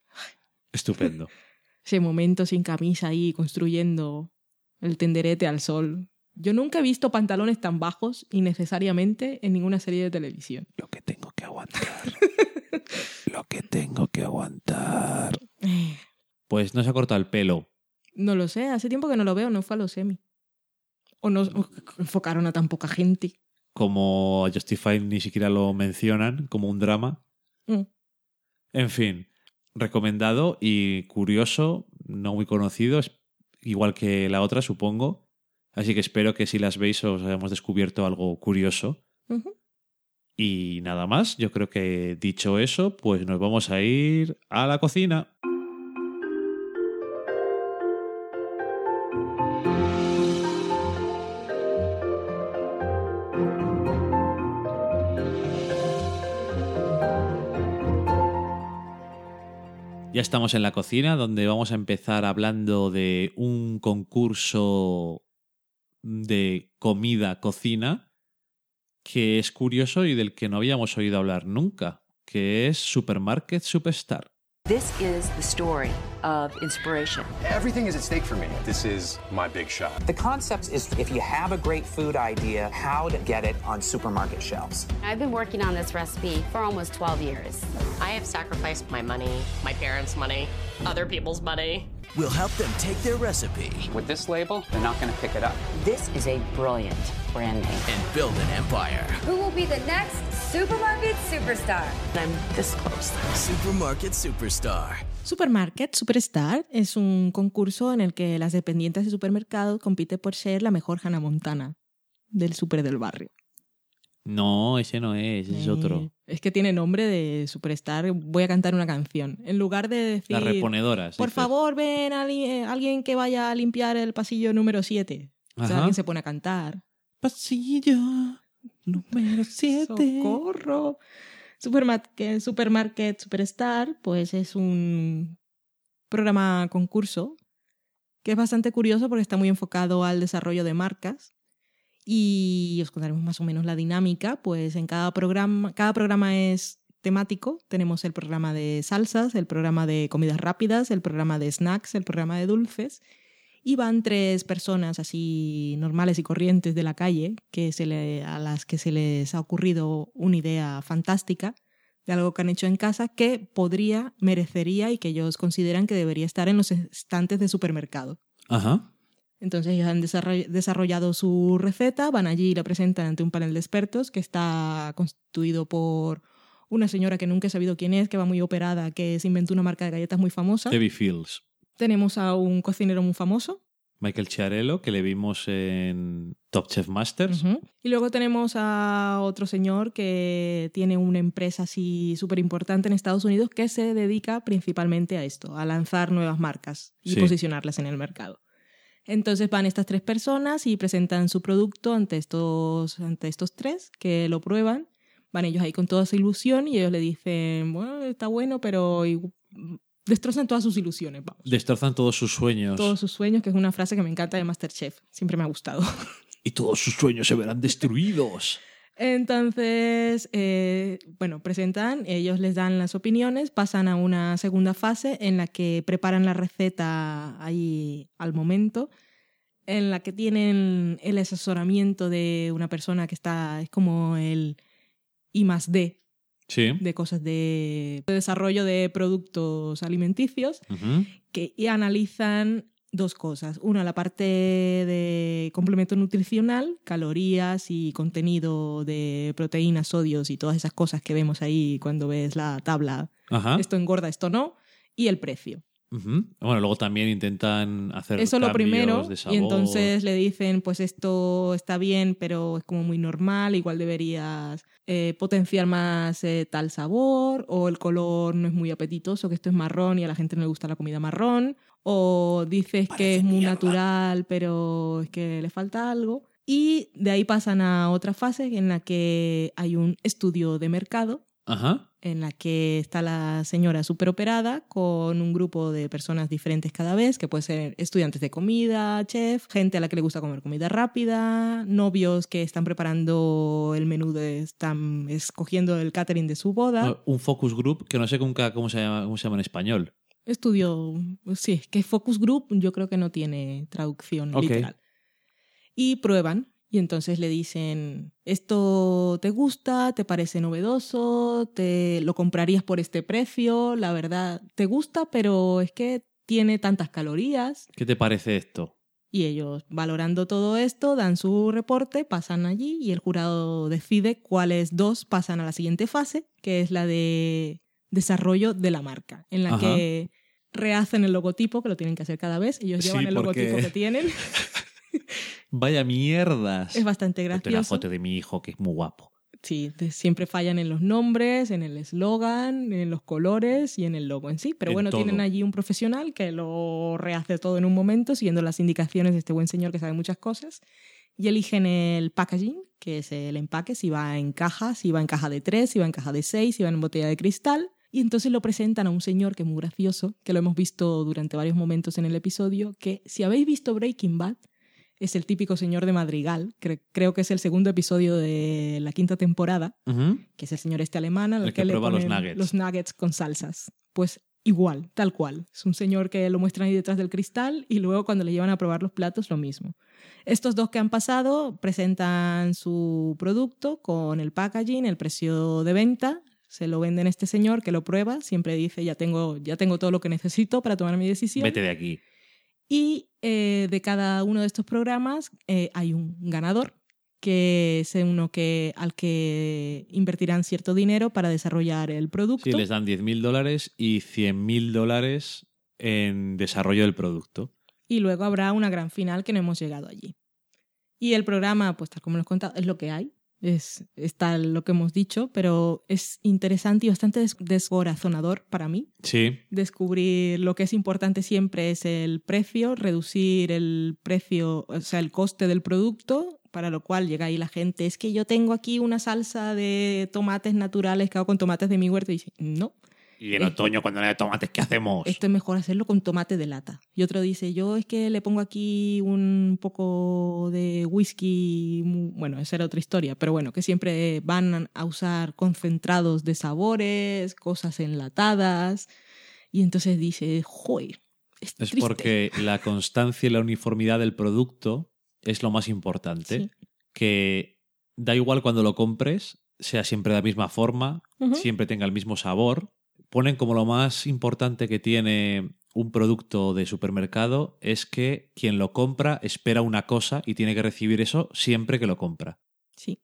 Estupendo. [LAUGHS] Ese momento sin camisa ahí construyendo el tenderete al sol. Yo nunca he visto pantalones tan bajos innecesariamente en ninguna serie de televisión. Lo que tengo que aguantar. [LAUGHS] Lo que tengo que aguantar. Pues no se ha cortado el pelo. No lo sé, hace tiempo que no lo veo, no fue a los semi. O no o enfocaron a tan poca gente. Como a Justify ni siquiera lo mencionan como un drama. Mm. En fin, recomendado y curioso, no muy conocido, es igual que la otra, supongo. Así que espero que si las veis os hayamos descubierto algo curioso. Y nada más, yo creo que dicho eso, pues nos vamos a ir a la cocina. Ya estamos en la cocina donde vamos a empezar hablando de un concurso de comida, cocina, que es curioso y del que no habíamos oído hablar nunca, que es Supermarket Superstar. This is the story of inspiration. Everything is at stake for me. This is my big shot. The concept is if you have a great food idea, how to get it on supermarket shelves. I've been working on this recipe for almost 12 years. I have sacrificed my money, my parents' money, other people's money. We'll help them take their recipe With this label, they're not going to pick it up. This is a brilliant brand name. and build an empire. Who will be the next supermarket superstar? I'm this close. Supermarket Superstar. Supermarket Superstar es un concurso en el que las dependientes de supermercado compiten por ser la mejor Hannah Montana del super del barrio. No, ese no es, ese es Eh, otro. Es que tiene nombre de Superstar. Voy a cantar una canción. En lugar de decir, Las reponedoras. por favor, ven ali- eh, alguien que vaya a limpiar el pasillo número 7. O sea, Ajá. alguien se pone a cantar. Pasillo número 7. ¡Socorro! Supermarket, Supermarket Superstar, pues es un programa concurso que es bastante curioso porque está muy enfocado al desarrollo de marcas. Y os contaremos más o menos la dinámica, pues en cada programa, cada programa es temático. Tenemos el programa de salsas, el programa de comidas rápidas, el programa de snacks, el programa de dulces. Y van tres personas así normales y corrientes de la calle que se le, a las que se les ha ocurrido una idea fantástica de algo que han hecho en casa que podría, merecería y que ellos consideran que debería estar en los estantes de supermercado. Ajá. Entonces ellos han desarroll- desarrollado su receta, van allí y la presentan ante un panel de expertos que está constituido por una señora que nunca he sabido quién es, que va muy operada, que se inventó una marca de galletas muy famosa. Debbie Fields. Tenemos a un cocinero muy famoso. Michael Chiarello, que le vimos en Top Chef Masters. Y luego tenemos a otro señor que tiene una empresa así súper importante en Estados Unidos que se dedica principalmente a esto, a lanzar nuevas marcas y Sí. posicionarlas en el mercado. Entonces van estas tres personas y presentan su producto ante estos, ante estos tres que lo prueban. Van ellos ahí con toda esa ilusión y ellos le dicen, bueno, está bueno, pero destrozan todas sus ilusiones, vamos. Destrozan todos sus sueños. Todos sus sueños, que es una frase que me encanta de Masterchef. Siempre me ha gustado. Y todos sus sueños se verán destruidos. Entonces, eh, bueno, presentan, ellos les dan las opiniones, pasan a una segunda fase en la que preparan la receta ahí al momento, en la que tienen el asesoramiento de una persona que está, es como el I más D Sí. de cosas de, de desarrollo de productos alimenticios que y analizan dos cosas. Una, la parte de complemento nutricional, calorías y contenido de proteínas, sodios y todas esas cosas que vemos ahí cuando ves la tabla. Ajá. Esto engorda, esto no. Y el precio. Bueno, luego también intentan hacer Eso lo cambios primero. de Y sabor. entonces le dicen, pues esto está bien, pero es como muy normal, igual deberías eh, potenciar más eh, tal sabor, o el color no es muy apetitoso, que esto es marrón y a la gente no le gusta la comida marrón, o dices que es muy natural, pero es que le falta algo. Y de ahí pasan a otra fase en la que hay un estudio de mercado Ajá. en la que está la señora superoperada con un grupo de personas diferentes cada vez, que puede ser estudiantes de comida, chef, gente a la que le gusta comer comida rápida, novios que están preparando el menú, de, están escogiendo el catering de su boda. No, Un focus group que no sé nunca cómo se llama, cómo se llama en español. Estudio, sí, es que focus group yo creo que no tiene traducción Ok. literal. Y prueban. Y entonces le dicen, ¿esto te gusta? ¿Te parece novedoso? ¿Te lo comprarías por este precio? La verdad, ¿te gusta? Pero es que tiene tantas calorías. ¿Qué te parece esto? Y ellos, valorando todo esto, dan su reporte, pasan allí y el jurado decide cuáles dos pasan a la siguiente fase, que es la de desarrollo de la marca, en la Ajá. que rehacen el logotipo, que lo tienen que hacer cada vez. Ellos Sí, llevan el porque- logotipo que tienen. [LAUGHS] [LAUGHS] Vaya mierdas. Es bastante Ponte una gracioso. foto de mi hijo que es muy guapo. Sí, te- siempre fallan en los nombres, en el eslogan, en los colores y en el logo en sí. Pero En bueno, todo. tienen allí un profesional que lo rehace todo en un momento, siguiendo las indicaciones de este buen señor que sabe muchas cosas. Y eligen el packaging, que es el empaque, si va en caja, si va en caja de tres, si va en caja de seis, si va en botella de cristal. Y entonces lo presentan a un señor que es muy gracioso, que lo hemos visto durante varios momentos en el episodio, que si habéis visto Breaking Bad, es el típico señor de Madrigal, cre- creo que es el segundo episodio de la quinta temporada, que es el señor este alemán al El que le prueba los nuggets. los nuggets con salsas. Pues igual, tal cual. Es un señor que lo muestran ahí detrás del cristal y luego cuando le llevan a probar los platos lo mismo. Estos dos que han pasado presentan su producto con el packaging, el precio de venta, se lo venden a este señor que lo prueba, siempre dice ya tengo, ya tengo todo lo que necesito para tomar mi decisión. Vete de aquí. Y eh, de cada uno de estos programas eh, hay un ganador, que es uno que, al que invertirán cierto dinero para desarrollar el producto. Sí, les dan 10.000 dólares y 100.000 dólares en desarrollo del producto. Y luego habrá una gran final que no hemos llegado allí. Y el programa, pues tal como lo he contado, es lo que hay. Es, está lo que hemos dicho, pero es interesante y bastante des- descorazonador para mí. Sí. descubrir lo que es importante siempre es el precio, reducir el precio, o sea, el coste del producto, para lo cual llega ahí la gente, es que yo tengo aquí una salsa de tomates naturales que hago con tomates de mi huerta y dice, no, Y en otoño, cuando no hay tomates, ¿qué hacemos? esto es mejor hacerlo con tomate de lata. Y otro dice, yo es que le pongo aquí un poco de whisky, bueno, esa era otra historia, pero bueno, que siempre van a usar concentrados de sabores, cosas enlatadas. Y entonces dice, joder, es, Es triste". porque la constancia y la uniformidad del producto es lo más importante. Sí. Que da igual cuando lo compres, sea siempre de la misma forma, siempre tenga el mismo sabor. Ponen como lo más importante que tiene un producto de supermercado es que quien lo compra espera una cosa y tiene que recibir eso siempre que lo compra. Sí.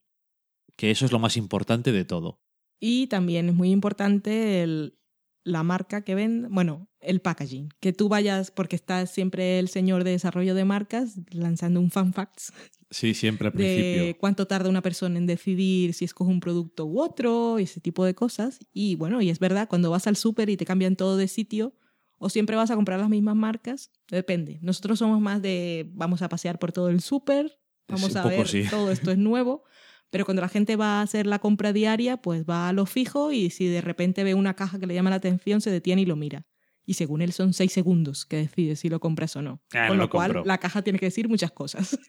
Que eso es lo más importante de todo. Y también es muy importante el- la marca que vende, bueno, el packaging. Que tú vayas, porque está siempre el señor de desarrollo de marcas lanzando un fan facts Sí, siempre al de principio. cuánto tarda una persona en decidir si escoge un producto u otro, y ese tipo de cosas. Y bueno, y es verdad, cuando vas al súper y te cambian todo de sitio, o siempre vas a comprar las mismas marcas, depende. Nosotros somos más de vamos a pasear por todo el súper, vamos a ver, sí. todo esto es nuevo. Pero cuando la gente va a hacer la compra diaria, pues va a lo fijo y si de repente ve una caja que le llama la atención, se detiene y lo mira. Y según él son seis segundos que decide si lo compras o no. Ah, Con no lo lo cual, la caja tiene que decir muchas cosas.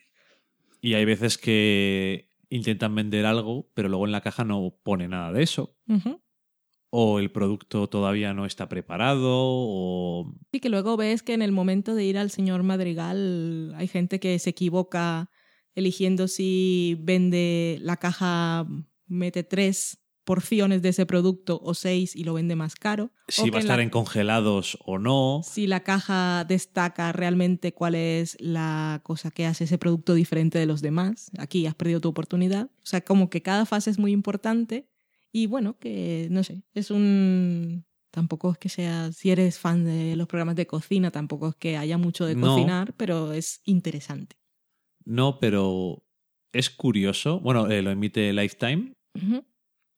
Y hay veces que intentan vender algo, pero luego en la caja no pone nada de eso. O el producto todavía no está preparado, o Y que luego ves que en el momento de ir al señor Madrigal hay gente que se equivoca eligiendo si vende la caja, mete tres porciones de ese producto o seis y lo vende más caro. si va a estar la- en congelados o no. si la caja destaca realmente cuál es la cosa que hace ese producto diferente de los demás. Aquí has perdido tu oportunidad. O sea, como que cada fase es muy importante y bueno, que no sé, es un... Tampoco es que sea, si eres fan de los programas de cocina, tampoco es que haya mucho de No. cocinar, pero es interesante. No, pero es curioso. Bueno, eh, lo emite Lifetime Ujú.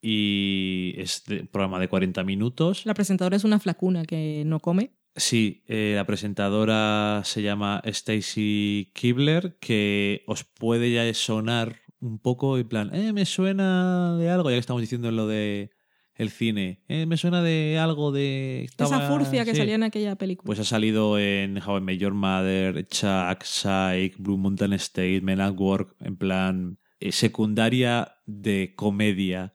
Y es de- programa de 40 minutos. La presentadora es una flacuna que no come. Sí, eh, la presentadora se llama Stacy Kibler, que os puede ya sonar un poco en plan, eh, me suena de algo, ya que estamos diciendo lo de el cine, eh, me suena de algo de... Esa estaba- furcia que sí. salía en aquella película. Pues ha salido en How I Met Your Mother, Chuck, Psych, Blue Mountain State, Men at Work, en plan eh, secundaria de comedia,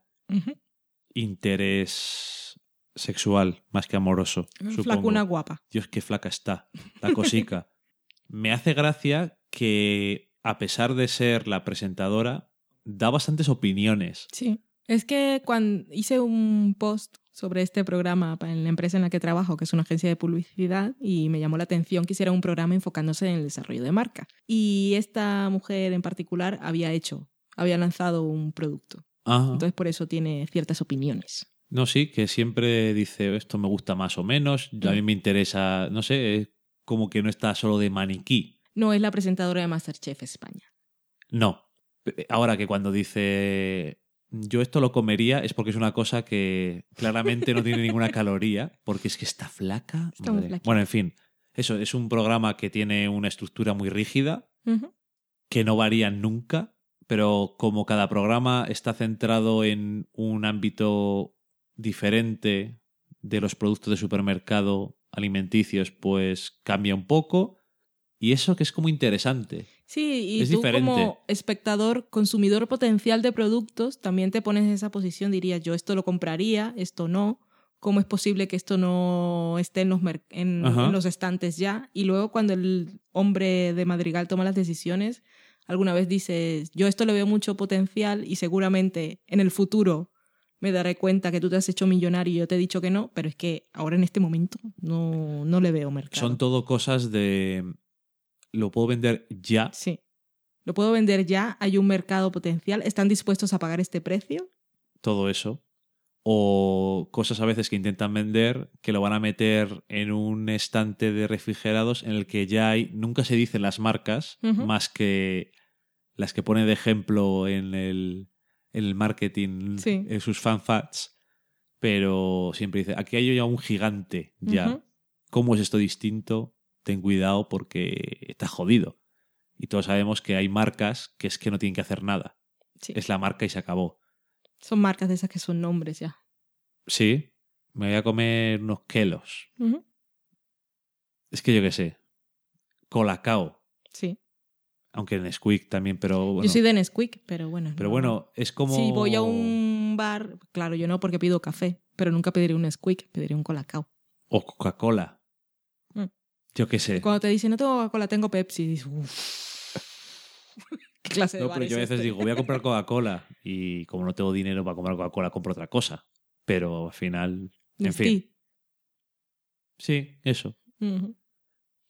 Interés sexual más que amoroso. supongo. Flacuna guapa. Dios, qué flaca está, la cosica. [LAUGHS] Me hace gracia que, a pesar de ser la presentadora, da bastantes opiniones. Sí. Es que cuando hice un post sobre este programa en la empresa en la que trabajo, que es una agencia de publicidad, y me llamó la atención que hiciera un programa enfocándose en el desarrollo de marca. Y esta mujer en particular había hecho, había lanzado un producto. Ajá. Entonces por eso tiene ciertas opiniones. No, sí, que siempre dice esto me gusta más o menos, a mí me interesa, no sé, es como que no está solo de maniquí. No es la presentadora de Masterchef España. No. Ahora que cuando dice yo esto lo comería es porque es una cosa que claramente no tiene ninguna [LAUGHS] caloría, porque es que está flaca. Está muy. Bueno, en fin, eso es un programa que tiene una estructura muy rígida, que no varía nunca, pero como cada programa está centrado en un ámbito diferente de los productos de supermercado alimenticios, pues cambia un poco. Y eso que es como interesante. Sí, y Es tú diferente. como espectador, consumidor potencial de productos, también te pones en esa posición, dirías, yo esto lo compraría, esto no. ¿Cómo es posible que esto no esté en los, en los estantes ya? Y luego cuando el hombre de Madrigal toma las decisiones, alguna vez dices, yo esto le veo mucho potencial y seguramente en el futuro me daré cuenta que tú te has hecho millonario y yo te he dicho que no, pero es que ahora en este momento no, no le veo mercado. Son todo cosas de... Lo puedo vender ya. Sí. Lo puedo vender ya, hay un mercado potencial, ¿están dispuestos a pagar este precio? todo eso. O cosas a veces que intentan vender que lo van a meter en un estante de refrigerados en el que ya hay, nunca se dicen las marcas, más que las que pone de ejemplo en el, en el marketing, Sí. en sus fanfats, pero siempre dice, aquí hay ya un gigante, ya. ¿Cómo es esto distinto? Ten cuidado porque está jodido. Y todos sabemos que hay marcas que es que no tienen que hacer nada. Sí. Es la marca y se acabó. Son marcas de esas que son nombres ya. Sí, me voy a comer unos kelos. Es que yo qué sé. Colacao. Sí. Aunque en Squeak también, pero bueno. Yo soy de Nesquik, pero bueno. Pero no. bueno, es como. Si voy a un bar, claro, yo no porque pido café, pero nunca pediré un Nesquik, pediré un Colacao. O Coca-Cola. Mm. Yo qué sé. Cuando te dicen, no tengo Coca-Cola, tengo Pepsi, dices, uff. [LAUGHS] ¿Qué clase de No, bar pero es yo a veces este? digo, voy a comprar Coca-Cola. Y como no tengo dinero para comprar Coca-Cola, compro otra cosa. Pero al final. En fin. Sí, eso.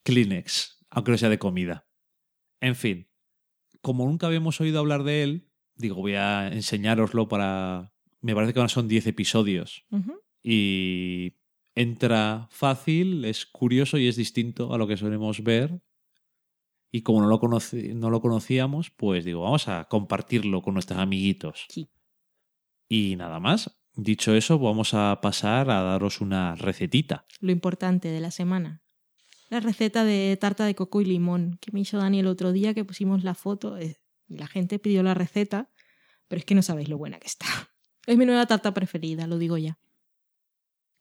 Kleenex, aunque no sea de comida. En fin, como nunca habíamos oído hablar de él, digo, voy a enseñároslo para... Me parece que ahora son 10 episodios y entra fácil, es curioso y es distinto a lo que solemos ver. Y como no lo, conoci- no lo conocíamos, pues digo, vamos a compartirlo con nuestros amiguitos. Sí. Y nada más. Dicho eso, vamos a pasar a daros una recetita. Lo importante de la semana. La receta de tarta de coco y limón que me hizo Dani el otro día que pusimos la foto. eh, y La gente pidió la receta, Pero es que no sabéis lo buena que está. Es mi nueva tarta preferida, lo digo ya.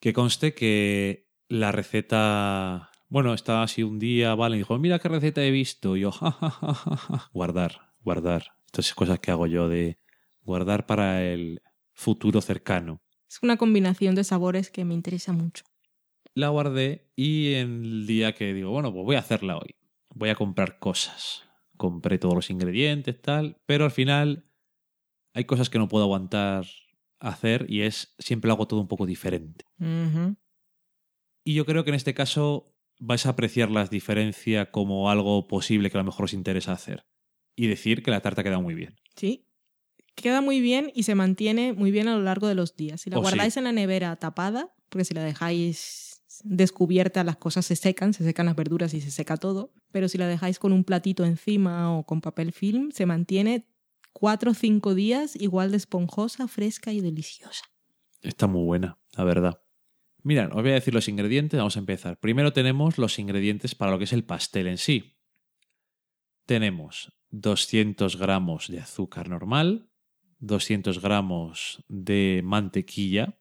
Que conste que la receta. Bueno, estaba así un día, vale, y dijo, mira qué receta he visto. Y yo, ja, ja, ja, ja, ja. guardar, guardar. Estas cosas que hago yo de guardar para el futuro cercano. Es una combinación de sabores que me interesa mucho. La guardé y en el día que digo, bueno, pues voy a hacerla hoy. Voy a comprar cosas. Compré todos los ingredientes, tal, pero al final hay cosas que no puedo aguantar hacer y es siempre lo hago todo un poco diferente. Y yo creo que en este caso vais a apreciar la diferencia como algo posible que a lo mejor os interesa hacer. Y decir que la tarta queda muy bien. Sí. Queda muy bien y se mantiene muy bien a lo largo de los días. Si la Oh, sí. guardáis en la nevera tapada, porque si la dejáis descubierta las cosas se secan, se secan las verduras y se seca todo. Pero si la dejáis con un platito encima o con papel film, se mantiene cuatro o cinco días igual de esponjosa, fresca y deliciosa. Está muy buena, la verdad. Mirad, os voy a decir los ingredientes, vamos a empezar. Primero tenemos los ingredientes para lo que es el pastel en sí. Tenemos 200 gramos de azúcar normal, 200 gramos de mantequilla,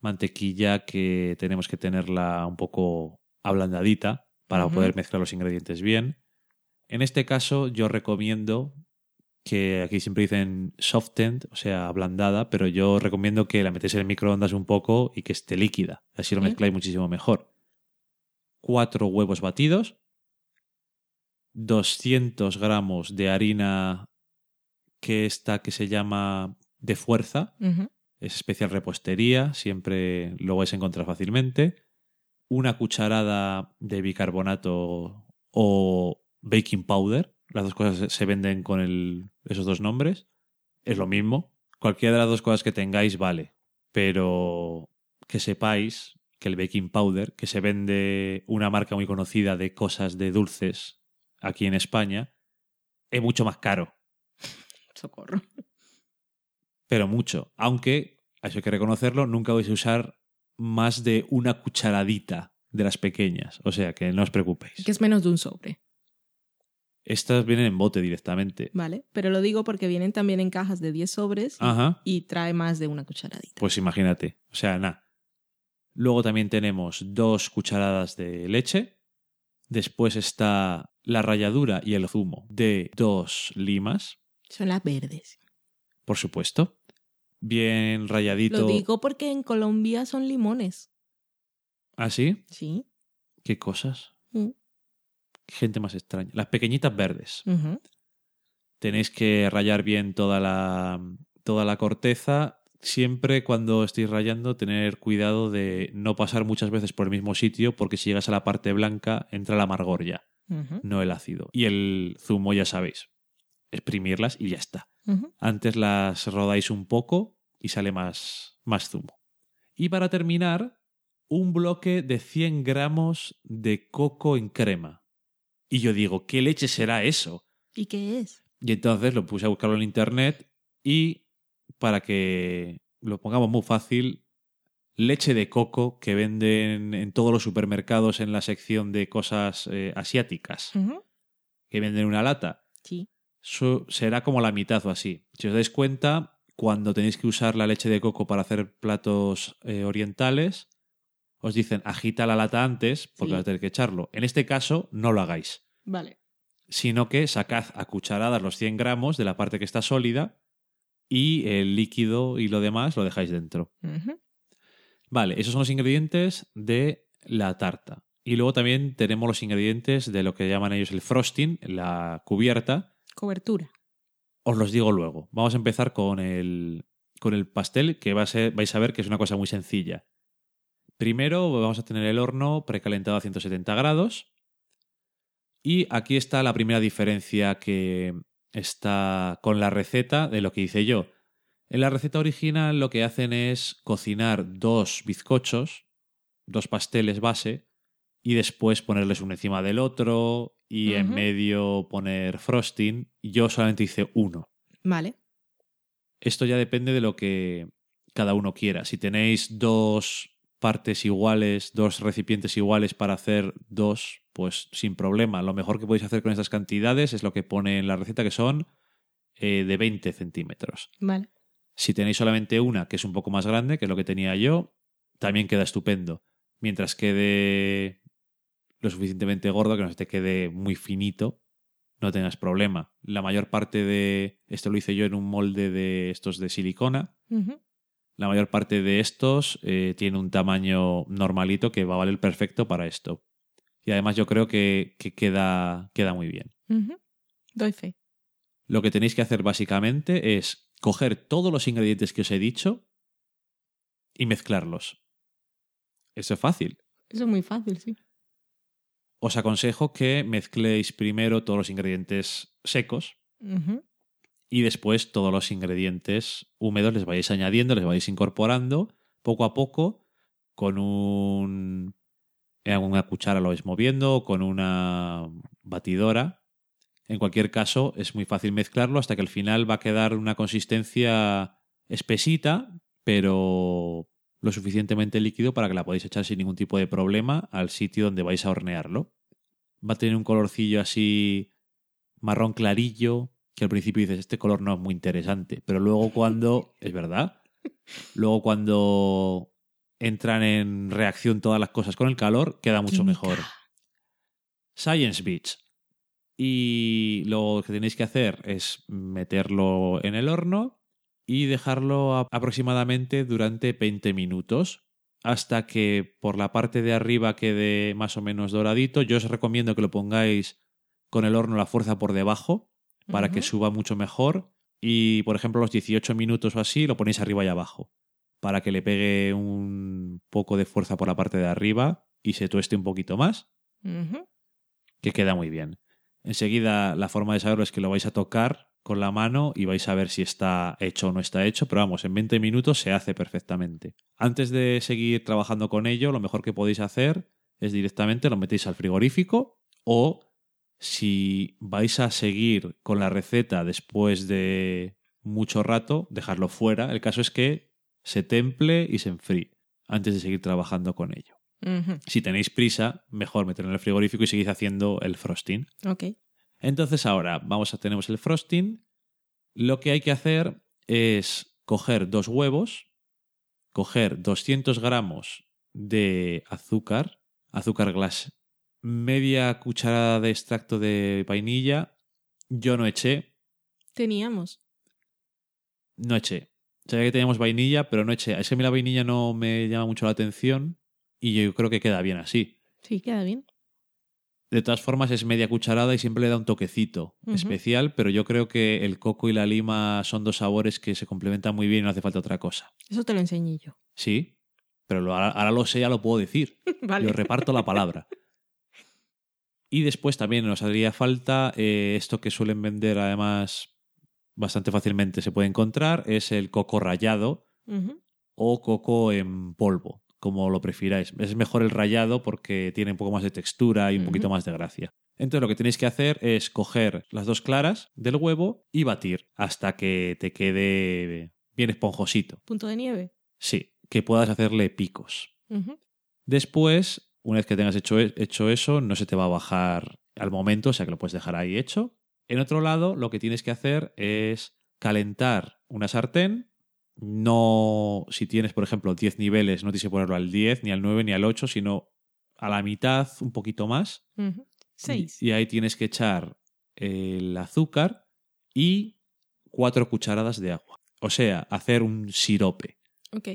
mantequilla que tenemos que tenerla un poco ablandadita para poder mezclar los ingredientes bien. En este caso yo recomiendo que aquí siempre dicen softened, o sea, ablandada, pero yo recomiendo que la metéis en el microondas un poco y que esté líquida. Así lo ¿Eh? mezcláis muchísimo mejor. Cuatro huevos batidos, 200 gramos de harina que esta que se llama de fuerza, es especial repostería, siempre lo vais a encontrar fácilmente. Una cucharada de bicarbonato o baking powder. Las dos cosas se- venden con el- esos dos nombres. Es lo mismo. Cualquiera de las dos cosas que tengáis vale. Pero que sepáis que el baking powder, que se vende una marca muy conocida de cosas de dulces aquí en España, es mucho más caro [LAUGHS] Socorro. pero mucho. Aunque, eso hay que reconocerlo, nunca vais a usar más de una cucharadita de las pequeñas. O sea, que no os preocupéis. Que es menos de un sobre, Estas vienen en bote directamente. ¿vale? Pero lo digo porque vienen también en cajas de 10 sobres y- Ajá. y trae más de una cucharadita. Pues imagínate. O sea, nada. Luego también tenemos dos cucharadas de leche. Después está la ralladura y el zumo de dos limas, Son las verdes. por supuesto. Bien rayadito. Lo digo porque en Colombia son limones. ¿Ah, sí? Sí. ¿Qué cosas? Gente más extraña. Las pequeñitas verdes. Tenéis que rayar bien toda la, toda la corteza. Siempre cuando estéis rayando, tener cuidado de no pasar muchas veces por el mismo sitio, porque si llegas a la parte blanca, entra el amargor ya, no el ácido. Y el zumo, ya sabéis, exprimirlas y ya está. Antes las rodáis un poco y sale más, más zumo. Y para terminar, un bloque de 100 gramos de coco en crema. Y yo digo, ¿qué leche será eso? ¿Y qué es? Y entonces lo puse a buscarlo en internet y para que lo pongamos muy fácil, leche de coco que venden en todos los supermercados en la sección de cosas eh, asiáticas, que venden una lata. Sí. Será como la mitad o así. Si os dais cuenta, cuando tenéis que usar la leche de coco para hacer platos eh, orientales, os dicen agita la lata antes porque Sí. vais a tener que echarlo. En este caso, no lo hagáis Vale. sino que sacad a cucharadas los 100 gramos de la parte que está sólida y el líquido y lo demás lo dejáis dentro. Vale, esos son los ingredientes de la tarta. Y luego también tenemos los ingredientes de lo que llaman ellos el frosting, la cubierta. Cobertura. Os los digo luego. Vamos a empezar con el, con el pastel, que va a ser, vais a ver que es una cosa muy sencilla. Primero vamos a tener el horno precalentado a 170 grados. Y aquí está la primera diferencia que está con la receta de lo que hice yo. En la receta original lo que hacen es cocinar dos bizcochos, dos pasteles base, y después ponerles uno encima del otro y en medio poner frosting. Yo solamente hice uno. Vale. Esto ya depende de lo que cada uno quiera. Si tenéis dos partes iguales, dos recipientes iguales para hacer dos, pues sin problema. Lo mejor que podéis hacer con estas cantidades es lo que pone en la receta, que son eh, de 20 centímetros. Vale. Si tenéis solamente una, que es un poco más grande, que es lo que tenía yo, también queda estupendo. Mientras quede lo suficientemente gordo, que no se te quede muy finito, no tengas problema. La mayor parte de esto lo hice yo en un molde de estos de silicona. La mayor parte de estos eh, tiene un tamaño normalito que va a valer perfecto para esto. Y además yo creo que, que queda, queda muy bien. Doy fe. Lo que tenéis que hacer básicamente es coger todos los ingredientes que os he dicho y mezclarlos. Eso es fácil. Eso es muy fácil, sí. Os aconsejo que mezcléis primero todos los ingredientes secos. Y después todos los ingredientes húmedos les vais añadiendo, les vais incorporando poco a poco con un en una cuchara lo vais moviendo con una batidora. En cualquier caso, es muy fácil mezclarlo hasta que al final va a quedar una consistencia espesita, pero lo suficientemente líquido para que la podáis echar sin ningún tipo de problema al sitio donde vais a hornearlo. Va a tener un colorcillo así marrón clarillo, que al principio dices, este color no es muy interesante, pero luego cuando, [LAUGHS] es verdad, luego cuando entran en reacción todas las cosas con el calor, queda mucho Química. mejor. Science Beach. Y lo que tenéis que hacer es meterlo en el horno y dejarlo a- aproximadamente durante 20 minutos hasta que por la parte de arriba quede más o menos doradito. Yo os recomiendo que lo pongáis con el horno a la fuerza por debajo para que suba mucho mejor. Y por ejemplo, los 18 minutos o así lo ponéis arriba y abajo para que le pegue un poco de fuerza por la parte de arriba y se tueste un poquito más que queda muy bien. Enseguida la forma de saberlo es que lo vais a tocar con la mano y vais a ver si está hecho o no está hecho, pero vamos, en 20 minutos se hace perfectamente. Antes de seguir trabajando con ello, lo mejor que podéis hacer es directamente lo metéis al frigorífico o si vais a seguir con la receta después de mucho rato, dejarlo fuera. El caso es que se temple y se enfríe antes de seguir trabajando con ello. Si tenéis prisa, mejor meterlo en el frigorífico y seguís haciendo el frosting. Ok. Entonces ahora vamos a tenemos el frosting. Lo que hay que hacer es coger dos huevos, coger 200 gramos de azúcar, azúcar glass, media cucharada de extracto de vainilla. Yo no eché, Teníamos. no eché. Sabía que teníamos vainilla, pero no eché. Es que a mí la vainilla no me llama mucho la atención y yo creo que queda bien así. Sí, queda bien. De todas formas, es media cucharada y siempre le da un toquecito especial, pero yo creo que el coco y la lima son dos sabores que se complementan muy bien y no hace falta otra cosa. Eso te lo enseñé yo. Sí, pero lo- ahora, ahora lo sé, ya lo puedo decir. [LAUGHS] Vale. Yo reparto la palabra. [LAUGHS] Y después también nos haría falta eh, esto que suelen vender además bastante fácilmente se puede encontrar, es el coco rallado o coco en polvo, como lo prefiráis. Es mejor el rallado porque tiene un poco más de textura y un poquito más de gracia. Entonces lo que tenéis que hacer es coger las dos claras del huevo y batir hasta que te quede bien esponjosito. Punto de nieve. Sí, que puedas hacerle picos. Después, una vez que tengas hecho, hecho eso, no se te va a bajar al momento, o sea que lo puedes dejar ahí hecho. En otro lado, lo que tienes que hacer es calentar una sartén. No, si tienes, por ejemplo, 10 niveles, no tienes que ponerlo al 10, ni al 9, ni al 8, sino a la mitad, un poquito más. Seis. Y, y ahí tienes que echar el azúcar y cuatro cucharadas de agua. O sea, hacer un sirope. Ok.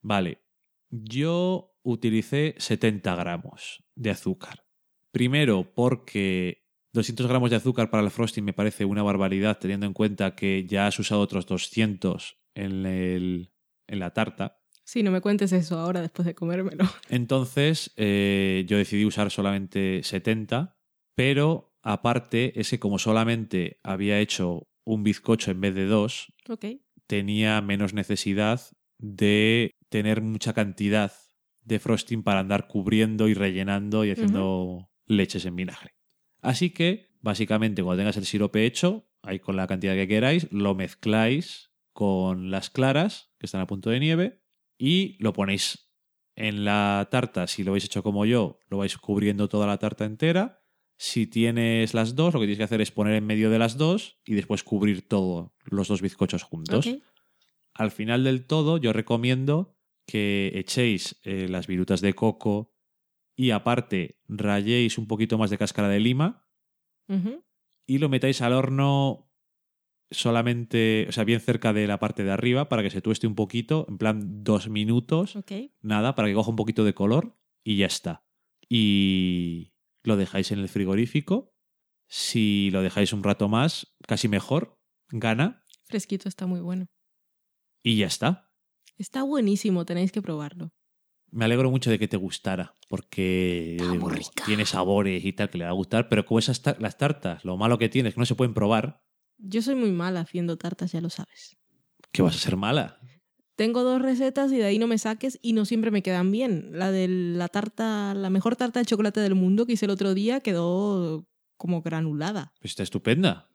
Vale, yo utilicé 70 gramos de azúcar. Primero porque 200 gramos de azúcar para el frosting me parece una barbaridad teniendo en cuenta que ya has usado otros 200 en, el- en la tarta. Sí, no me cuentes eso ahora después de comérmelo. [LAUGHS] Entonces eh, yo decidí usar solamente 70, pero aparte es que como solamente había hecho un bizcocho en vez de dos, tenía menos necesidad de tener mucha cantidad de frosting para andar cubriendo y rellenando y haciendo leches en vinagre. Así que, básicamente, cuando tengas el sirope hecho, ahí con la cantidad que queráis, lo mezcláis con las claras, que están a punto de nieve, y lo ponéis en la tarta. Si lo habéis hecho como yo, lo vais cubriendo toda la tarta entera. Si tienes las dos, lo que tienes que hacer es poner en medio de las dos y después cubrir todos los dos bizcochos juntos. Al final del todo, yo recomiendo que echéis eh, las virutas de coco y aparte rayéis un poquito más de cáscara de lima y lo metáis al horno solamente, o sea, bien cerca de la parte de arriba para que se tueste un poquito, en plan dos minutos, nada, para que coja un poquito de color y ya está. Y lo dejáis en el frigorífico. Si lo dejáis un rato más, casi mejor, gana Fresquito está muy bueno. y ya está. Está buenísimo, tenéis que probarlo. Me alegro mucho de que te gustara, porque digo, tiene sabores y tal que le va a gustar, pero como esas las tartas, lo malo que tiene es que no se pueden probar, Yo soy muy mala haciendo tartas, ya lo sabes. que vas a ser mala. Tengo dos recetas y de ahí no me saques y no siempre me quedan bien. La de la tarta, la mejor tarta de chocolate del mundo que hice el otro día quedó como granulada. Pues está estupenda.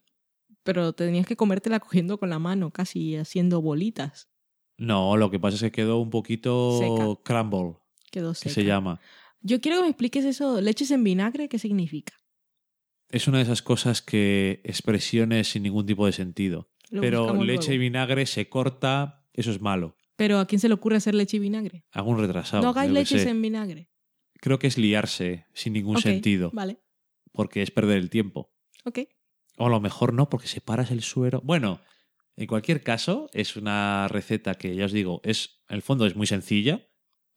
Pero tenías que comértela cogiendo con la mano, casi haciendo bolitas. No, lo que pasa es que quedó un poquito Seca. crumble, Quedó que seca. se llama. Yo quiero que me expliques eso, leches en vinagre, ¿qué significa? Es una de esas cosas que expresiones sin ningún tipo de sentido. Lo Pero leche y vinagre se corta, eso es malo. Pero ¿a quién se le ocurre hacer leche y vinagre? Un retrasado. no hagáis leches en vinagre. Creo que es liarse sin ningún sentido, Vale, porque es perder el tiempo. ok. O a lo mejor no, porque separas el suero. Bueno, en cualquier caso, es una receta que ya os digo, es, en el fondo es muy sencilla.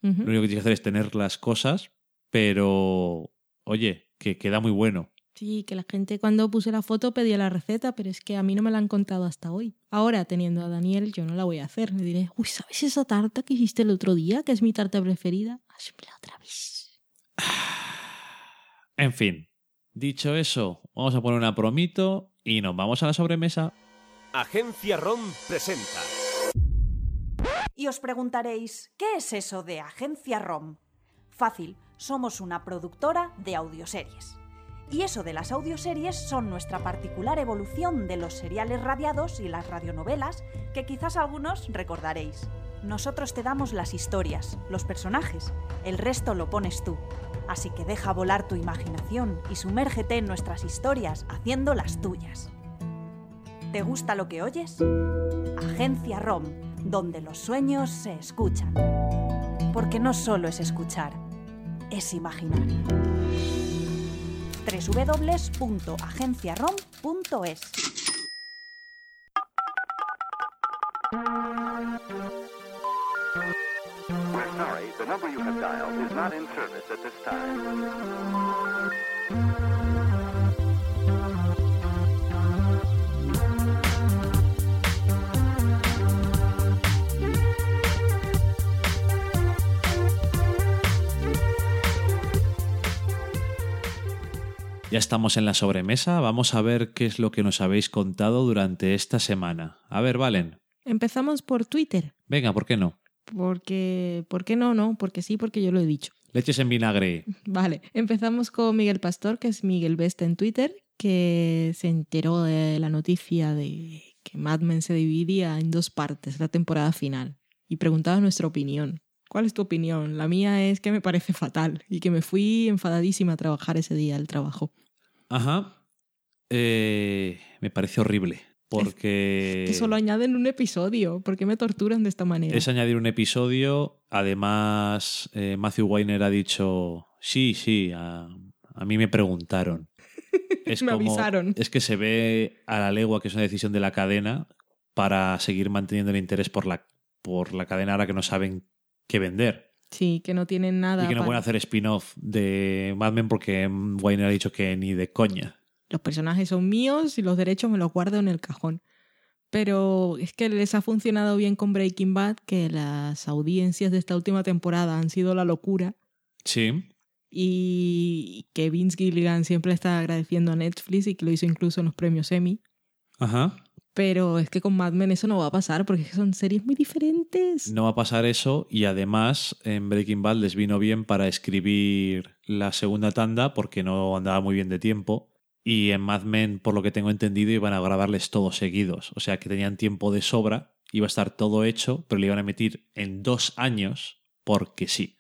Lo único que tienes que hacer es tener las cosas, pero oye, que queda muy bueno. Sí, que la gente cuando puse la foto pedía la receta, pero es que a mí no me la han contado hasta hoy. Ahora, teniendo a Daniel, yo no la voy a hacer. Le diré, uy, ¿sabes esa tarta que hiciste el otro día, que es mi tarta preferida? Hazmela otra vez. [SIGHS] En fin, dicho eso, vamos a poner una promito y nos vamos a la sobremesa. Agencia ROM presenta. Y os preguntaréis, ¿qué es eso de Agencia ROM? Fácil, somos una productora de audioseries. Y eso de las audioseries son nuestra particular evolución de los seriales radiados y las radionovelas que quizás algunos recordaréis. Nosotros te damos las historias, los personajes, el resto lo pones tú. Así que deja volar tu imaginación y sumérgete en nuestras historias haciendo las tuyas. ¿Te gusta lo que oyes? Agencia ROM, donde los sueños se escuchan. Porque no solo es escuchar, es imaginar. www.agenciarom.es. Ya estamos en la sobremesa, vamos a ver qué es lo que nos habéis contado durante esta semana. A ver, Valen, Empezamos por Twitter. venga, ¿por qué no? Porque, ¿por qué no? No, porque sí, porque yo lo he dicho. Leches en vinagre. Vale, empezamos con Miguel Pastor, que es Miguel Best en Twitter, que se enteró de la noticia de que Mad Men se dividía en dos partes, la temporada final, y preguntaba nuestra opinión. ¿Cuál es tu opinión? La mía es que me parece fatal y que me fui enfadadísima a trabajar ese día al trabajo. Ajá. Eh, me parece horrible. Porque Que solo añaden un episodio. ¿Por qué me torturan de esta manera? es añadir un episodio. Además, eh, Matthew Weiner ha dicho, sí, sí, a, a mí me preguntaron. [LAUGHS] Es Me como- avisaron. Es que se ve a la legua que es una decisión de la cadena para seguir manteniendo el interés por la, por la cadena ahora que no saben qué vender. Sí, que no tienen nada. Y que no para- pueden hacer spin-off de Mad Men porque Weiner ha dicho que ni de coña. los personajes son míos y los derechos me los guardo en el cajón. Pero es que les ha funcionado bien con Breaking Bad, que las audiencias de esta última temporada han sido la locura Sí. y que Vince Gilligan siempre está agradeciendo a Netflix y que lo hizo incluso en los premios Emmy. Ajá. Pero es que con Mad Men eso no va a pasar porque son series muy diferentes. No va a pasar eso y además en Breaking Bad les vino bien para escribir la segunda tanda porque no andaba muy bien de tiempo y en Mad Men, por lo que tengo entendido, iban a grabarles todos seguidos. O sea que tenían tiempo de sobra, iba a estar todo hecho, pero le iban a meter en dos años porque sí.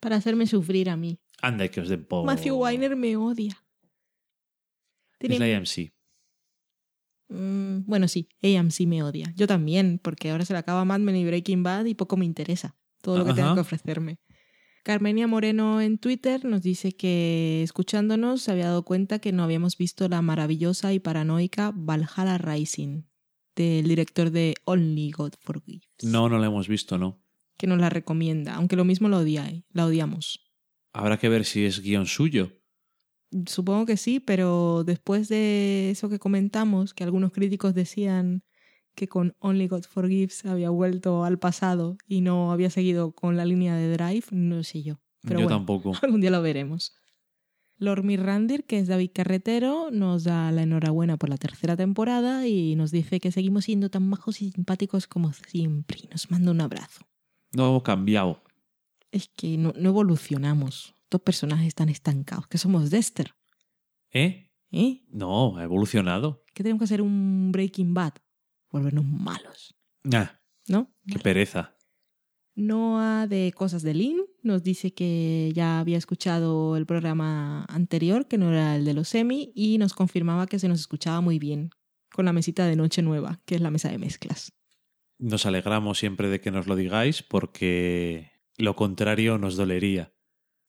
Para hacerme sufrir a mí. Anda que os den por... Matthew Weiner me odia. Es la AMC. Mm, bueno, sí, AMC me odia. Yo también, porque ahora se le acaba Mad Men y Breaking Bad y poco me interesa todo lo que tenga Ajá. que ofrecerme. Carmenia Moreno en Twitter nos dice que escuchándonos se había dado cuenta que no habíamos visto la maravillosa y paranoica Valhalla Rising del director de Only God Forgives, No, no la hemos visto, no. que nos la recomienda, aunque lo mismo lo odia, la odiamos. Habrá que ver si es guion suyo. Supongo que sí, pero después de eso que comentamos, que algunos críticos decían que con Only God Forgives había vuelto al pasado y no había seguido con la línea de Drive, no sé yo. Pero Yo bueno, tampoco. [LAUGHS] algún día lo veremos. Lord Mirrandir, que es David Carretero, nos da la enhorabuena por la tercera temporada y nos dice que seguimos siendo tan majos y simpáticos como siempre y nos manda un abrazo. No hemos cambiado. Es que no, no evolucionamos. Estos personajes están estancados, que somos Dexter. ¿Eh? ¿Eh? No, ha evolucionado. ¿Qué tenemos que hacer un Breaking Bad? Volvernos malos, Ah, ¿no? qué pereza. Noah de Cosas de Lynn nos dice que ya había escuchado el programa anterior, que no era el de los semi, y nos confirmaba que se nos escuchaba muy bien con la mesita de Noche Nueva, que es la mesa de mezclas. Nos alegramos siempre de que nos lo digáis porque lo contrario nos dolería.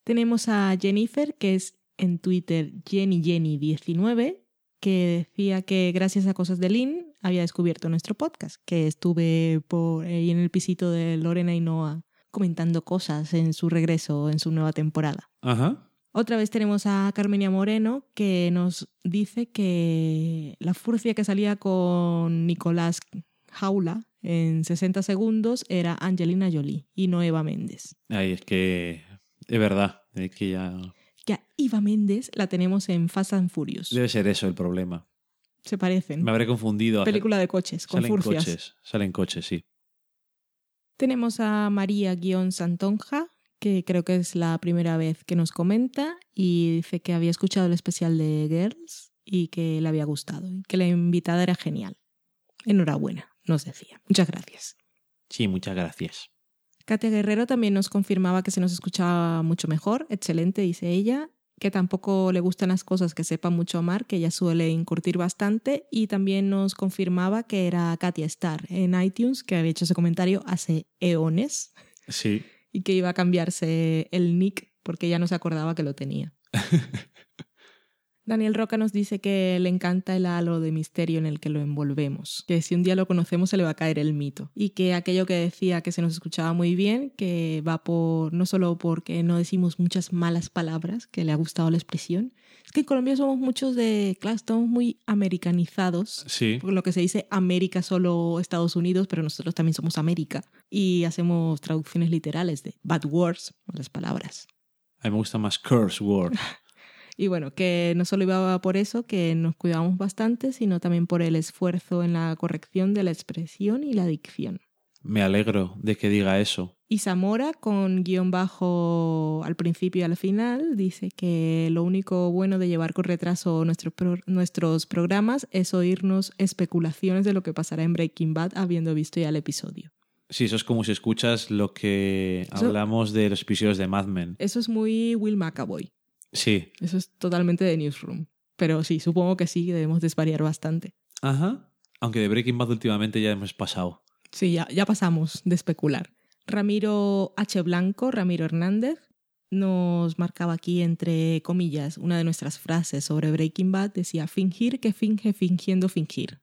Tenemos a Jennifer, que es en Twitter JennyJenny19, que decía que gracias a Cosas de Lynn había descubierto nuestro podcast, que estuve por ahí en el pisito de Lorena y Noah comentando cosas en su regreso, en su nueva temporada. Ajá. Otra vez tenemos a Carmenia Moreno que nos dice que la furcia que salía con Nicolás Jaula en 60 segundos era Angelina Jolie y no Eva Méndez. Ay, es que es verdad, es que ya Que a Eva Méndez la tenemos en Fast and Furious. debe ser eso el problema. Se parecen. Me habré confundido. Película de coches, con Salen furcias. coches, salen coches, sí. Tenemos a María-Santonja, que creo que es la primera vez que nos comenta y dice que había escuchado el especial de Girls y que le había gustado y que la invitada era genial. Enhorabuena, nos decía. Muchas gracias. Sí, muchas gracias. Katia Guerrero también nos confirmaba que se nos escuchaba mucho mejor. Excelente, dice ella. Que tampoco le gustan las cosas que sepa mucho amar, que ella suele incurtir bastante. Y también nos confirmaba que era Katia Star en iTunes, que había hecho ese comentario hace eones Sí. y que iba a cambiarse el nick porque ya no se acordaba que lo tenía. [LAUGHS] Daniel Roca nos dice que le encanta el halo de misterio en el que lo envolvemos, que si un día lo conocemos se le va a caer el mito y que aquello que decía que se nos escuchaba muy bien, que va por no solo porque no decimos muchas malas palabras, que le ha gustado la expresión, es que en Colombia somos muchos de, claro, estamos muy americanizados, Sí. por lo que se dice América solo Estados Unidos, pero nosotros también somos América y hacemos traducciones literales de bad words, malas palabras. A mí me gusta más curse word. [LAUGHS] Y bueno, que no solo iba por eso, que nos cuidamos bastante, sino también por el esfuerzo en la corrección de la expresión y la dicción. Me alegro de que diga eso. Y Zamora, con guion bajo al principio y al final, dice que lo único bueno de llevar con retraso nuestros, pro- nuestros programas es oírnos especulaciones de lo que pasará en Breaking Bad habiendo visto ya el episodio. Sí, eso es como si escuchas lo que Eso- hablamos de los episodios de Mad Men. Eso es muy Will McAvoy. Sí. Eso es totalmente de Newsroom. Pero sí, supongo que sí, debemos desvariar bastante. Ajá. Aunque de Breaking Bad últimamente ya hemos pasado. Sí, ya, ya pasamos de especular. Ramiro H. Blanco, Ramiro Hernández, nos marcaba aquí entre comillas una de nuestras frases sobre Breaking Bad. Decía, fingir que finge fingiendo fingir.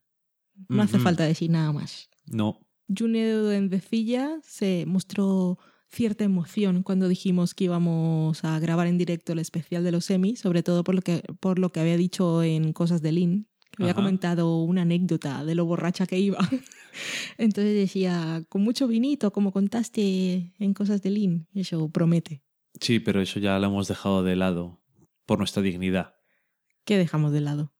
No hace falta decir nada más. No. Junedo Endecilla se mostró cierta emoción cuando dijimos que íbamos a grabar en directo el especial de los Emmy, sobre todo por lo que, por lo que había dicho en Cosas de Lynn, que había comentado una anécdota de lo borracha que iba. [LAUGHS] Entonces decía, con mucho vinito, como contaste en Cosas de Lynn, y eso promete. Sí, pero eso ya lo hemos dejado de lado por nuestra dignidad. ¿Qué dejamos de lado?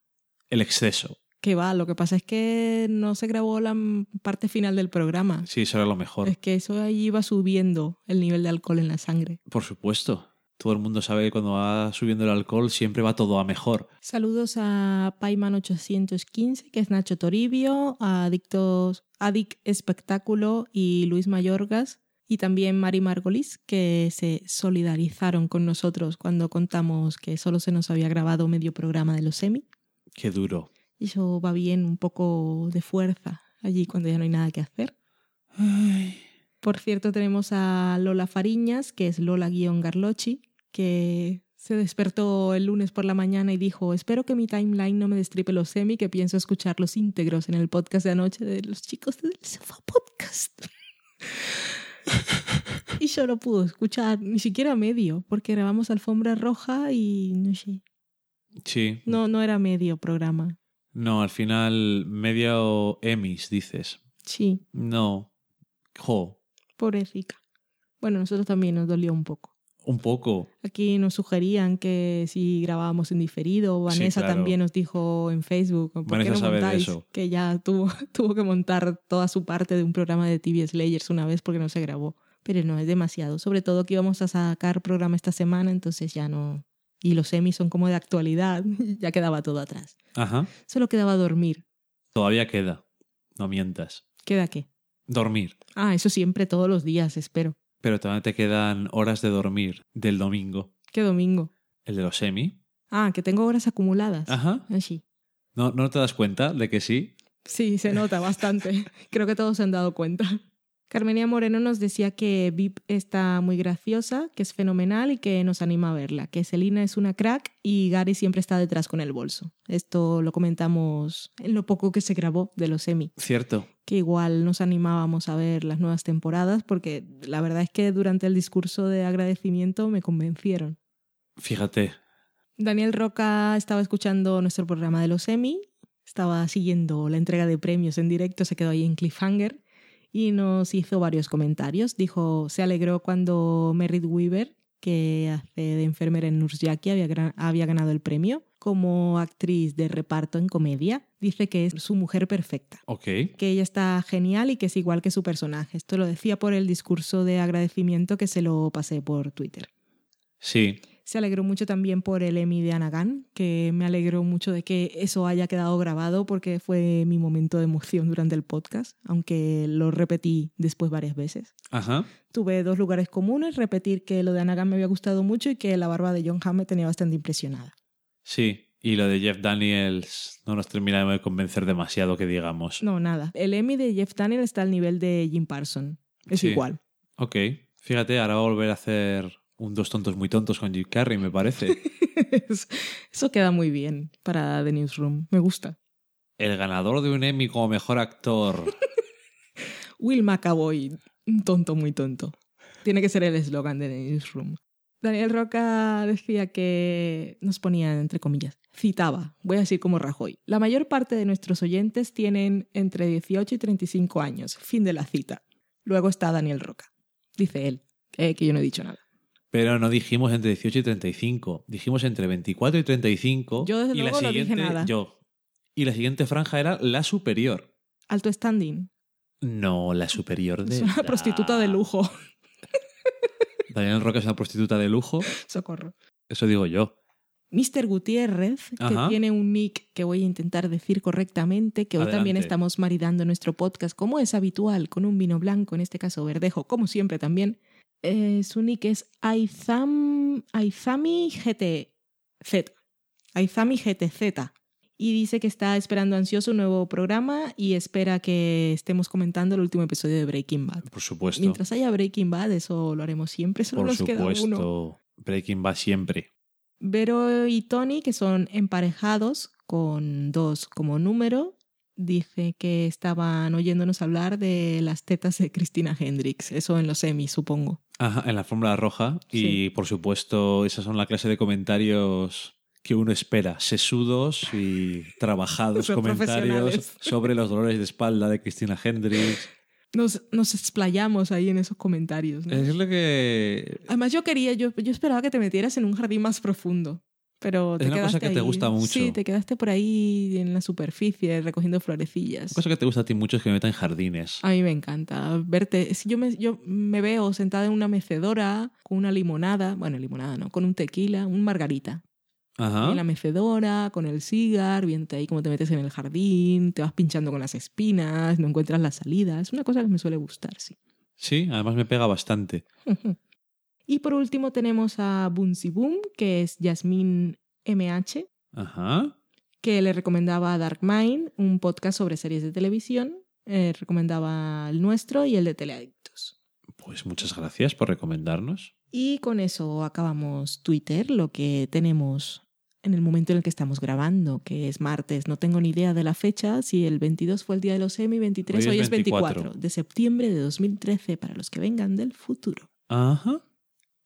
El exceso. Que va, lo que pasa es que no se grabó la parte final del programa. Sí, eso era lo mejor. Es que eso ahí iba subiendo el nivel de alcohol en la sangre. Por supuesto. Todo el mundo sabe que cuando va subiendo el alcohol siempre va todo a mejor. Saludos a Paiman815, que es Nacho Toribio, a Adictos, Adic Espectáculo y Luis Mayorgas, y también Mari Margolis, que se solidarizaron con nosotros cuando contamos que solo se nos había grabado medio programa de los semi. Qué duro. Y eso va bien, un poco de fuerza allí cuando ya no hay nada que hacer. Por cierto, tenemos a Lola Fariñas, que es Lola-Garlochi, que se despertó el lunes por la mañana y dijo, espero que mi timeline no me destripe los semi, que pienso escuchar los íntegros en el podcast de anoche de los chicos del Sofá Podcast. [LAUGHS] y yo no pudo escuchar ni siquiera medio, porque grabamos alfombra roja y no sé. Sí. No, no era medio programa. No, al final, medio Emmys, dices. Sí. No. Jo. Pobrecita. Bueno, nosotros también nos dolió un poco. Un poco. Aquí nos sugerían que si grabábamos en diferido, Vanessa claro. también nos dijo en Facebook, ¿por Vanessa qué no sabe de montáis? eso. Que ya tuvo, [LAUGHS] tuvo que montar toda su parte de un programa de TV Slayers una vez porque no se grabó. Pero no, es demasiado. Sobre todo que íbamos a sacar programa esta semana, entonces ya no... Y los semis son como de actualidad, [LAUGHS] ya quedaba todo atrás. Ajá. Solo quedaba dormir. Todavía queda. No mientas. ¿Queda qué? Dormir. Ah, eso siempre, todos los días, espero. Pero también te quedan horas de dormir del domingo. ¿Qué domingo? El de los semi. Ah, que tengo horas acumuladas. Ajá. Ah, sí. ¿No, ¿No te das cuenta de que sí? Sí, se nota bastante. [LAUGHS] Creo que todos se han dado cuenta. Carmenia Moreno nos decía que VIP está muy graciosa, que es fenomenal y que nos anima a verla, que Selina es una crack y Gary siempre está detrás con el bolso. Esto lo comentamos en lo poco que se grabó de los Emmy, Cierto. que igual nos animábamos a ver las nuevas temporadas porque la verdad es que durante el discurso de agradecimiento me convencieron. Fíjate. Daniel Roca estaba escuchando nuestro programa de los Emmy, estaba siguiendo la entrega de premios en directo, se quedó ahí en cliffhanger y nos hizo varios comentarios. Dijo, se alegró cuando Merritt Weaver, que hace de enfermera en Nurse Jackie, había, había ganado el premio como actriz de reparto en comedia. Dice que es su mujer perfecta Ok. que ella está genial y que es igual que su personaje. Esto lo decía por el discurso de agradecimiento que se lo pasé por Twitter. Sí. Se alegró mucho también por el Emmy de Anagan, que me alegró mucho de que eso haya quedado grabado porque fue mi momento de emoción durante el podcast, aunque lo repetí después varias veces. Ajá. Tuve dos lugares comunes, repetir que lo de Anagan me había gustado mucho y que la barba de John Hamm me tenía bastante impresionada. Sí. Y lo de Jeff Daniels no nos termina de convencer demasiado que digamos. No, nada. El Emmy de Jeff Daniel está al nivel de Jim Parson. Es Sí. igual. Ok. Fíjate, ahora va a volver a hacer un Dos tontos muy tontos con Jim Carrey, me parece. [LAUGHS] Eso queda muy bien para The Newsroom. Me gusta. El ganador de un Emmy como mejor actor. [LAUGHS] Will McAvoy, un tonto muy tonto. Tiene que ser el eslogan de The Newsroom. Daniel Roca decía que nos ponía entre comillas, citaba, voy a decir como Rajoy. La mayor parte de nuestros oyentes tienen entre 18 y 35 años. Fin de la cita. Luego está Daniel Roca. Dice él, eh, que yo no he dicho nada. Pero no dijimos entre 18 y 35. Dijimos entre 24 y 35. Yo, desde y luego, la no dije siguiente, nada. Yo. Y la siguiente franja era la superior. Alto standing. No, la superior de. Es una prostituta de lujo. [LAUGHS] Daniel Roca es una prostituta de lujo. Socorro. Eso digo yo. Mr. Gutiérrez, que tiene un nick que voy a intentar decir correctamente, que hoy también estamos maridando nuestro podcast, como es habitual, con un vino blanco, en este caso verdejo, como siempre también. Eh, su nick es Aizam, Aizami GTZ. Aizami GTZ. Y dice que está esperando ansioso un nuevo programa y espera que estemos comentando el último episodio de Breaking Bad. Por supuesto. Mientras haya Breaking Bad, eso lo haremos siempre, solo Por nos queda uno. supuesto. Breaking va siempre. Vero y Tony, que son emparejados con dos como número, dice que estaban oyéndonos hablar de las tetas de Christina Hendricks. Eso en los semis, supongo. Ajá, en la fórmula roja. Y por supuesto, esas son la clase de comentarios que uno espera. Sesudos y [LAUGHS] trabajados comentarios sobre los dolores de espalda de Cristina Hendricks. Nos, nos explayamos ahí en esos comentarios. ¿no? Es lo que. Además, yo quería, yo, yo esperaba que te metieras en un jardín más profundo. Pero te Es una cosa quedaste que te gusta mucho. Sí, te quedaste por ahí en la superficie recogiendo florecillas. Una cosa que te gusta a ti mucho es que me metan en jardines. A mí me encanta verte. Si yo me, yo me veo sentada en una mecedora con una limonada, bueno, limonada no, con un tequila, un margarita. Ajá. En la mecedora, con el cigar, viente ahí como te metes en el jardín, te vas pinchando con las espinas, no encuentras la salida. Es una cosa que me suele gustar, sí. Sí, además me pega bastante. [LAUGHS] Y por último tenemos a Bunsi Boom, que es Yasmín MH, Ajá. que le recomendaba Dark Mind, un podcast sobre series de televisión. Eh, recomendaba el nuestro y el de Teleadictos. Pues muchas gracias por recomendarnos. Y con eso acabamos Twitter, lo que tenemos en el momento en el que estamos grabando, que es martes. No tengo ni idea de la fecha, si el 22 fue el día de los Emmy, 23 hoy, es 24 de septiembre de 2013 para los que vengan del futuro. Ajá.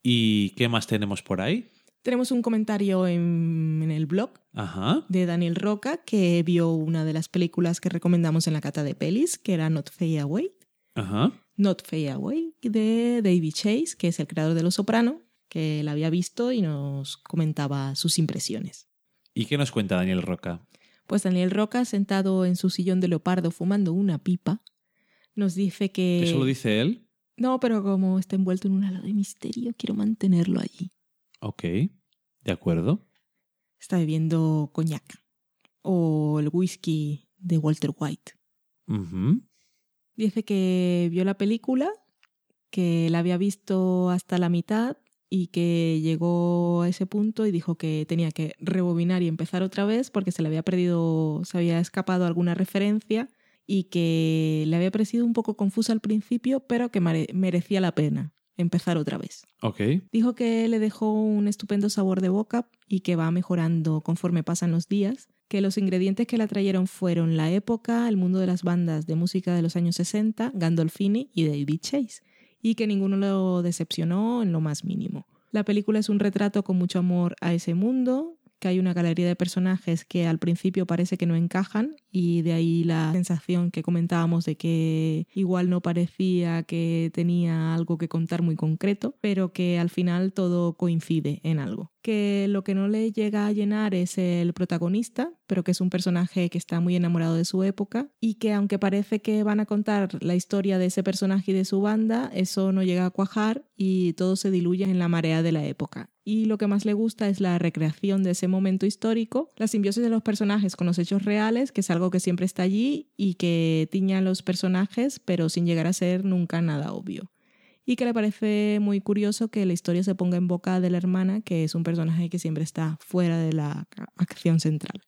¿Y qué más tenemos por ahí? Tenemos un comentario en, en el blog Ajá. de Daniel Roca que vio una de las películas que recomendamos en la cata de pelis, que era Not Fade Away. Ajá. Not Fade Away de David Chase, que es el creador de Los Soprano, que la había visto y nos comentaba sus impresiones. ¿Y qué nos cuenta Daniel Roca? Pues Daniel Roca, sentado en su sillón de leopardo fumando una pipa, nos dice que... ¿Eso lo dice él? No, pero como está envuelto en un halo de misterio, quiero mantenerlo allí. Ok, de acuerdo. Está bebiendo coñac o el whisky de Walter White. Ujú. Dice que vio la película, que la había visto hasta la mitad y que llegó a ese punto y dijo que tenía que rebobinar y empezar otra vez porque se le había perdido, se había escapado alguna referencia y que le había parecido un poco confusa al principio, pero que merecía la pena empezar otra vez. Dijo que le dejó un estupendo sabor de boca y que va mejorando conforme pasan los días, que los ingredientes que la trajeron fueron la época, el mundo de las bandas de música de los años 60, Gandolfini y David Chase, y que ninguno lo decepcionó en lo más mínimo. La película es un retrato con mucho amor a ese mundo, que hay una galería de personajes que al principio parece que no encajan y de ahí la sensación que comentábamos de que igual no parecía que tenía algo que contar muy concreto, pero que al final todo coincide en algo. Que lo que no le llega a llenar es el protagonista, pero que es un personaje que está muy enamorado de su época y que aunque parece que van a contar la historia de ese personaje y de su banda, eso no llega a cuajar y todo se diluye en la marea de la época y lo que más le gusta es la recreación de ese momento histórico, la simbiosis de los personajes con los hechos reales, que es algo que siempre está allí y que tiña a los personajes, pero sin llegar a ser nunca nada obvio. Y que le parece muy curioso que la historia se ponga en boca de la hermana, que es un personaje que siempre está fuera de la acción central.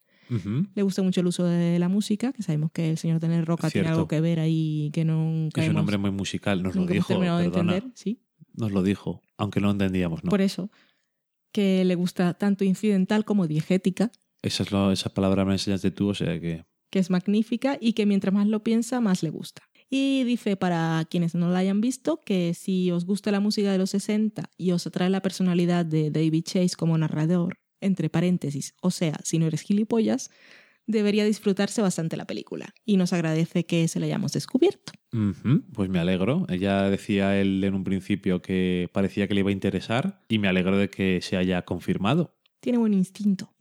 Le gusta mucho el uso de la música, que sabemos que el señor Tener Roca tiene algo que ver ahí que nunca Es un hombre muy musical, nos lo dijo. terminado de entender, sí. Nos lo dijo, aunque no lo entendíamos, ¿no? Por eso, que le gusta tanto incidental como diegética, Esa, es lo- esa palabra me enseñaste tú, o sea que... que es magnífica y que mientras más lo piensa, más le gusta. Y dice para quienes no la hayan visto que si os gusta la música de los 60 y os atrae la personalidad de David Chase como narrador, entre paréntesis, o sea, si no eres gilipollas, debería disfrutarse bastante la película. Y nos agradece que se la hayamos descubierto. Pues me alegro. Ella decía él en un principio que parecía que le iba a interesar y me alegro de que se haya confirmado. Tiene buen instinto.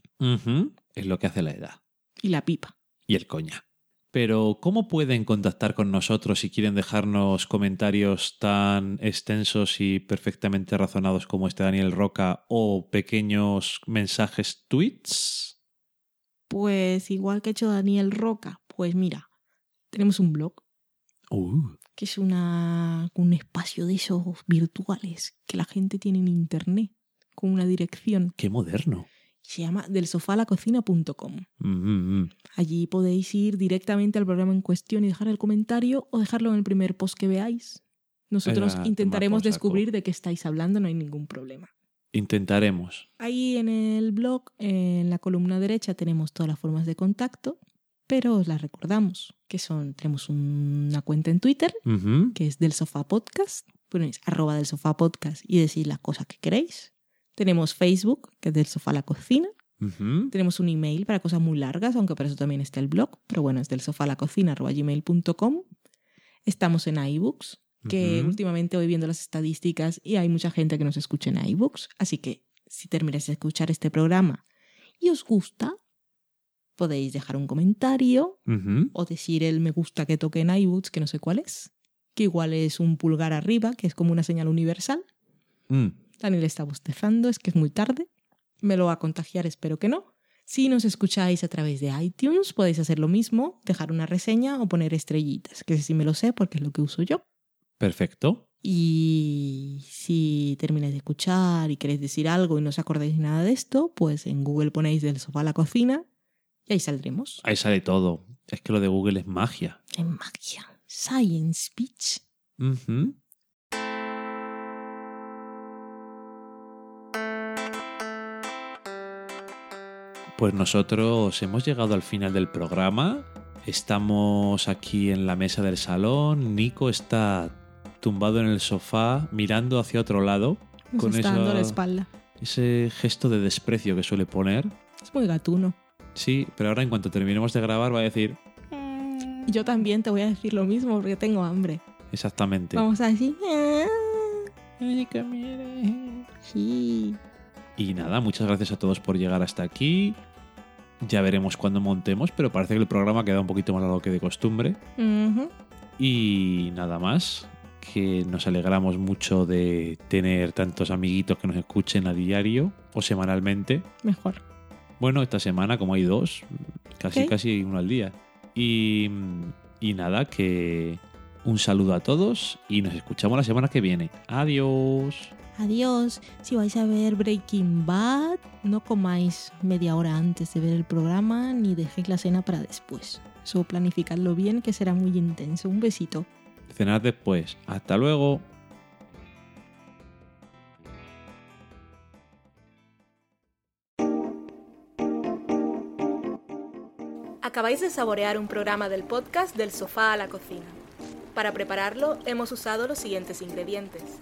Es lo que hace la edad. Y la pipa. Y el coña. Pero, ¿cómo pueden contactar con nosotros si quieren dejarnos comentarios tan extensos y perfectamente razonados como este Daniel Roca o pequeños mensajes tweets? Pues igual que ha hecho Daniel Roca, pues mira, tenemos un blog Uh, que es una, un espacio de esos virtuales que la gente tiene en internet, con una dirección. ¡Qué moderno! Se llama delsofalacocina.com. Mm, mm, mm. Allí podéis ir directamente al programa en cuestión y dejar el comentario o dejarlo en el primer post que veáis. Nosotros Era, intentaremos descubrir de qué estáis hablando, no hay ningún problema. Intentaremos. Ahí en el blog, en la columna derecha, tenemos todas las formas de contacto, pero os las recordamos, que son, tenemos una cuenta en Twitter, Ujú. que es del sofá podcast, ponéis arroba del sofá podcast y decís las cosas que queréis. Tenemos Facebook, que es del sofá a la cocina. Tenemos un email para cosas muy largas, aunque para eso también está el blog, pero bueno, es del sofá a la cocina gmail.com. Estamos en iBooks, que últimamente voy viendo las estadísticas y hay mucha gente que nos escucha en iBooks, así que si termináis de escuchar este programa y os gusta, podéis dejar un comentario o decir el me gusta que toque en iBooks, que no sé cuál es, que igual es un pulgar arriba, que es como una señal universal. Mm. Daniel está bostezando, es que es muy tarde. Me lo va a contagiar, espero que no. Si nos escucháis a través de iTunes, podéis hacer lo mismo, dejar una reseña o poner estrellitas, que sí me lo sé porque es lo que uso yo. Perfecto. Y si termináis de escuchar y queréis decir algo y no os acordáis nada de esto, pues en Google ponéis del sofá a la cocina Y ahí saldremos. Ahí sale todo. Es que lo de Google es magia. En magia. Science Speech. Ujú. Pues nosotros hemos llegado al final del programa. Estamos aquí en la mesa del salón. Nico está tumbado en el sofá mirando hacia otro lado. Nos con está esa- dando la espalda. ese gesto de desprecio que suele poner. Es muy gatuno. Sí, pero ahora en cuanto terminemos de grabar va a decir Y yo también te voy a decir lo mismo porque tengo hambre. exactamente. Vamos a decir. "Ah". Sí. Y nada, muchas gracias a todos por llegar hasta aquí. Ya veremos cuándo montemos, pero parece que el programa queda un poquito más largo que de costumbre. Y nada más, que nos alegramos mucho de tener tantos amiguitos que nos escuchen a diario o semanalmente. Mejor. Bueno, esta semana como hay dos, casi casi uno al día. Y, y nada, que un saludo a todos y nos escuchamos la semana que viene. Adiós. Adiós. Si vais a ver Breaking Bad, no comáis media hora antes de ver el programa ni dejéis la cena para después. Eso planificadlo bien que será muy intenso. Un besito. Cenar después. Hasta luego. Acabáis de saborear un programa del podcast Del sofá a la cocina. Para prepararlo hemos usado los siguientes ingredientes.